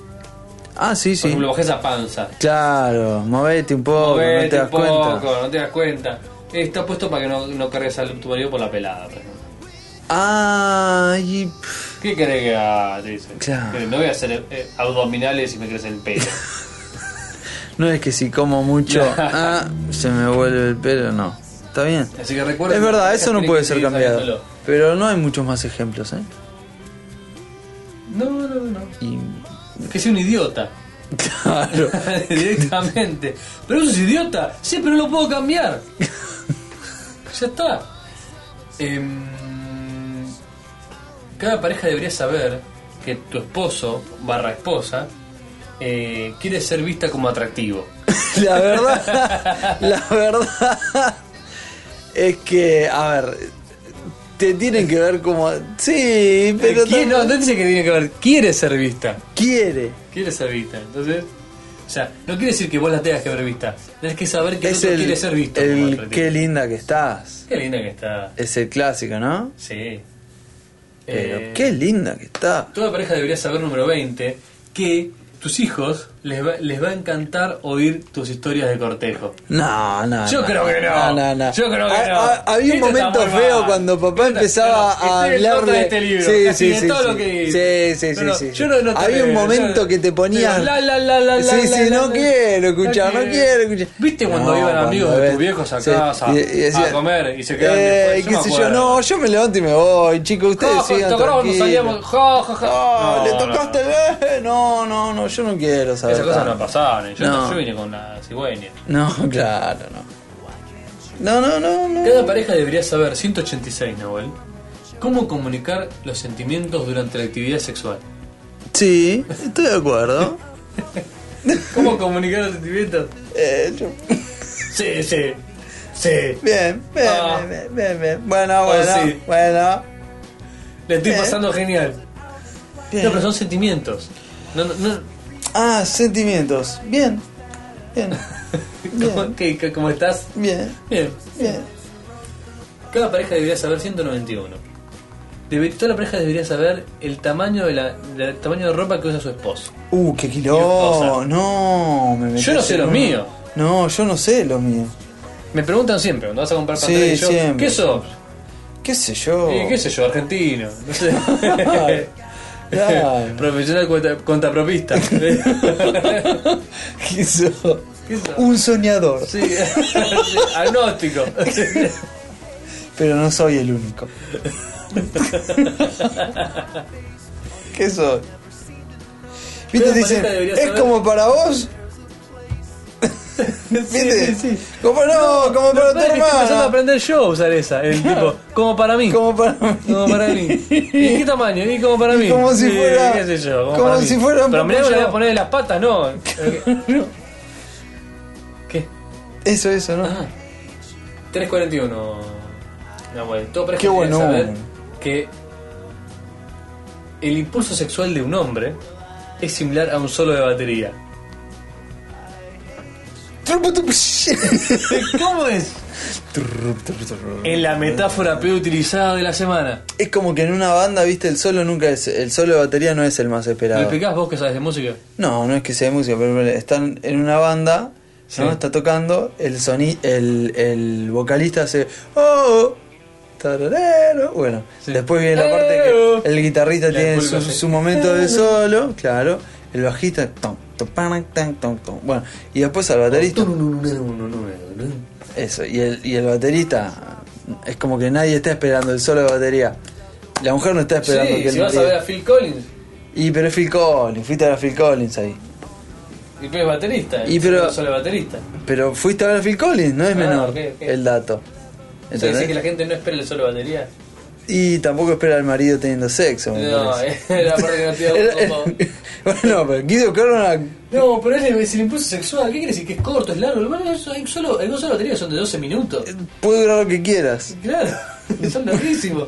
Ah, sí, Por sí. ejemplo, bajé esa panza. Claro, movete un poco, no te das un poco, cuenta. no te das cuenta. Está puesto para que no, no cargues al tu marido por la pelada, por ejemplo. Ah, y. ¿Qué querés que haga? Te dice. Claro. No voy a hacer eh, abdominales y me crece el pelo. No es que si como mucho, ah, se me vuelve el pelo, no. Está bien. Así que recuerda. Es verdad, eso no puede ser cambiado. cambiado. Pero no hay muchos más ejemplos, ¿eh? No, no, no. Y. Que sea un idiota. Claro. Directamente. Pero eso es idiota. Sí, pero lo puedo cambiar. ya está. Em, cada pareja debería saber que tu esposo barra esposa eh, quiere ser vista como atractivo. La verdad, la verdad es que, a ver, te tienen que ver como. Sí, pero. No, no dice que tiene que ver. Quiere ser vista. quiere. Quiere ser vista. Entonces. O sea, no quiere decir que vos la tengas que ver vista. Tienes que saber que el Es otro quiere ser visto. el qué linda que estás. Qué linda que está. Es el clásico, ¿no? Sí. Pero Eh, qué linda que está. Toda pareja debería saber, número 20, que tus hijos les va, les va a encantar oír tus historias de cortejo. No, no. Yo no. creo que no. No, no. Yo creo que Ha- no. ha- había un momento feo mal. cuando papá empezaba a hablarle. de este libro, sí, sí, sí. todo sí. lo que sí, sí, sí, yo había un momento yo- que te ponías. La, la, sí, sí, no quiero escuchar, no quiero escuchar. ¿Viste cuando iban amigos de tus viejos a casa a comer y se quedaban eh, después? Qué sé yo, no, yo me levanto y me voy, chicos, ustedes sigan No, le tocaste el no, no, no, yo no quiero saber. Esas cosas no pasaban. Yo, No. yo vine con la cigüeña. No, claro, no. No, no, no, no. Cada pareja debería saber, 186, Nahuel, cómo comunicar los sentimientos durante la actividad sexual. Sí, estoy de acuerdo. ¿Cómo comunicar los sentimientos? Eh, yo- Sí, sí, sí. Bien, bien, Ah. bien, bien, bien, bien. Bueno, Oh, bueno, sí. bueno. Le estoy Bien. pasando genial. Bien. No, pero son sentimientos. No, no, no. Ah, sentimientos. Bien. Bien. ¿Cómo, Bien. qué- qué- ¿Cómo estás? Bien. Bien. Bien. Cada pareja debería saber 191. Debe- toda la pareja debería saber el tamaño de la, del tamaño de ropa que usa su esposo. Uh, qué quilombo. cosa. No, me Yo no sé metiste los en- míos. No, yo no sé los míos. Me preguntan siempre cuando vas a comprar Sí, pantalones. yo, siempre. ¿Qué sos? ¿Qué sé yo? ¿Qué sé yo? Argentino. No sé. Claro. Profesional cuenta, contapropista. ¿Qué? ¿Qué sos? Un soñador. Sí, agnóstico. Pero no soy el único. ¿Qué soy? ¿Viste? Dicen, ¿es como para vos? ¿Viste? Como, no, como para tu que estoy empezando a aprender yo a usar esa. El tipo, como para mí. Como para mí. Como para mí. ¿Y qué tamaño? ¿Y como para mí? Como si Sí, fuera- qué sé yo, como para mí. si fuera un Pero mirá que le voy a poner en las patas, no. ¿Qué? Eso, eso, ¿no? Ah, 341. No, bueno, todo pareja Qué bueno. saber que el impulso sexual de un hombre es similar a un solo de batería. ¿Cómo es? En la metáfora peor utilizada de la semana. Es como que en una banda, viste, el solo nunca es. El solo de batería no es el más ¿Me esperado. explicás vos que sabes de música? No, no es que sea de música, pero están en una banda, Sí. ¿no? Está tocando, el soni el, el vocalista hace oh, tararero. bueno, Sí. después viene la parte que el guitarrista La tiene su, sí. su momento de solo, claro, el bajista tom, bueno, y después al baterista eso, y el, y el baterista es como que nadie está esperando el solo de batería. La mujer no está esperando Sí, que si el vas a ver a Phil Collins Y pero es Phil Collins, fuiste a ver a Phil Collins ahí. y tú eres baterista. Y pero- solo baterista. Pero fuiste a ver a Phil Collins, no es Ah, menor el dato. O sea, ¿Entendés? decir que la gente no espera el solo de batería. Y tampoco espera al marido teniendo sexo. No, es la parte que no te da bueno, pero Guido Corona. No, pero es el, es el impulso sexual. ¿Qué quiere decir? Que es corto, es largo. Bueno, eso, hay solo, dos solo son de 12 minutos. Puede durar lo que quieras. Claro, son larguísimos.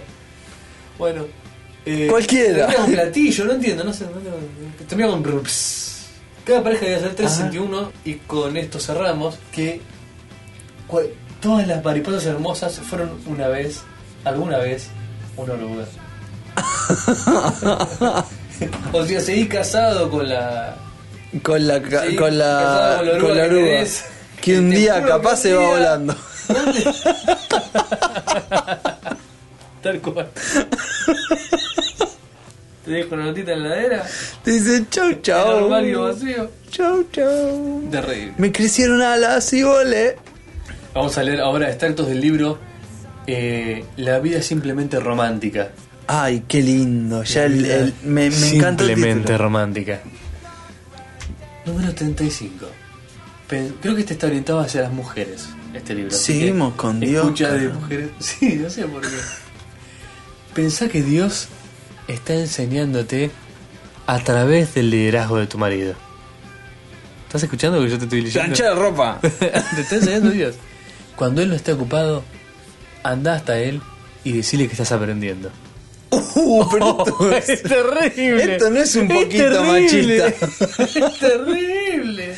Bueno. Eh, Cualquiera. Termina con platillo, no entiendo, no sé. No, no, termina con rups. Cada pareja debe hacer 361 y con esto cerramos que cua- todas las mariposas hermosas fueron una vez, alguna vez, una oruga. o sea, seguís casado con la... Con la, ca- con la, con la oruga con la que oruga. tenés. Que un día capaz se va volando. Tal cual. Te dejo una notita en la heladera. Te dice chau El chau. armario vacío. Chau chau. Terrible. Me crecieron alas y volé. Vamos a leer ahora extractos del libro eh, La vida es simplemente romántica. Ay, qué lindo. Ya el, el- me, me encanta el Simplemente título. romántica. Número 35. Pen- Creo que este está orientado hacia las mujeres, este libro. así Seguimos con Dios, Escucha de mujeres. Sí, no sé por qué. Pensá que Dios está enseñándote a través del liderazgo de tu marido. ¿Estás escuchando lo que yo te estoy leyendo? Plancha de ropa. Te está enseñando Dios. Cuando Él no esté ocupado, anda hasta Él y decirle que estás aprendiendo. Uh, pero esto es- es terrible. esto no es un poquito machista. Es terrible.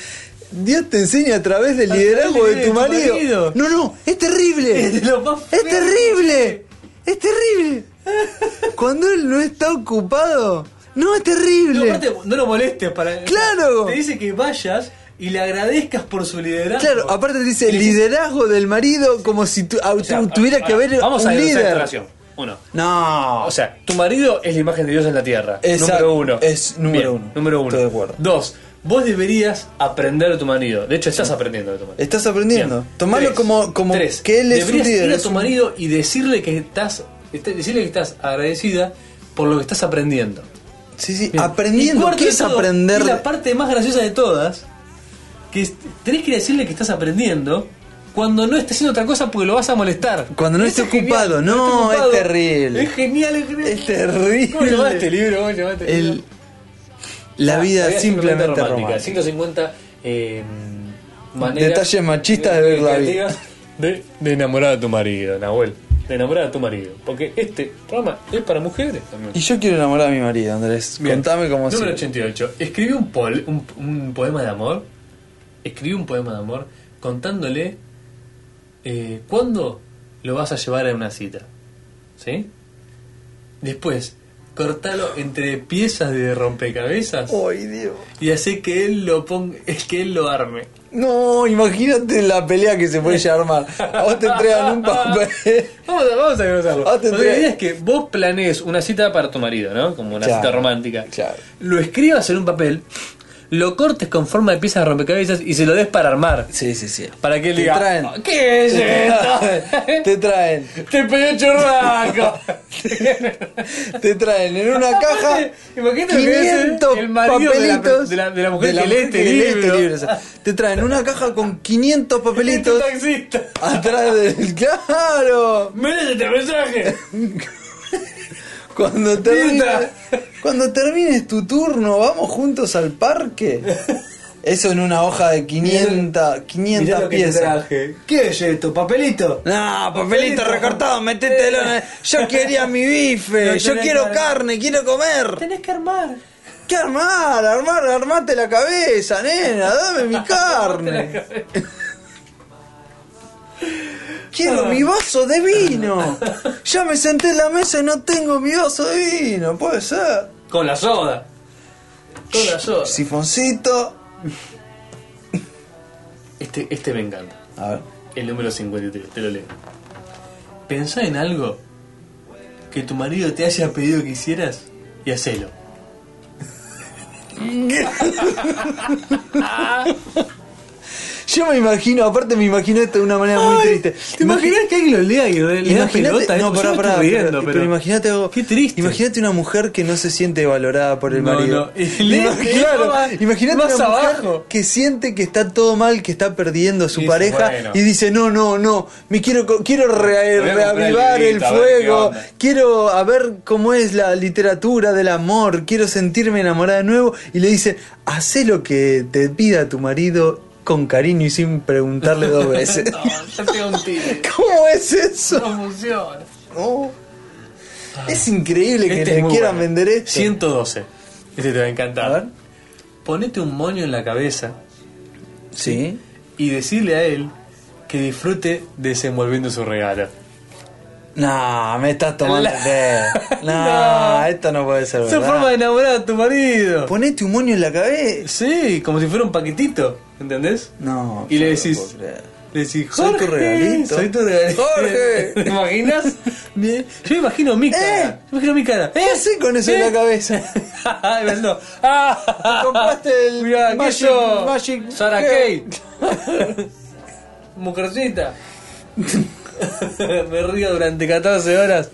Dios te enseña a través del A liderazgo de tu marido. No, no, es terrible. Es de lo más Es feo. terrible. Es terrible. Cuando él no está ocupado. No, es No, terrible. aparte, no lo molestes para. Claro. Te dice que vayas y le agradezcas por su liderazgo. Claro, aparte te dice liderazgo del marido como si tu, O sea, tuviera que haber Vamos un a líder. Uno. No. O sea, tu marido es la imagen de Dios en la tierra. Exacto. Número uno. Es número Bien, uno. Número uno. Estoy de acuerdo. Dos. Vos deberías aprender de tu marido. De hecho, estás aprendiendo de tu marido. Estás aprendiendo. Bien. Tomalo Tres. como, como Tres. que él es un Deberías líder. ir a tu un- marido y decirle que estás, este- decirle que estás agradecida por lo que estás aprendiendo. Sí, sí, Bien. Aprendiendo. ¿Qué es todo, aprender? Y la parte más graciosa de todas, que tenés que decirle que estás aprendiendo cuando no estés haciendo otra cosa porque lo vas a molestar. Cuando no esté genial, ocupado. no No, esté ocupado. es terrible. Es genial, es genial. Es terrible. ¿Cómo llamaste este libro? ¿Cómo llamaste El- libro? la Ah, vida simplemente romántica. 150 eh, maneras Detalles machistas de ver la vida. De, de enamorar a tu marido, Nahuel. De enamorar a tu marido. Porque este programa es para mujeres también. Y yo quiero enamorar a mi marido, Andrés. Bien. Contame cómo Número si. 88. Escribí un, pol- un, un poema de amor escribí un poema de amor contándole eh, cuándo lo vas a llevar a una cita. ¿Sí? Después, cortalo entre piezas de rompecabezas ¡Ay, Dios! y hace que él lo ponga, es que él lo arme. No, imagínate la pelea que se puede armar. A vos te entregan un papel. Vamos a, vamos a la idea es que vos planees una cita para tu marido, ¿no? Como una Claro, cita romántica. claro. Lo escribas en un papel, lo cortes con forma de piezas de rompecabezas y se lo des para armar. Sí, sí, sí. Para que él Te diga, traen. "Oh, ¿qué es esto? Te traen. Te pedí churraco. Te traen en una caja Imagínate que es 500 el papelitos de la, de la mujer de la que lee mujer este que lee este libro. libro, o sea, te traen una caja con 500 Este papelitos taxista. atrás del. ¡Claro! ¡Mira este mensaje! Cuando termines, cuando termines tu turno, vamos juntos al parque. Eso en una hoja de 500, 500 piezas. traje. ¿Qué es esto? ¿Papelito? No, papelito recortado, metételo en el- Yo quería mi bife, No yo tenés quiero que- carne, quiero comer. Tenés que armar. ¿Qué armar? Armar, armate la cabeza, nena, dame mi carne. Quiero mi vaso de vino. Ya me senté en la mesa y no tengo mi vaso de vino, puede ser. Con la soda. Con la soda. Sifoncito. Este, este me encanta. A ver. El número 53, te lo leo. Pensá en algo que tu marido te haya pedido que hicieras y hacelo. Yo me imagino, aparte me imagino esto de una manera muy triste. ¿Te imaginas que alguien lo lea y le da pelota? no, pará, pará, pero, pero pero- imagínate algo. Qué triste. Imagínate una mujer que no se siente valorada por el No, marido. no, Ima- claro, imagínate más una mujer abajo. que siente que está todo mal, que está perdiendo a su Y pareja bueno. y dice, "No, no, no, me quiero quiero re- el reavivar el fuego, onda". quiero a ver cómo es la literatura del amor, quiero sentirme enamorada de nuevo" y le dice, "Hacé lo que te pida tu marido con cariño y sin preguntarle dos veces." No, un tiro. ¿Cómo es eso? No funciona. No. Es increíble que Este le quieran bueno. vender esto. 112. Este te va a encantar. A ver. Ponete un moño en la cabeza Sí. y decirle a él que disfrute desenvolviendo su regalo. No, me estás tomando La- dedo. No, No. esto no puede ser Esa verdad. forma de enamorar a tu marido. Ponete un moño en la cabeza. Sí, como si fuera un paquetito, ¿entendés? No. Y le no decís, le decís, Soy tu Jorge, regalito. Soy tu regalito. Jorge. ¿Te imaginas? Bien. Yo me imagino mi cara. Eh. Yo me imagino mi cara. ¿Qué haces con eso en la cabeza? Ay, haciendo, ah, compraste el Mirá, ¿qué Magic-? Magic- Sarah. Kate. Mujercita. me río durante 14 horas.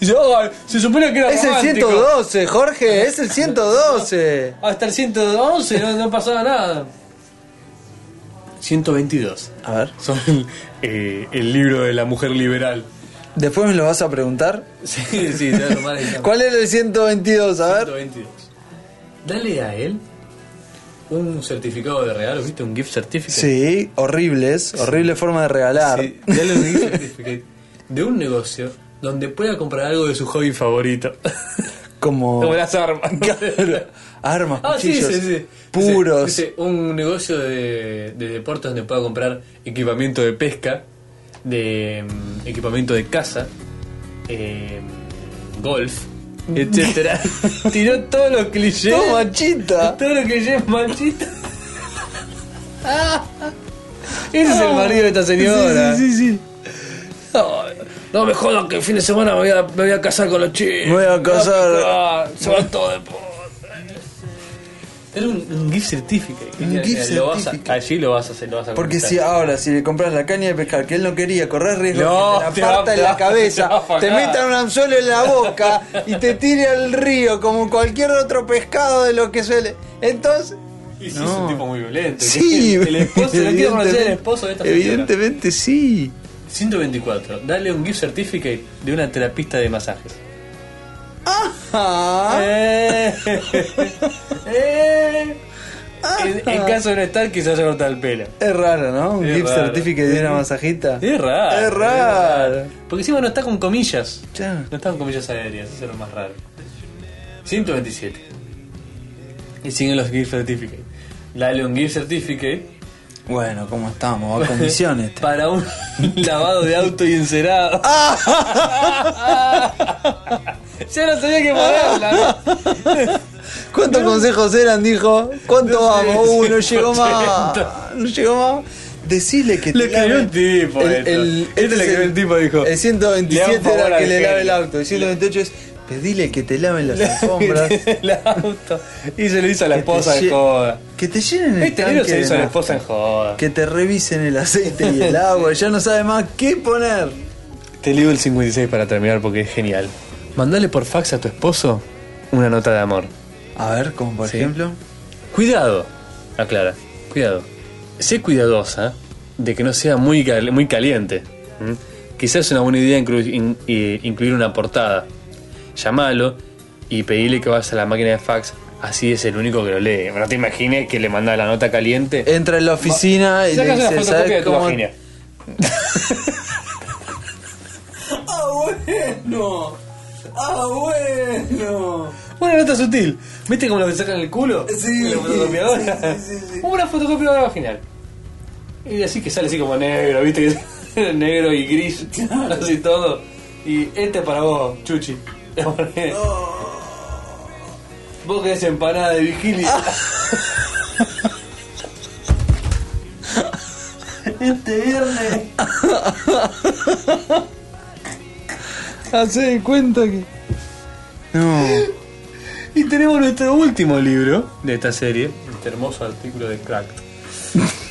Dice, "Ay, se supone que era Es el romántico". 112, Jorge, es el 112. Hasta el 111 no, no pasaba nada. 122. A ver. Son eh, el libro de la mujer liberal. Después me lo vas a preguntar. Sí, sí, te voy a tomar el ¿Cuál era el 122? A ver. 122. Dale a él un certificado de regalo, ¿viste? Un gift certificate. Sí, horribles. Horrible forma de regalar. Sí, dale un gift certificate de un negocio donde pueda comprar algo de su hobby favorito. Como. Como las armas. Claro. Armas, Ah, sí, cuchillos. sí, sí. Puros. Dice, dice, un negocio de, de deportes donde pueda comprar equipamiento de pesca, de mm, equipamiento de caza, eh, golf, etcétera. Tiró todos los clichés. Todo machita. Todo lo que lleva manchita. Ese es el marido de esta señora. Sí, sí, sí. No, no me jodan que el fin de semana me voy a, me voy a casar con los chicos. Me voy a casar. Ah, Se va todo de. Era un, un gift certificate. Un gift que lo vas a- certificate. allí lo vas a hacer, lo vas a Porque si ahora, si le compras la caña de pescar que él no quería, correr riesgo No, que te la parta en la cabeza, te te metan un anzuelo en la boca y te tire al río como cualquier otro pescado de lo que suele. Entonces. Y sí, No. es un tipo muy violento. Sí, el esposo, no quiero conocer al evidentemente- esposo de esta señora. Evidentemente sí. 124. Dale un gift certificate de una terapista de masajes. Ah, Eh, eh. En, en caso de no estar, quizás se corta el pelo. es raro, ¿no? Un gift certificate de una masajita. Es raro. Es raro. Porque encima no está con comillas. Ya. No está con comillas aéreas, eso es lo más raro. 127. Y siguen los gift certificates. Dale un gift certificate Bueno, ¿cómo estamos? Va con misiones. para un lavado de auto y encerado. Ya no sabía qué ponerla. ¿no? ¿Cuántos consejos eran? Dijo. ¿Cuánto No sé, vamos? Uh, no llegó más. 80. No llegó más. Decile que Le te escribió un tipo esto. Este es le escribió un tipo, dijo, El "Le hago 127 un favor era que le lave el genio". auto. El 128 es pedile que te laven las alfombras. el auto. Y se lo hizo a la que esposa en joda. Que te llenen el Este tanque libro se hizo a la esposa en joda. Que te revisen el aceite y el agua. Ya no sabe más qué poner. Te leo el 56 para terminar porque es genial. Mandale por fax a tu esposo una nota de amor. A ver, como por Sí. ejemplo. Cuidado, aclara, cuidado. Sé cuidadosa de que no sea muy, cal- muy caliente. Quizás es una buena idea inclu- in- eh, incluir una portada. Llámalo y pedile que vayas a la máquina de fax. Así es el único que lo lee. No te imagines que le manda la nota caliente. Entra en la oficina y le Sacas una dice, fotocopia de ¿sabes tu cómo? Ah, bueno. Ah, bueno. Una nota sutil. ¿Viste cómo lo que sacan el culo? Sí, la fotocopiadora. sí, sí, sí. Una fotocopiadora vaginal. Y así que sale así como negro, ¿viste? Que es negro y gris, así todo. Y este para vos, Chuchi. Pones- Vos querés empanada de vigilia. Este viernes. Hacé de cuenta que. No. Y tenemos nuestro último libro de esta serie, este hermoso artículo de Cracked.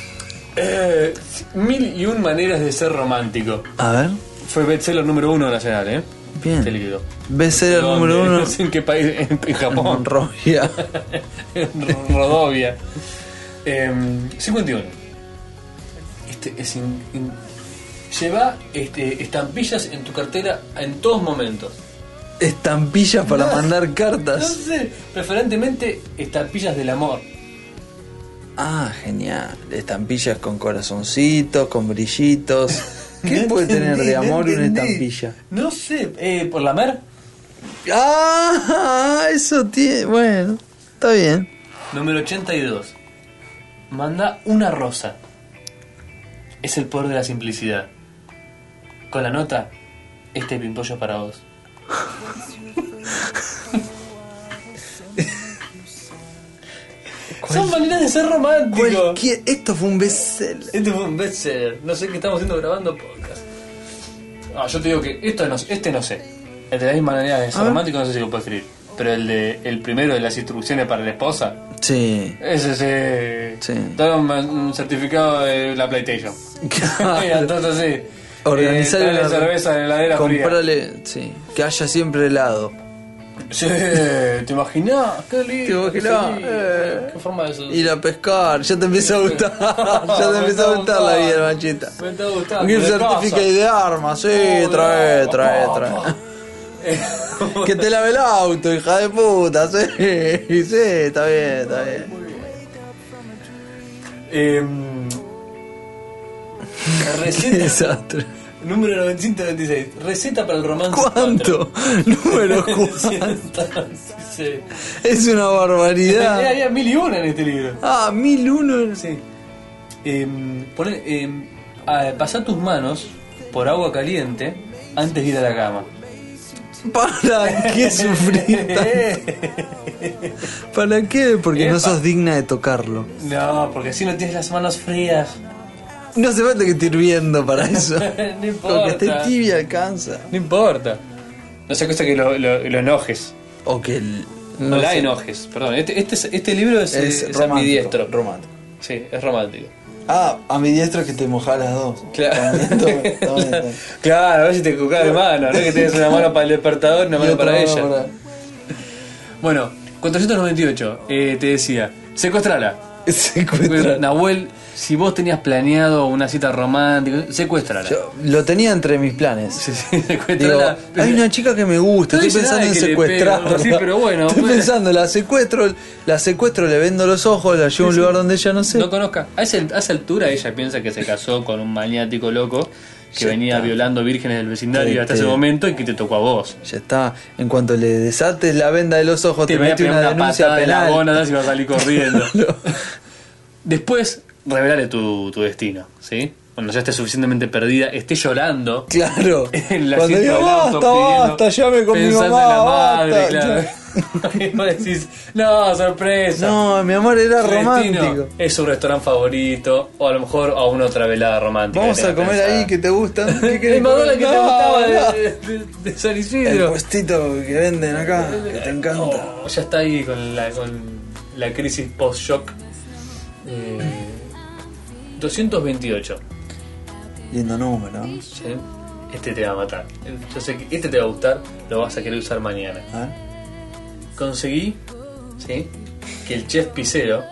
Eh, mil y un maneras de ser romántico. A ver. Fue bestseller número uno nacional, ¿eh? Bien. Este libro. Bestseller número uno. No sé en qué país, en, en Japón. Robia. en Rodovia. Em, 51. Este es in- in- lleva este, estampillas en tu cartera en todos momentos. Estampillas para mandar No cartas. sé, preferentemente estampillas del amor. Ah, genial. Estampillas con corazoncitos, con brillitos. ¿Qué No puede tener de no amor una estampilla? No sé, eh, por la mer. Ah, eso tiene. Bueno, está bien. Número 82. Manda una rosa. Es el poder de la simplicidad. Con la nota, este pimpollo para vos. Son maneras de ser. Cualquier- Esto fue un bestseller. Este fue un bestseller. No sé qué estamos haciendo grabando podcast. Ah, yo te digo que esto no, este no sé. El de la misma manera de ser ver. romántico no sé si lo puedo escribir. Pero el de el primero de las instrucciones para la esposa, Sí. ese sí. Sí. Dar un, certificado de la PlayStation. Mira, entonces sí. Organizar eh, una- cerveza en la heladera fría. Comprarle, sí, que haya siempre helado. Sí, ¿te imaginás? Qué lindo. ¿Te imaginás? qué lindo. Eh. Qué forma de eso. Ir a pescar, ya te empieza a gustar. ya te empieza a gustar la vida, manchita. Me está gustando. Un gift de casa. certificate de armas, sí, Oh, trae, trae, trae. Que te lave el auto, hija de puta, sí, sí, está bien, está bien. Qué receta desastre. Número 926. Receta para el romance. ¿Cuánto? Número 4. 926. Es una Había, barbaridad. había mil y una en este libro. Ah, 1001. Sí. Em, poné, em, a- pasá tus manos por agua caliente antes de ir a la cama. ¿Para qué sufrir tanto? ¿Para qué? Porque no sos digna de tocarlo. No, porque así no tienes las manos frías. No hace falta que esté hirviendo para eso. No Con que importa. esté tibia alcanza. No importa. No sea cosa que lo, lo- lo enojes. O que el- No, la sé, enojes, perdón. Este, este, es- este libro es, es, es romántico, ambidiestro. romántico. Sí, es romántico. Ah, a mi diestro es que te mojas las dos. Claro. Claro, a ver si te cucas de mano, no que tienes una mano para el despertador y una Y mano otra para mano ella. Bueno, 498, eh, te decía, secuestrala. Secuestra. Nahuel, si vos tenías planeado una cita romántica, secuéstrala. Yo lo tenía entre mis planes. Sí, sí, Digo, secuéstrala. hay una chica que me gusta, No estoy pensando en secuestrarla. sí, pero bueno, Estoy pensando, la secuestro, la secuestro, le vendo los ojos, la llevo a un lugar donde ella no sé. No conozca. A esa, a esa altura ella piensa que se casó con un maniático loco que Ya venía está. violando vírgenes del vecindario Te- hasta ese momento y que te tocó a vos. Ya está. En cuanto le desates la venda de los ojos, te, Te mete una, una, denuncia patada de la penal. y vas a salir corriendo. No. Después, revelale tu, tu destino, ¿sí? Cuando ya esté suficientemente perdida, esté llorando. Claro. En la Cuando auto basta, basta, llame con mi pensando mamá. en la madre, basta". claro. y vos decís, no, sorpresa. No, mi amor era destino romántico. Es su restaurante favorito, o a lo mejor a una otra velada romántica. Vamos a comer pensada. ahí que te gustan. ¿Qué El Madonna que te gustaba no. de, de- de San El puestito que venden acá, que te encanta. Oh, ya está ahí con la, con la crisis post-shock. Eh, 228. Lindo número. ¿eh? ¿sí? Este te va a matar. Yo sé que este te va a gustar, lo vas a querer usar mañana. ¿Ah? Conseguí ¿sí? que el chef pizzero,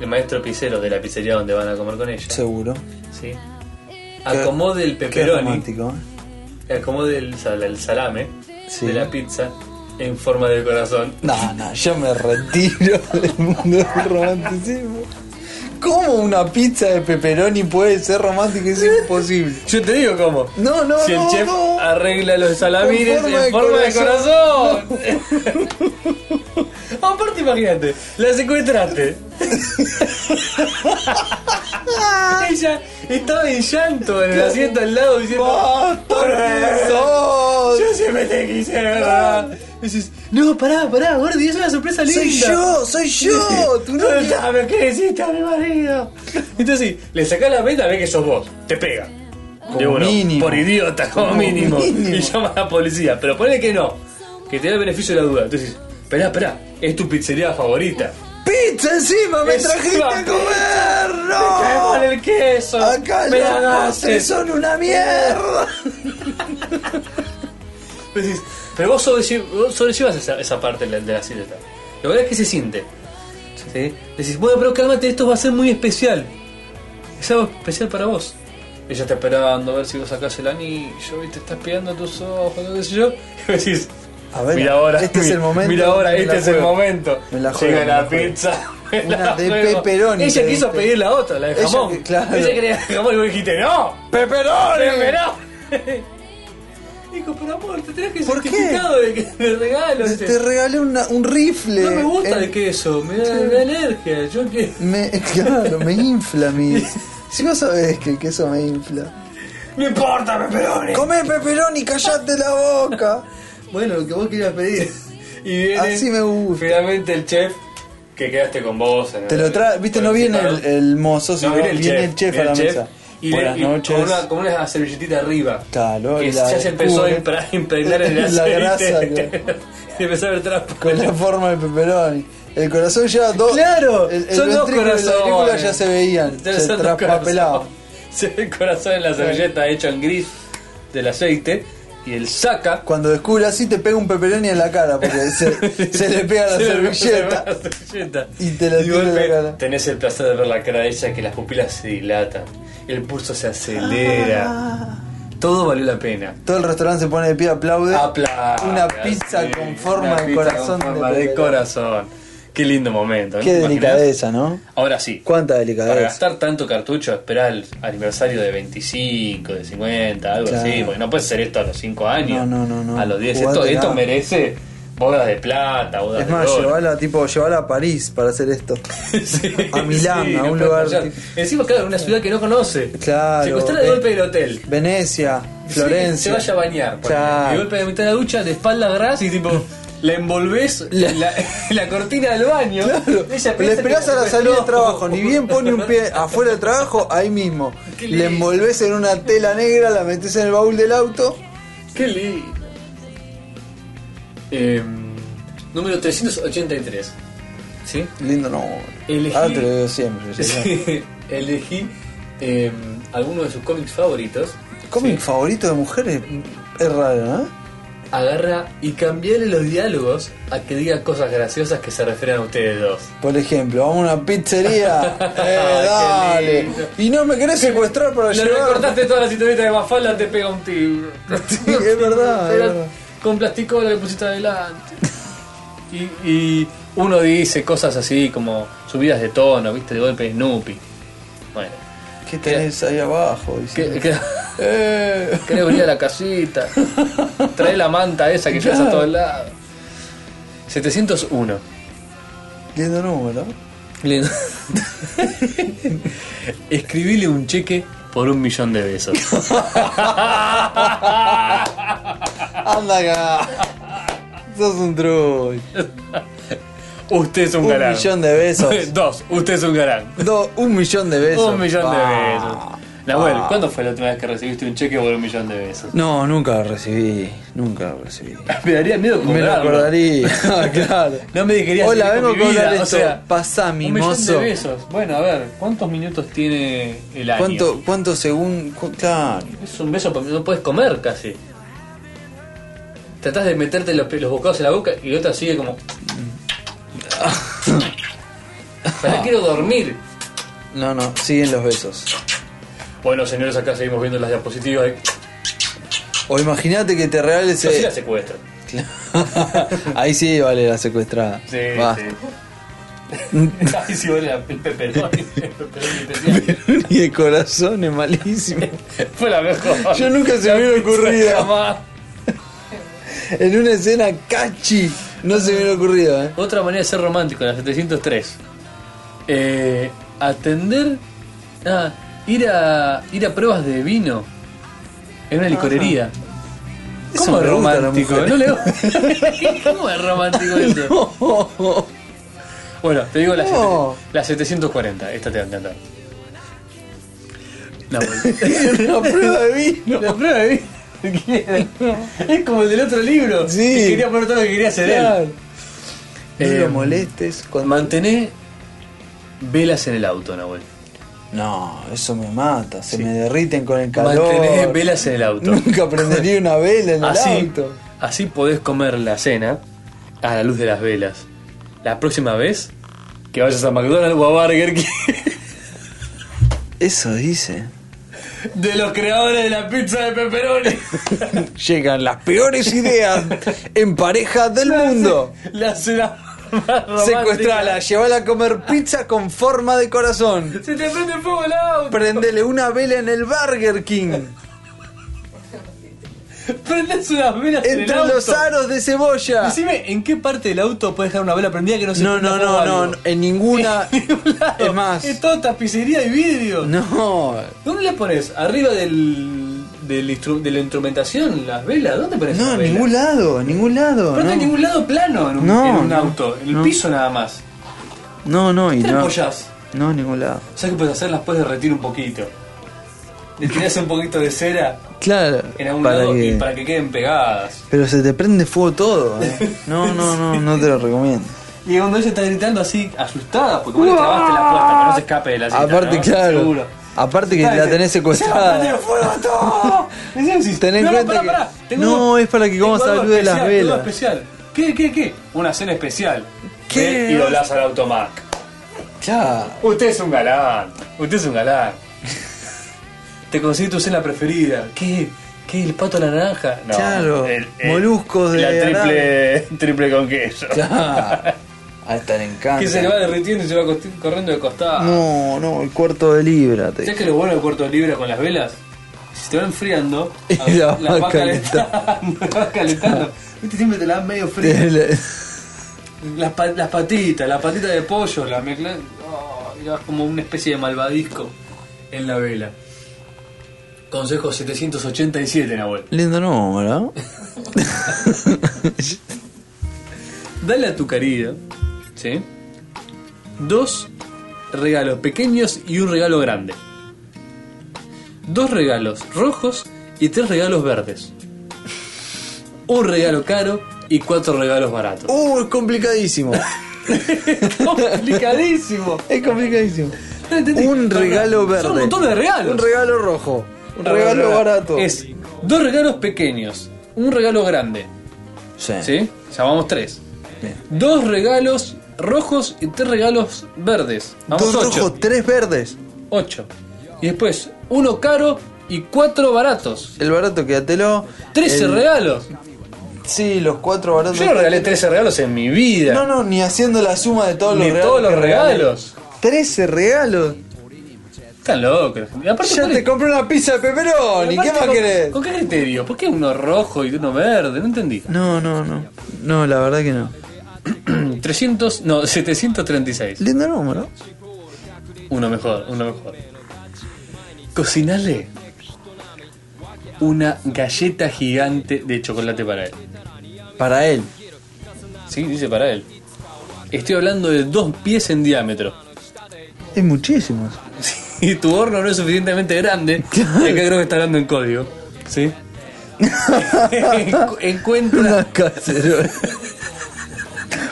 el maestro pizzero de la pizzería donde van a comer con ella, Seguro. ¿sí? acomode el Qué pepperoni, romántico. ¿eh? acomode el, sal- el salame Sí. de la pizza en forma de corazón. No, no, yo me retiro del mundo del romanticismo. ¿Cómo una pizza de pepperoni puede ser romántica? Es imposible. Yo te digo cómo. No, no, si el no, chef no. arregla los salamines en de forma de corazón. corazón. Aparte, imagínate, la secuestraste. Ella estaba en llanto en el asiento al lado diciendo: ¡Basta, "¿Por sos? Yo siempre te quise, ¿verdad? Y dices: No, pará, pará, Gordi, es una sorpresa linda. Soy yo, soy yo, tu novia. ¿Sabes qué le hiciste a mi marido? Entonces, sí, le sacás la meta, ve que sos vos, te pega. Como De uno, mínimo. Por idiota, como, Como mínimo. mínimo. Y llama a la policía. Pero ponle que no, que te da el beneficio de la duda. Entonces, esperá, esperá, es tu pizzería favorita. ¡Pizza encima! ¡Me Encima, trajiste a comer! Me cae mal ¡No! el queso. Acá me la son una mierda. Decís, pero vos, sobrelle- vos sobrellevas esa, esa parte de la, de la. La verdad es que se siente. ¿sí? Decís, bueno, pero cálmate, esto va a ser muy especial. Es algo especial para vos. Ella está esperando a ver si vos sacás el anillo, ¿viste? Estás pegando tus ojos, no sé yo. Y decís, A ver, mira ahora, este es el momento, Mira ahora, este es el momento. Me la Llega juego, me la pizza. me Una la de juego. pepperoni, Ella quiso pedir la otra, la de Ella- jamón. claro. Ella quería jamón y vos dijiste, ¡No! ¡Pepperoni! ¡Pepperoni! Dijo, pero amor, te que ¿Por qué? certificado de, que, de regalo. Te, este. te regalé una- un rifle. No me gusta El- el queso, me da, me da alergia. Yo que. Me, claro, me infla mi. Si vos sabés que el queso me infla. ¡No importa, pepperoni! Come pepperoni, callate la boca. Bueno, lo que vos querías pedir. Y viene. Así me gusta. Finalmente el chef que quedaste con vos. en Te el- lo trae, viste, no viene el, el mozo, sino No, viene el chef, viene a la chef mesa. Y, Buenas le- y noches. Con una, con una servilletita arriba. Claro, que la ya se empezó a impregnar en el La grasa, y empezó a ver trapo. Con la forma del pepperoni. El corazón ya dos. Claro, el, el son dos la corazones. aurícula ya se veían. Ya se traspapelaban. Se ve el corazón en la servilleta hecho en gris del aceite. Y él saca. Cuando descubre así te pega un pepperoni en la cara porque se, se le pega la Se le pega servilleta. la servilleta. Y te la tira en la cara. Tenés el placer de ver la cara de ella que las pupilas se dilatan. El pulso se acelera. Ah. Todo valió la pena. Todo el restaurante se pone de pie, aplaude. Aplausos. Una pizza con forma Una de pizza corazón con forma de corazón. Qué lindo momento. ¿no? Qué delicadeza, ¿no? Ahora sí. Cuánta Para delicadeza. gastar tanto cartucho, esperar el aniversario de 25, de 50, algo Claro. así. Porque no puedes hacer esto a los 5 años. No, no, no, no. A los 10. Esto, esto merece bodas de plata, bodas Es de más, oro. llevala, tipo, llevala a París para hacer esto. Sí, a Milán, sí, a un puede lugar tipo- Encima, claro, una ciudad que no conoce. Claro. Secuestrar de eh, golpe del hotel. Venecia, Sí, Florencia. se vaya a bañar. Claro. de golpe de mitad de la ducha, de espalda atrás y tipo. La envolvés La- cortina del baño. Claro. Le esperás a la salida del trabajo, ni bien pone un pie afuera del trabajo, ahí mismo. Qué Le lindo. envolves en una tela negra, la metes en el baúl del auto. Qué lindo. Eh, número 383. ¿Sí? Lindo, no. Elegí- Ahora te lo digo siempre. Sí, Elegí eh, alguno de sus cómics favoritos. Cómic Sí. favorito de mujeres es raro, ¿no? Agarra y cambiarle los diálogos a que diga cosas graciosas que se refieran a ustedes dos. Por ejemplo, vamos a una pizzería. Eh, dale. Y no me querés secuestrar para Le llevar. recortaste todas las historietas de Mafalda, te pega un tiro. Sí, es verdad, es Pero verdad. Con plástico le pusiste adelante. Y, y uno dice cosas así como subidas de tono, viste, de golpe Snoopy. Bueno, ¿Qué tenés ahí abajo? ¿qué, qué, Eh. querés venir a la casita? Trae la manta esa que llevas a todos lados. 701. Lindo número. Le- Escribile un cheque por un millón de besos. Anda acá. Sos un truco. Usted es un, Un galán. millón de besos. Dos, usted es un galán. Do- un millón de besos. Un millón de Pa. besos. Nahuel, Pa. ¿cuándo fue la última vez que recibiste un cheque por un millón de besos? No, nunca lo recibí. Nunca lo recibí. Me daría miedo Me lo cobrarlo. acordaría. claro. No me querías Hola, vengo con mi cobrar vida, o esto. sea, Pasá, Un millón de besos. Bueno, a ver, ¿cuántos minutos tiene el año? ¿Cuánto, cuánto según.? cu- Claro. Es un beso, porque no puedes comer casi. Tratás de meterte los, los bocados en la boca y la otra sigue como. Para quiero dormir. No, no, siguen los besos. Bueno, señores, acá seguimos viendo las diapositivas. O imagínate que te regales. Yo sí eh, la secuestro. Ahí sí vale la secuestrada. Sí, Va. sí. Ahí sí vale la- el especial. Ni de corazón es malísimo. Fue la mejor. Yo nunca se me hubiera ocurrido. Jamás. En una escena cachi. No se me hubiera ocurrido, ¿eh? Otra manera de ser romántico, la 703. Eh, atender. Ah, ir a, ir a pruebas de vino en una licorería. ¿Cómo es la romántico? ¿No le- ¿Cómo es romántico eso? Bueno, te digo la, No. la 740. Esta te va a encantar. La. Una prueba de vino. la prueba de vino. Es como el del otro libro. Sí. que quería poner todo lo que quería hacer Claro. él. No Eh, lo molestes cuando... Mantener velas en el auto, Nahuel. No, eso me mata. Se me derriten con el calor. Mantener velas en el auto. Nunca prendería una vela en el Así, auto. así podés comer la cena a la luz de las velas. La próxima vez que vayas a McDonald's o a Burger King. Eso dice. De los creadores de la pizza de pepperoni. Llegan las peores ideas en pareja del mundo. La cena más romántica. Secuestrala, llevala a comer pizza con forma de corazón. Se te prende fuego el auto. Prendele una vela en el Burger King. Prendes unas velas en el Entre auto. los aros de cebolla. Decime, ¿en qué parte del auto puedes dejar una vela prendida que no se No, prenda no, fuego no, algo? no, en ninguna. En ningún lado. Es más. Es todo tapicería y vidrio. No, ¿Dónde le pones? ¿Arriba del, del instru- de la instrumentación? ¿Las velas? ¿Dónde pones no, en ningún lado, en ningún lado. Pero no No, hay ningún lado plano en un, No, en un no, auto, en el no. piso nada más. no, no, y ¿Qué te no. apoyás? No, en ningún lado. ¿Sabes qué puedes hacer? Las puedes derretir un poquito. Le tirás un poquito de cera Claro, en algún para lado que. y para que queden pegadas. Pero se te prende fuego todo. ¿eh? No, no, no, no te lo recomiendo. Y cuando ella está gritando así, asustada, porque vos le trabaste la puerta para no se escape de la cinta, Aparte, ¿no? claro. Seguro. Aparte que la tenés ¡Se secuestrada. fuego todo! Ten en "No, cuenta pará, pará, es para que comas a la luz de las velas. especial. ¿Qué, qué, qué? Una cena especial. ¿Qué? Y doblás al automac. Claro. Usted es un galán. Usted es un galán. Te conseguí tu cena preferida. ¿Qué? ¿Qué? ¿El pato a la naranja? No. Claro, moluscos de La triple, triple con queso. Claro. A esta le encanta. Que se le va derritiendo y se va corriendo de costado. No, no, el cuarto de libra. te- ¿Sabes que lo bueno del cuarto de libra con las velas? Si te va enfriando, Y la las vas calentando. las vas calentando. Viste, siempre te la dan medio fría. Las, pa- las patitas, la patita de pollo, la mezcla. Oh, y vas como una especie de malvadisco en la vela. Consejo 787, Nahuel. Lindo número. Dale a tu querida, ¿sí? Dos regalos pequeños y un regalo grande. Dos regalos rojos y tres regalos verdes. Un regalo caro y cuatro regalos baratos. Uh, es complicadísimo. Complicadísimo. Es complicadísimo. No. Un regalo verde. Son un montón de regalos. Un regalo rojo. Un regalo barato. Es dos regalos pequeños, un regalo grande. Sí. ¿Sí? Llamamos tres. Bien. Dos regalos rojos y tres regalos verdes. Vamos Dos ocho. rojos, tres verdes. Ocho. Y después, uno caro y cuatro baratos. El barato quédatelo. Trece El- regalos. Sí, los cuatro baratos. Yo no regalé 13 regalos en mi vida. No, no, ni haciendo la suma de todos Ni los regalos. todos los regalos. 13 regalos. Están locos. Aparte, Ya ¿cuál te es- compré una pizza de y pepperoni. ¿Qué más ¿con- querés? ¿Con qué criterio? ¿Por qué uno rojo y uno verde? No entendí. No, no, no. No, la verdad que no. 300, no, 736. Lindo número. Uno mejor, uno mejor. Cocinale una galleta gigante de chocolate para él. Para él. Sí, dice para él. Estoy hablando de dos pies en diámetro. Es muchísimo. Si tu horno no es suficientemente grande, y acá creo que está hablando en código. ¿Sí? Encu- Encuentra. Una cacerola.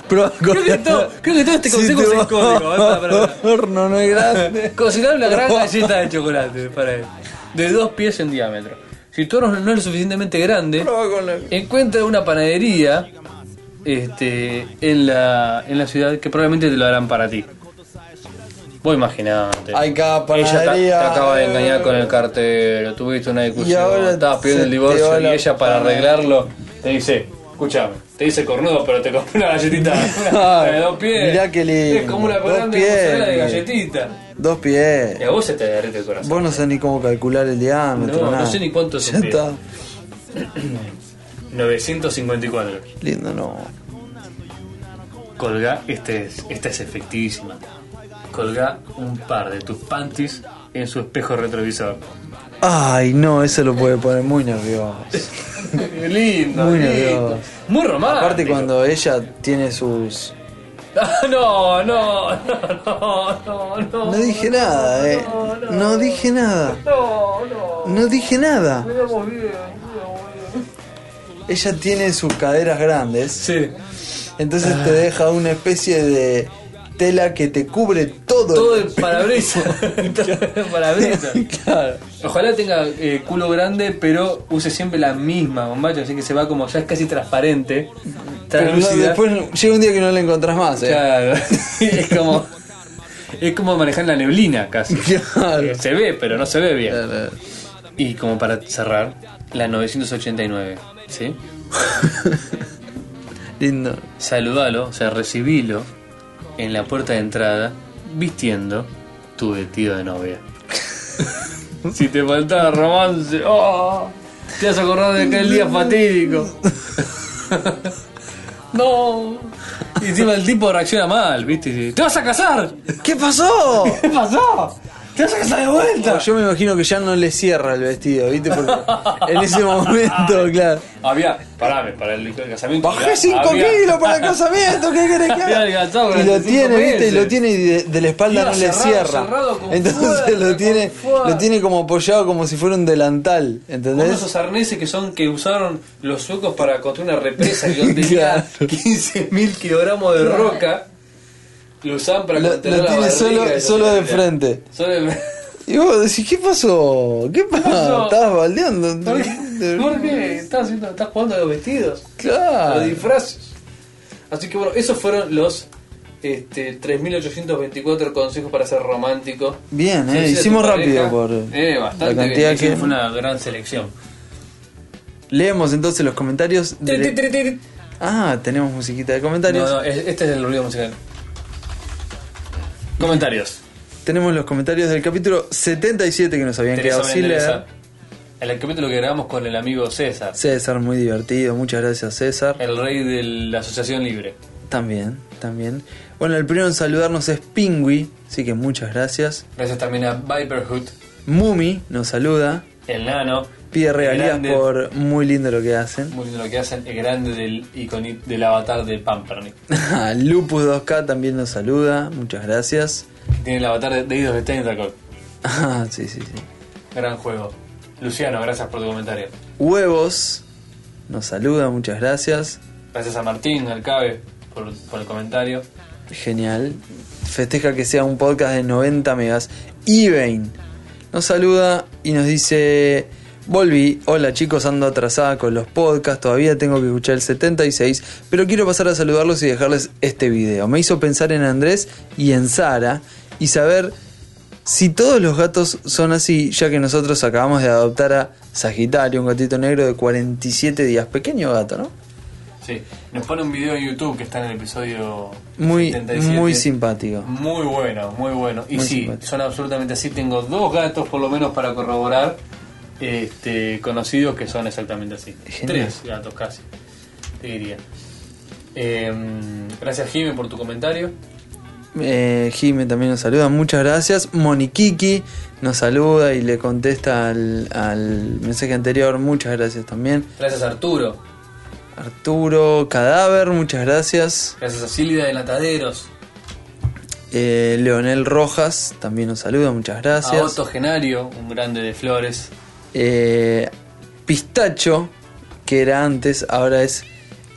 Creo que, todo, creo que todo este consejo es en código. Para. horno no es grande. Cocinar una gran galleta de chocolate para él. De dos pies en diámetro. Si tu horno no es suficientemente grande, encuentra una panadería este, en, la, en la ciudad que probablemente te lo harán para ti. Vos imaginate. Hay cada Ella te, te acaba de engañar con el cartero, tuviste una discusión, ahora estabas pidiendo el divorcio y la ella para arreglarlo te dice, escúchame, te dice cornudo pero te compré una galletita una de dos pies. Mirá qué lindo, Es como una dos grande pies, de galletita. Dos pies. Y a vos se te derrite el corazón. Vos no sabés ni cómo calcular el diámetro. No, no sé ni cuánto es Ya está. 954. Lindo, no. Colga, este es, esta es efectivísima. Colga un par de tus panties en su espejo retrovisor. Ay, no, eso lo puede poner muy nervioso. lindo, Muy lindo. nervioso. Muy romántico. Aparte cuando ella tiene sus... Ah, no, no, no, no, no, no. No dije nada, eh. No dije nada. No, no. No dije nada. Ella tiene sus caderas grandes. Sí. Entonces te deja una especie de tela que te cubre todo. Todo el parabrisas. Todo el parabrisas. claro. Ojalá tenga eh, culo grande, pero use siempre la misma bombacha, así que se va como ya es casi transparente. Pero no, después llega un día que no la encontrás más, eh. Claro. es como. Es como manejar la neblina casi. Claro. Eh, Se ve, pero no se ve bien. Claro. Y como para cerrar, la 989. ¿Sí? Lindo. Saludalo, o sea, recibilo en la puerta de entrada vistiendo tu vestido de novia. si te faltaba romance, ¡oh! te vas a acordar de aquel día fatídico. no. Y encima el tipo reacciona mal, ¿viste? ¡Te vas a casar! ¿Qué pasó? ¿Qué pasó? ¡Te vas a casar de vuelta! Yo me imagino que ya no le cierra el vestido, ¿viste? Porque en ese momento, claro. Había, parame, para el casamiento. Bajé había- 5 había- kilos para el casamiento, ¿qué querés que haga? Y lo tiene, ¿viste? Y lo tiene y de, de la espalda Iba no le cierra. Entonces lo tiene, lo tiene como apoyado como si fuera un delantal, Uno de ¿entendés? esos arneses que son que usaron los suecos para construir una represa y donde Claro. 15.000 kilogramos de roca, lo usaban para Lo- lo tiene solo- y solo de frente. Solo de frente. Y vos decís, ¿qué pasó? ¿Qué pasó? Estabas baldeando. ¿Por qué? ¿Por qué? ¿Estás, haciendo, estás jugando a los vestidos, a Claro. los disfraces. Así que bueno, esos fueron los este, 3.824 consejos para ser romántico. Bien, eh, hicimos pareja. rápido por eh, bastante la cantidad bien. que... Fue una gran selección. Leemos entonces los comentarios. de-. Ah, tenemos musiquita de comentarios. No, no, es- este es el ruido musical. Comentarios. Tenemos los comentarios del capítulo 77 que nos habían quedado sin leer. El capítulo que grabamos con el amigo César, César, muy divertido. Muchas gracias, César. el rey de la Asociación Libre. También, también. Bueno, el primero en saludarnos es Pingui, así que muchas gracias. Gracias también a Viperhood, Mumi nos saluda. el nano. Pide regalías grande, por muy lindo lo que hacen. Muy lindo lo que hacen, el grande del iconi- del avatar de Pampernick. Lupus 2K también nos saluda. Muchas gracias. Tiene el avatar de Eidos de Tentacle. Ah, sí, sí, sí. Gran juego. Luciano, gracias por tu comentario. Huevos nos saluda, muchas gracias. Gracias a Martín, al Cabe, por, por el comentario. Genial. Festeja que sea un podcast de 90 megas. Ivain nos saluda y nos dice: Volví. Hola chicos, ando atrasada con los podcasts. Todavía tengo que escuchar el 76. Pero quiero pasar a saludarlos y dejarles este video. Me hizo pensar en Andrés y en Sara y saber si todos los gatos son así, ya que nosotros acabamos de adoptar a Sagitario, un gatito negro de 47 días. Pequeño gato, ¿no? Sí, nos pone un video en YouTube que está en el episodio Muy, 77. muy simpático. Muy bueno, muy bueno. Y Muy sí, simpático. son absolutamente así. Tengo dos gatos por lo menos para corroborar este, conocidos que son exactamente así. Genial. Tres gatos casi, te diría. Eh, gracias, Jimmy, por tu comentario. Eh, también nos saluda, muchas gracias. Moniquiki nos saluda y le contesta al, al mensaje anterior, muchas gracias también. Gracias, Arturo. Arturo Cadáver, muchas gracias. Gracias a Silvia de Lataderos. Eh, Leonel Rojas también nos saluda, muchas A gracias. Otto Genario, un grande de Flores. Eh, Pistacho, que era antes, ahora es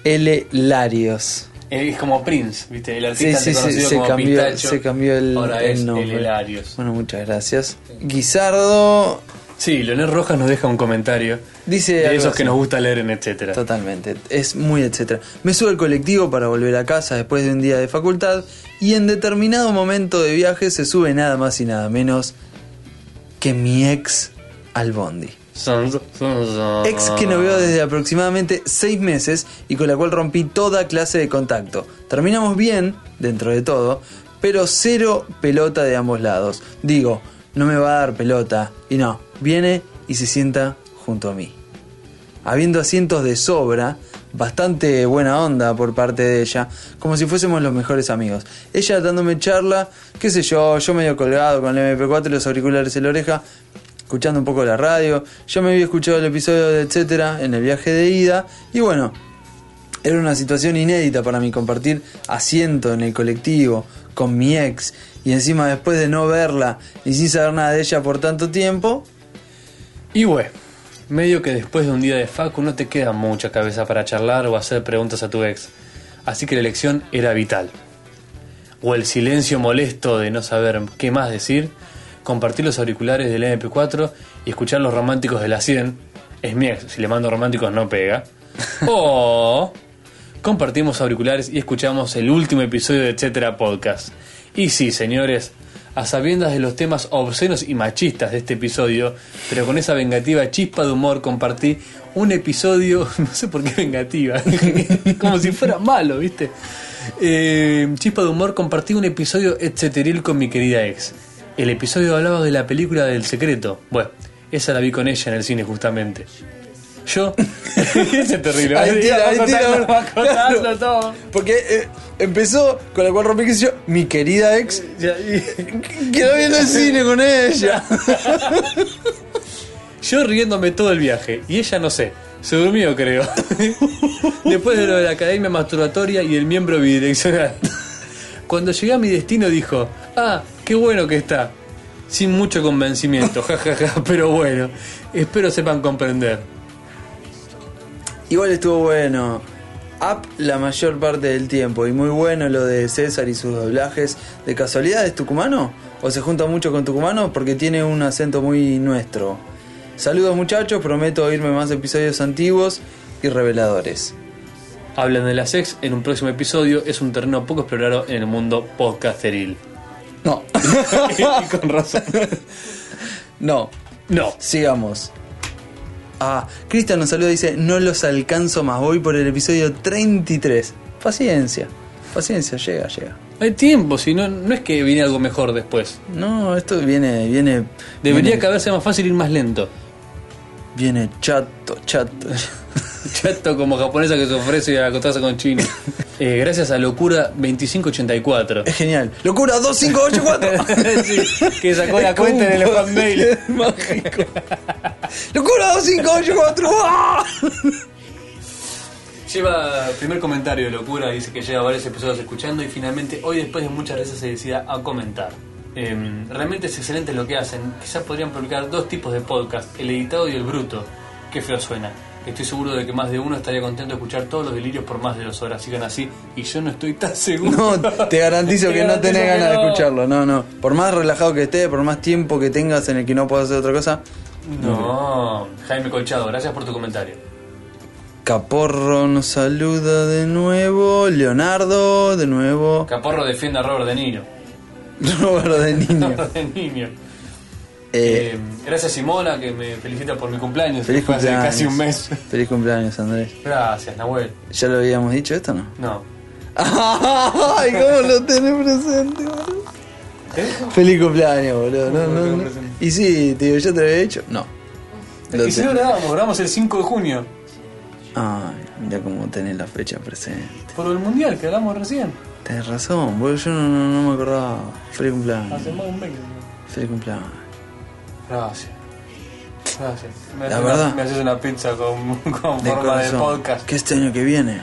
L. Larios. Eh, Es como Prince, ¿viste? El artista sí, sí, se como cambió, Pistacho. se cambió el, Ahora el es nombre. el Hilarios. Bueno, muchas gracias. Guisardo Sí, Leonel Rojas nos deja un comentario. dice De esos así. que nos gusta leer en etcétera. Totalmente, es muy etcétera. Me subo al colectivo para volver a casa después de un día de facultad y en determinado momento de viaje se sube nada más y nada menos que mi ex al bondi. Ex que no veo desde aproximadamente seis meses y con la cual rompí toda clase de contacto. Terminamos bien, dentro de todo, pero cero pelota de ambos lados. Digo, no me va a dar pelota. Y no, viene y se sienta junto a mí. Habiendo asientos de sobra, bastante buena onda por parte de ella, como si fuésemos los mejores amigos. Ella dándome charla, qué sé yo, yo medio colgado con el MP4 y los auriculares en la oreja, escuchando un poco la radio. Yo me había escuchado el episodio de etcétera en el viaje de ida y bueno, era una situación inédita para mí compartir asiento en el colectivo con mi ex y encima después de no verla y sin saber nada de ella por tanto tiempo, Y bueno, medio que después de un día de facu no te queda mucha cabeza para charlar o hacer preguntas a tu ex. Así que la elección era vital. O el silencio molesto de no saber qué más decir, compartir los auriculares del MP4 y escuchar los románticos de la 100. Es mi ex, si le mando románticos no pega. O compartimos auriculares y escuchamos el último episodio de Etcétera Podcast. Y sí, señores, a sabiendas de los temas obscenos y machistas de este episodio, pero con esa vengativa chispa de humor compartí un episodio, no sé por qué vengativa, como si fuera malo, ¿viste? Eh, chispa de humor compartí un episodio etcéteril con mi querida ex. El episodio hablaba de la película del secreto. Bueno, esa la vi con ella en el cine justamente. Yo, ese es terrible. Ahí tira, ahí tira, claro. todo. Porque eh, empezó con la cual rompí que yo, mi querida ex, Ya, y- que no viene al cine con ella. Yo riéndome todo el viaje y ella no sé, se durmió creo. Después de lo de la academia masturbatoria y el miembro bidireccional. Cuando llegué a mi destino dijo, ah, qué bueno que está. Sin mucho convencimiento, jajaja, pero bueno, espero sepan comprender. Igual estuvo bueno. Up la mayor parte del tiempo y muy bueno lo de César y sus doblajes. ¿De casualidad es tucumano? ¿O se junta mucho con tucumano? Porque tiene un acento muy nuestro. Saludos muchachos, prometo oírme más episodios antiguos y reveladores. Hablan de la sex en un próximo episodio, es un terreno poco explorado en el mundo podcasteril. No, y con razón. no, No. sigamos. Ah, Cristian nos saluda y dice, no los alcanzo más, voy por el episodio 33. Paciencia, paciencia, llega, llega. Hay tiempo, si no, no es que viene algo mejor después. No, esto viene, viene... Debería viene, caberse más fácil ir más lento. Viene chato, chato. Chato como japonesa que se ofrece a acostarse con chino. Eh, gracias a Locura 2584. Es genial. ¡Locura 2584! Sí, que sacó la cuenta en el fanmail. Mágico. ¡Locura 2584! ¡Ah! Lleva primer comentario de Locura, dice que lleva varios episodios escuchando y finalmente hoy después de muchas veces se decida a comentar. Eh, realmente es excelente lo que hacen. Quizás podrían publicar dos tipos de podcast, el editado y el bruto. Qué feo suena. Estoy seguro de que más de uno estaría contento de escuchar todos los delirios por más de dos horas. Sigan así y yo no estoy tan seguro. No, te garantizo Te que no tenés ganas de escucharlo. No, no. Por más relajado que estés, por más tiempo que tengas en el que no puedas hacer otra cosa. No, Jaime Colchado, gracias por tu comentario. Caporro nos saluda de nuevo. Leonardo, de nuevo. Caporro defiende a Robert De Niro. Robert de Niño. Robert De Niro. Eh, Eh, gracias Simona que me felicita por mi cumpleaños. feliz fue hace cumpleaños. casi un mes. Feliz cumpleaños, Andrés. Gracias, Nahuel. ¿Ya lo habíamos dicho esto o no? No. ¡Ay, cómo lo tenés presente, boludo! ¿Qué? Feliz cumpleaños, boludo. No, ¿Cómo lo no, no. Y sí, te digo, ¿yo te lo había hecho? No. Lo Y si no grabamos, grabamos el 5 de junio. Ay, Mira cómo tenés la fecha presente. Por el mundial que hablamos recién. Tenés razón, boludo, yo no, no- no me acordaba. Feliz cumpleaños. Hace más de un mes. Feliz cumpleaños. Gracias. Gracias. Me La haces verdad. Una, me haces una pizza con, con De forma de podcast. Que este año que viene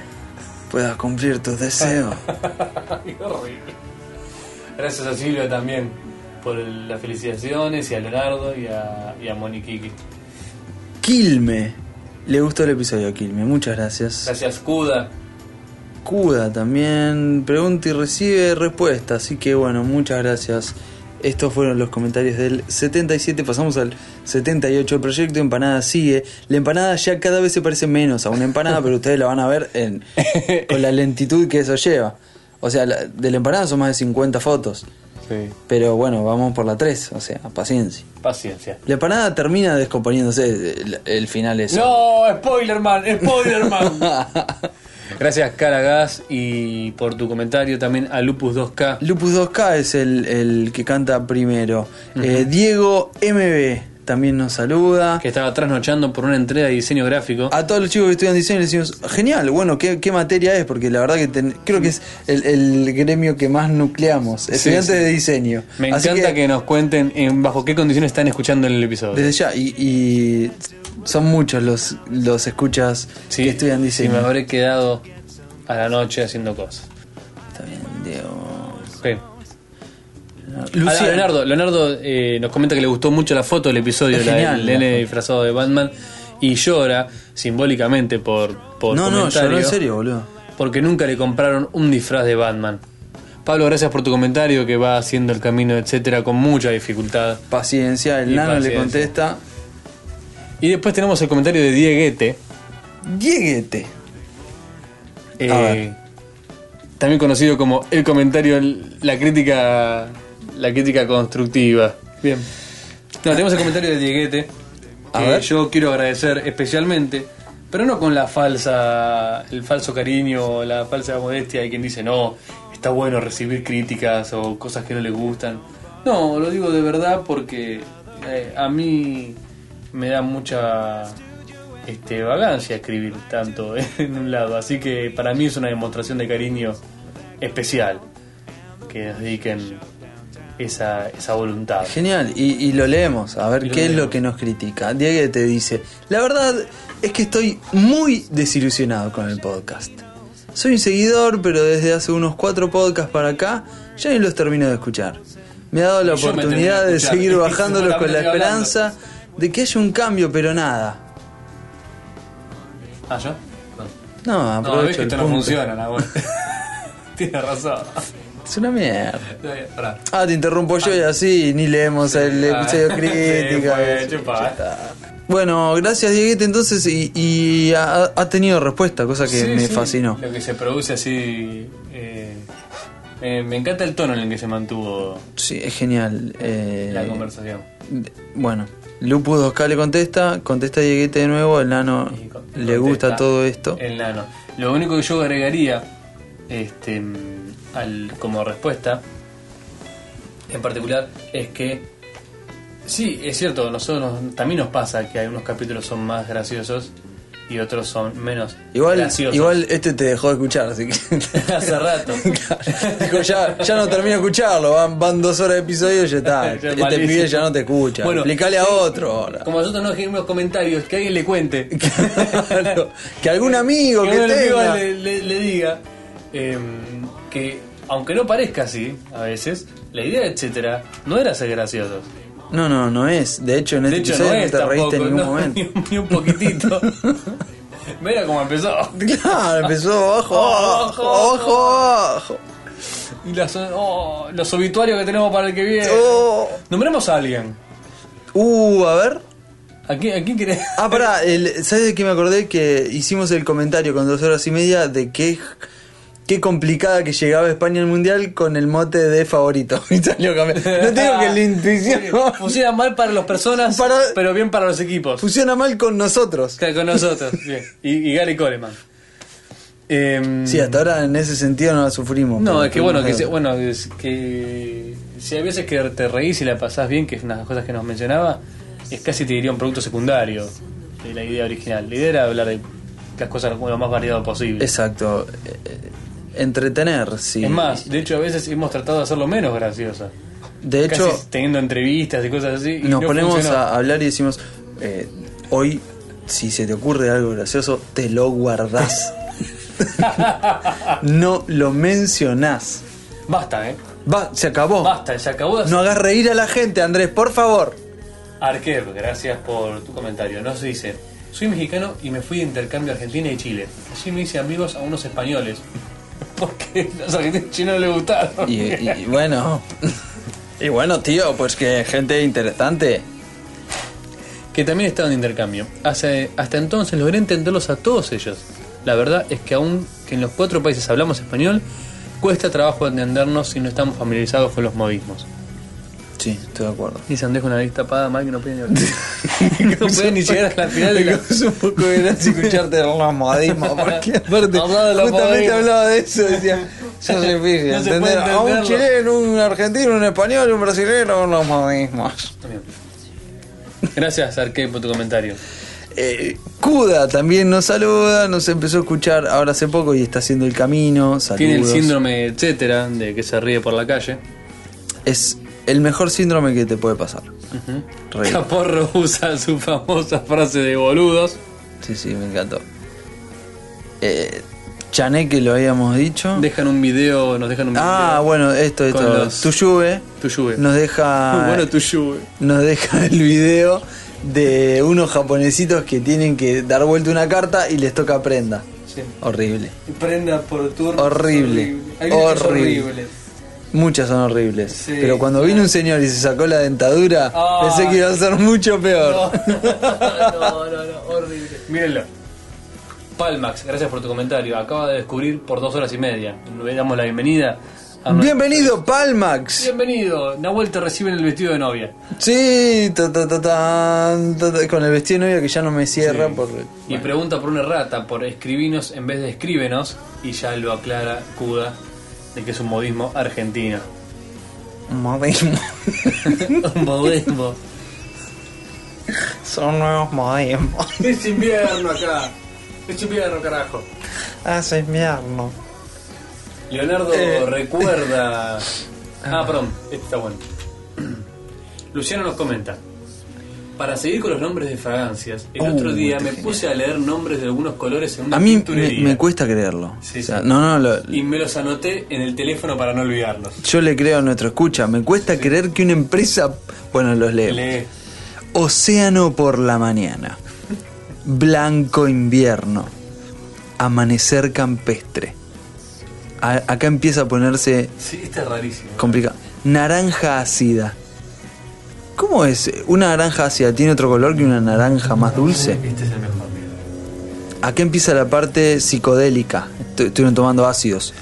puedas cumplir tus deseos. Qué horrible. Gracias a Silvia también por el- las felicitaciones y a Leonardo y a, y a Moniquiqui. Quilme. Le gustó el episodio a Quilme, muchas gracias. Gracias, Cuda. Cuda también pregunta y recibe respuesta, así que bueno, muchas gracias. Estos fueron los comentarios del 77, pasamos al 78. El proyecto Empanada sigue. La empanada ya cada vez se parece menos a una empanada, pero ustedes la van a ver en, con la lentitud que eso lleva. O sea, la- de la empanada son más de 50 fotos. Sí. Pero bueno, vamos por la 3, o sea, paciencia. Paciencia. La empanada termina descomponiéndose, el, el final es... No, spoiler man, spoiler man. Gracias, Caragas, y por tu comentario también a Lupus 2K. Lupus 2K es el, el que canta primero. Eh, Diego MB también nos saluda. que estaba trasnochando por una entrega de diseño gráfico. A todos los chicos que estudian diseño les decimos, genial, bueno, ¿qué, qué materia es? Porque la verdad que ten- creo que es el, el gremio que más nucleamos, estudiantes sí. de diseño. Me Así encanta que, nos cuenten en bajo qué condiciones están escuchando el episodio. Desde ya, y, y son muchos los, los escuchas Sí, que estudian y me habré quedado a la noche haciendo cosas. Está bien, Diego. Ok. Luciano. Ah, Leonardo, Leonardo eh, nos comenta que le gustó mucho la foto del episodio, del nene disfrazado de Batman, y llora simbólicamente por, por No, no, lloró en serio, boludo. porque nunca le compraron un disfraz de Batman. Pablo, gracias por tu comentario que va haciendo el camino, etcétera, con mucha dificultad. Paciencia, el Y nano le contesta, Y después tenemos el comentario de Dieguete, Dieguete. eh, A ver. también conocido como el comentario, la crítica, la crítica constructiva. Bien. No, tenemos el comentario de Dieguete, A que ver. yo quiero agradecer especialmente, pero no con la falsa, el falso cariño o la falsa modestia de quien dice no, está bueno recibir críticas o cosas que no le gustan. No, lo digo de verdad porque eh, a mí me da mucha este, vagancia escribir tanto en un lado, así que para mí es una demostración de cariño especial que nos dediquen esa, esa voluntad. Genial, y, y lo leemos, a ver qué es lo que nos critica. Diego te dice, la verdad es que estoy muy desilusionado con el podcast. Soy un seguidor, pero desde hace unos cuatro podcasts para acá ya ni los termino de escuchar. Me ha dado la Y oportunidad de seguir bajándolos con la hablando. De que haya un cambio, pero nada. ¿Ah, yo? No, No, ves aprovecho que esto no funciona, la. Tienes razón. Es una mierda. Ah, te interrumpo yo y así ni leemos el Ah, episodio sí, pues, chupa. Bueno, gracias Dieguete entonces y, y ha, ha tenido respuesta, cosa que Sí, me fascinó. Lo que se produce así. eh, eh, me encanta el tono en el que se mantuvo Sí, es genial. eh, la conversación. Bueno, Lupus 2K le contesta, contesta Dieguete de nuevo, el nano le gusta todo esto. El nano. Lo único que yo agregaría este, al, como respuesta en particular es que sí, es cierto, nosotros también nos pasa que algunos capítulos son más graciosos y otros son menos Igual, graciosos. igual este te dejó de escuchar, así que... Hace rato. Dijo, ya, ya no termino de escucharlo, van, van dos horas de episodio y ya está. Este malísimo. pibe ya no te escucha. Bueno, Explícale a sí, otro ahora. Como nosotros no escribimos comentarios, que alguien le cuente. Claro, que algún amigo que, que tenga. le, le- le diga em, que, aunque no parezca así a veces, la idea, etcétera, no era ser graciosos. No, no, no es. De hecho, en De este hecho, episodio no te reíste en ningún no, momento. Ni, ni un poquitito. Mira cómo empezó. Claro, empezó Abajo, abajo, abajo. Y las, oh, los obituarios que tenemos para el que viene. Oh. Nombremos a alguien. Uh, a ver. ¿A quién, a quién querés? Ah, pará, el, ¿sabes de qué me acordé? Que hicimos el comentario con dos horas y media de qué, qué complicada que llegaba España al mundial con el mote de favorito. Y salió campeón. No te digo que la intuición Funciona mal para las personas, Para- pero bien para los equipos. funciona mal con nosotros. Claro, Con nosotros. bien. Y, y Gary Coleman. Em, Sí, hasta ahora en ese sentido no la sufrimos. No, es que bueno, que, se- bueno, es que si hay veces que te reís y la pasás bien, que es una de las cosas que nos mencionaba, es casi te diría un producto secundario de la idea original. La idea era hablar de las cosas lo más variado posible. Exacto. Entretener, sí. Es más, de hecho a veces hemos tratado de hacerlo menos graciosa. de hecho, teniendo entrevistas y cosas así. y nos no ponemos funcionó. a hablar y decimos, eh, hoy, si se te ocurre algo gracioso, te lo guardás. no lo mencionás. Basta, ¿eh? Va, se acabó. Basta, se acabó. No hagas reír a la gente, Andrés, por favor. Arquer, gracias por tu comentario. Nos dice, soy mexicano y me fui de intercambio a Argentina y Chile. Allí me hice amigos a unos españoles. Porque los argentinos chinos no les gustaron. Y, y- y bueno. Y bueno, tío, pues que gente interesante. que también estaban de intercambio. Hace- hasta entonces logré entenderlos a todos ellos. La verdad es que aún que en los cuatro países hablamos español, cuesta trabajo entendernos si no estamos familiarizados con los modismos. Sí, estoy de acuerdo. Dice Andrés con la vista tapada, mal que no puede ni hablar. no puede ni llegar a la final de la... Es un poco de gracia escucharte los modismos, porque aparte justamente hablaba de eso, decía, soy difícil No entender a un entenderlo. chileno, un argentino, un español, un brasileño, los modismos. Gracias, Arque, por tu comentario. Eh, Kuda también nos saluda, nos empezó a escuchar ahora hace poco y está haciendo el camino. Saludos. Tiene el síndrome, etcétera, de que se ríe por la calle. Es el mejor síndrome que te puede pasar. Caporro usa su famosa frase de boludos. Sí, sí, me encantó. Eh, Chané, que lo habíamos dicho. Dejan un video, nos dejan un video. Ah, bueno, esto, esto. los- Tu nos deja. bueno, tu lluvia. nos deja el video de unos japonesitos que tienen que dar vuelta una carta y les toca prenda. Sí. Horrible. Prenda por turno. Horrible. Son Horrible. Muchas son horribles. Sí, Pero cuando claro. vino un señor y se sacó la dentadura, Ah. pensé que iba a ser mucho peor. No, no, no, horrible. Mírenlo. Palmax, gracias por tu comentario. Acaba de descubrir por dos horas y media. Le damos la bienvenida. a nuestro- Bienvenido, Palmax. Bienvenido. Nahuel te recibe en el vestido de novia. Sí, ta, ta, ta, tan, ta, ta, con el vestido de novia que ya no me cierra. Sí. Por... Y pregunta por una errata, por escribinos en vez de escríbenos. Y ya lo aclara Kuda de que es un modismo argentino. Modismo. un modismo. Son nuevos modismos. Es invierno acá. Es invierno, carajo. Hace invierno. Leonardo Eh. recuerda. Ah, perdón, este está bueno. Luciano nos comenta. Para seguir con los nombres de fragancias, el Uh, otro día me genial. puse a leer nombres de algunos colores en una A mí me, cuesta creerlo. Sí, O sea, sí. No, no, lo- Y me los anoté en el teléfono para no olvidarlos. yo le creo a nuestro escucha. Me cuesta creer que una empresa. Bueno, los leo. Lee. Océano por la mañana. Blanco invierno. Amanecer campestre. A- acá empieza a ponerse Sí, este es rarísimo. complicado. Naranja ácida. ¿Cómo es? ¿Una naranja ácida tiene otro color que una naranja más dulce? Este es el mejor. Acá empieza la parte psicodélica. Estu- Estuvieron tomando ácidos.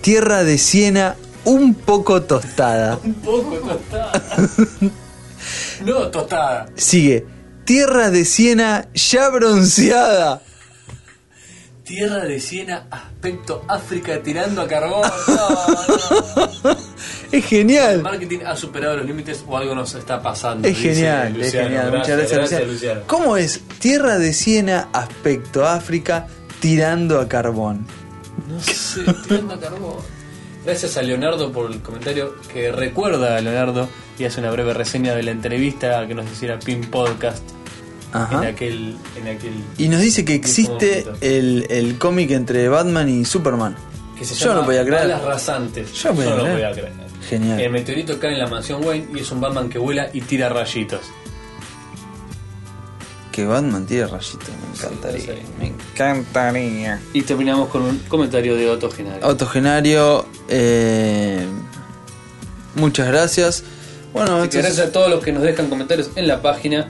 Tierra de siena un poco tostada. Un poco tostada. no, tostada. Sigue. Tierra de siena ya bronceada. Tierra de Siena, aspecto África tirando a carbón. No, no. Es El genial. marketing ha superado los límites o algo nos está pasando. Es genial, es Luciano. genial. Muchas gracias, Luciano. Luciano. ¿Cómo es? Tierra de siena, aspecto África, tirando a carbón. No sé, tirando a carbón. Gracias a Leonardo por el comentario que recuerda a Leonardo y hace una breve reseña de la entrevista que nos hiciera Pin Podcast en aquel, en aquel Y nos dice que existe el, el cómic entre Batman y Superman. que se Yo llama no podía creer. Balas rasantes. Yo no podía no creer. podía creer. Genial. El meteorito cae en la mansión Wayne y es un Batman que vuela y tira rayitos. Que Batman tiene rayitos, me encantaría. Sí, sí. Me encantaría. Y terminamos con un comentario de Otto Genaro. Autogenario, eh, muchas gracias. Bueno, gracias a todos los que nos dejan comentarios en la página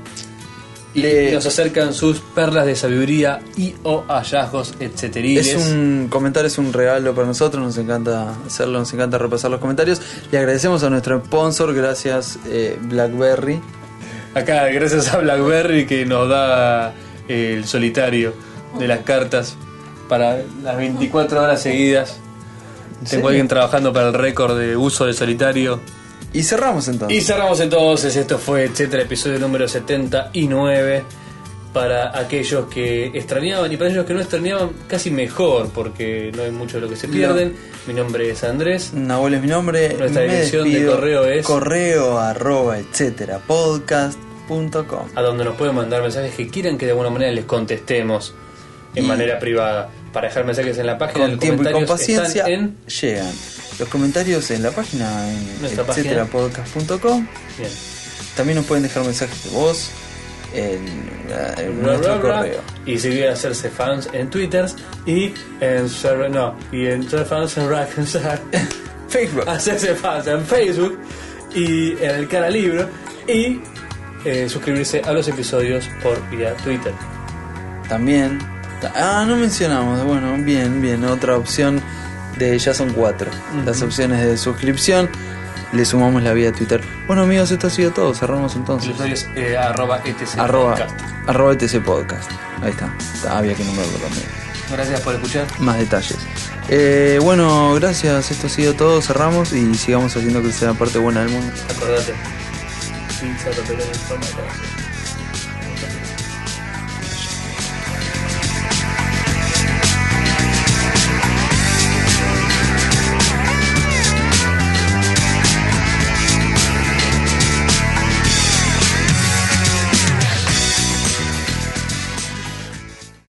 y nos acercan sus perlas de sabiduría y o hallazgos etcéteriles. es un comentario, es un regalo para nosotros, nos encanta hacerlo, nos encanta repasar los comentarios. Le agradecemos a nuestro sponsor, gracias eh, Blackberry. Acá, gracias a Blackberry que nos da eh, el solitario de las cartas para las 24 horas seguidas. Tengo Sí. alguien trabajando para el récord de uso de solitario. Y cerramos entonces. Y cerramos entonces, esto fue etcétera, episodio número 79. para aquellos que extrañaban y para aquellos que no extrañaban, casi mejor, porque no hay mucho de lo que se pierden. Mi nombre es Andrés. Nahuel es mi nombre. Nuestra me dirección de correo es- correo arroba etcétera podcast.com. a donde nos pueden mandar mensajes que quieran que de alguna manera les contestemos en Y- manera privada. Para dejar mensajes en la página, Con tiempo y con paciencia en... llegan. Los comentarios en la página en etcéterapodcast.com. También nos pueden dejar mensajes de voz en, eh, en Bla, nuestro bla, bla. correo. Y si quieren hacerse fans en Twitter y en no, y en fans en Rackensar, Facebook. hacerse fans en Facebook y en el canal libro y eh, suscribirse a los episodios por vía Twitter. También. Ah, no mencionamos. Bueno, bien, bien. Otra opción de ya son cuatro. Las opciones de suscripción. Le sumamos la vía Twitter. Bueno, amigos, esto ha sido todo. Cerramos El entonces. usuario es eh, arroba etc Arroba, podcast. arroba ETC Podcast. Ahí está. Ah, Había que nombrarlo también. Gracias por escuchar. Más detalles. Eh, bueno, gracias. Esto ha sido todo. Cerramos y sigamos haciendo que sea la parte buena del mundo. Acordate. Pizza, papelón, informa, gracias.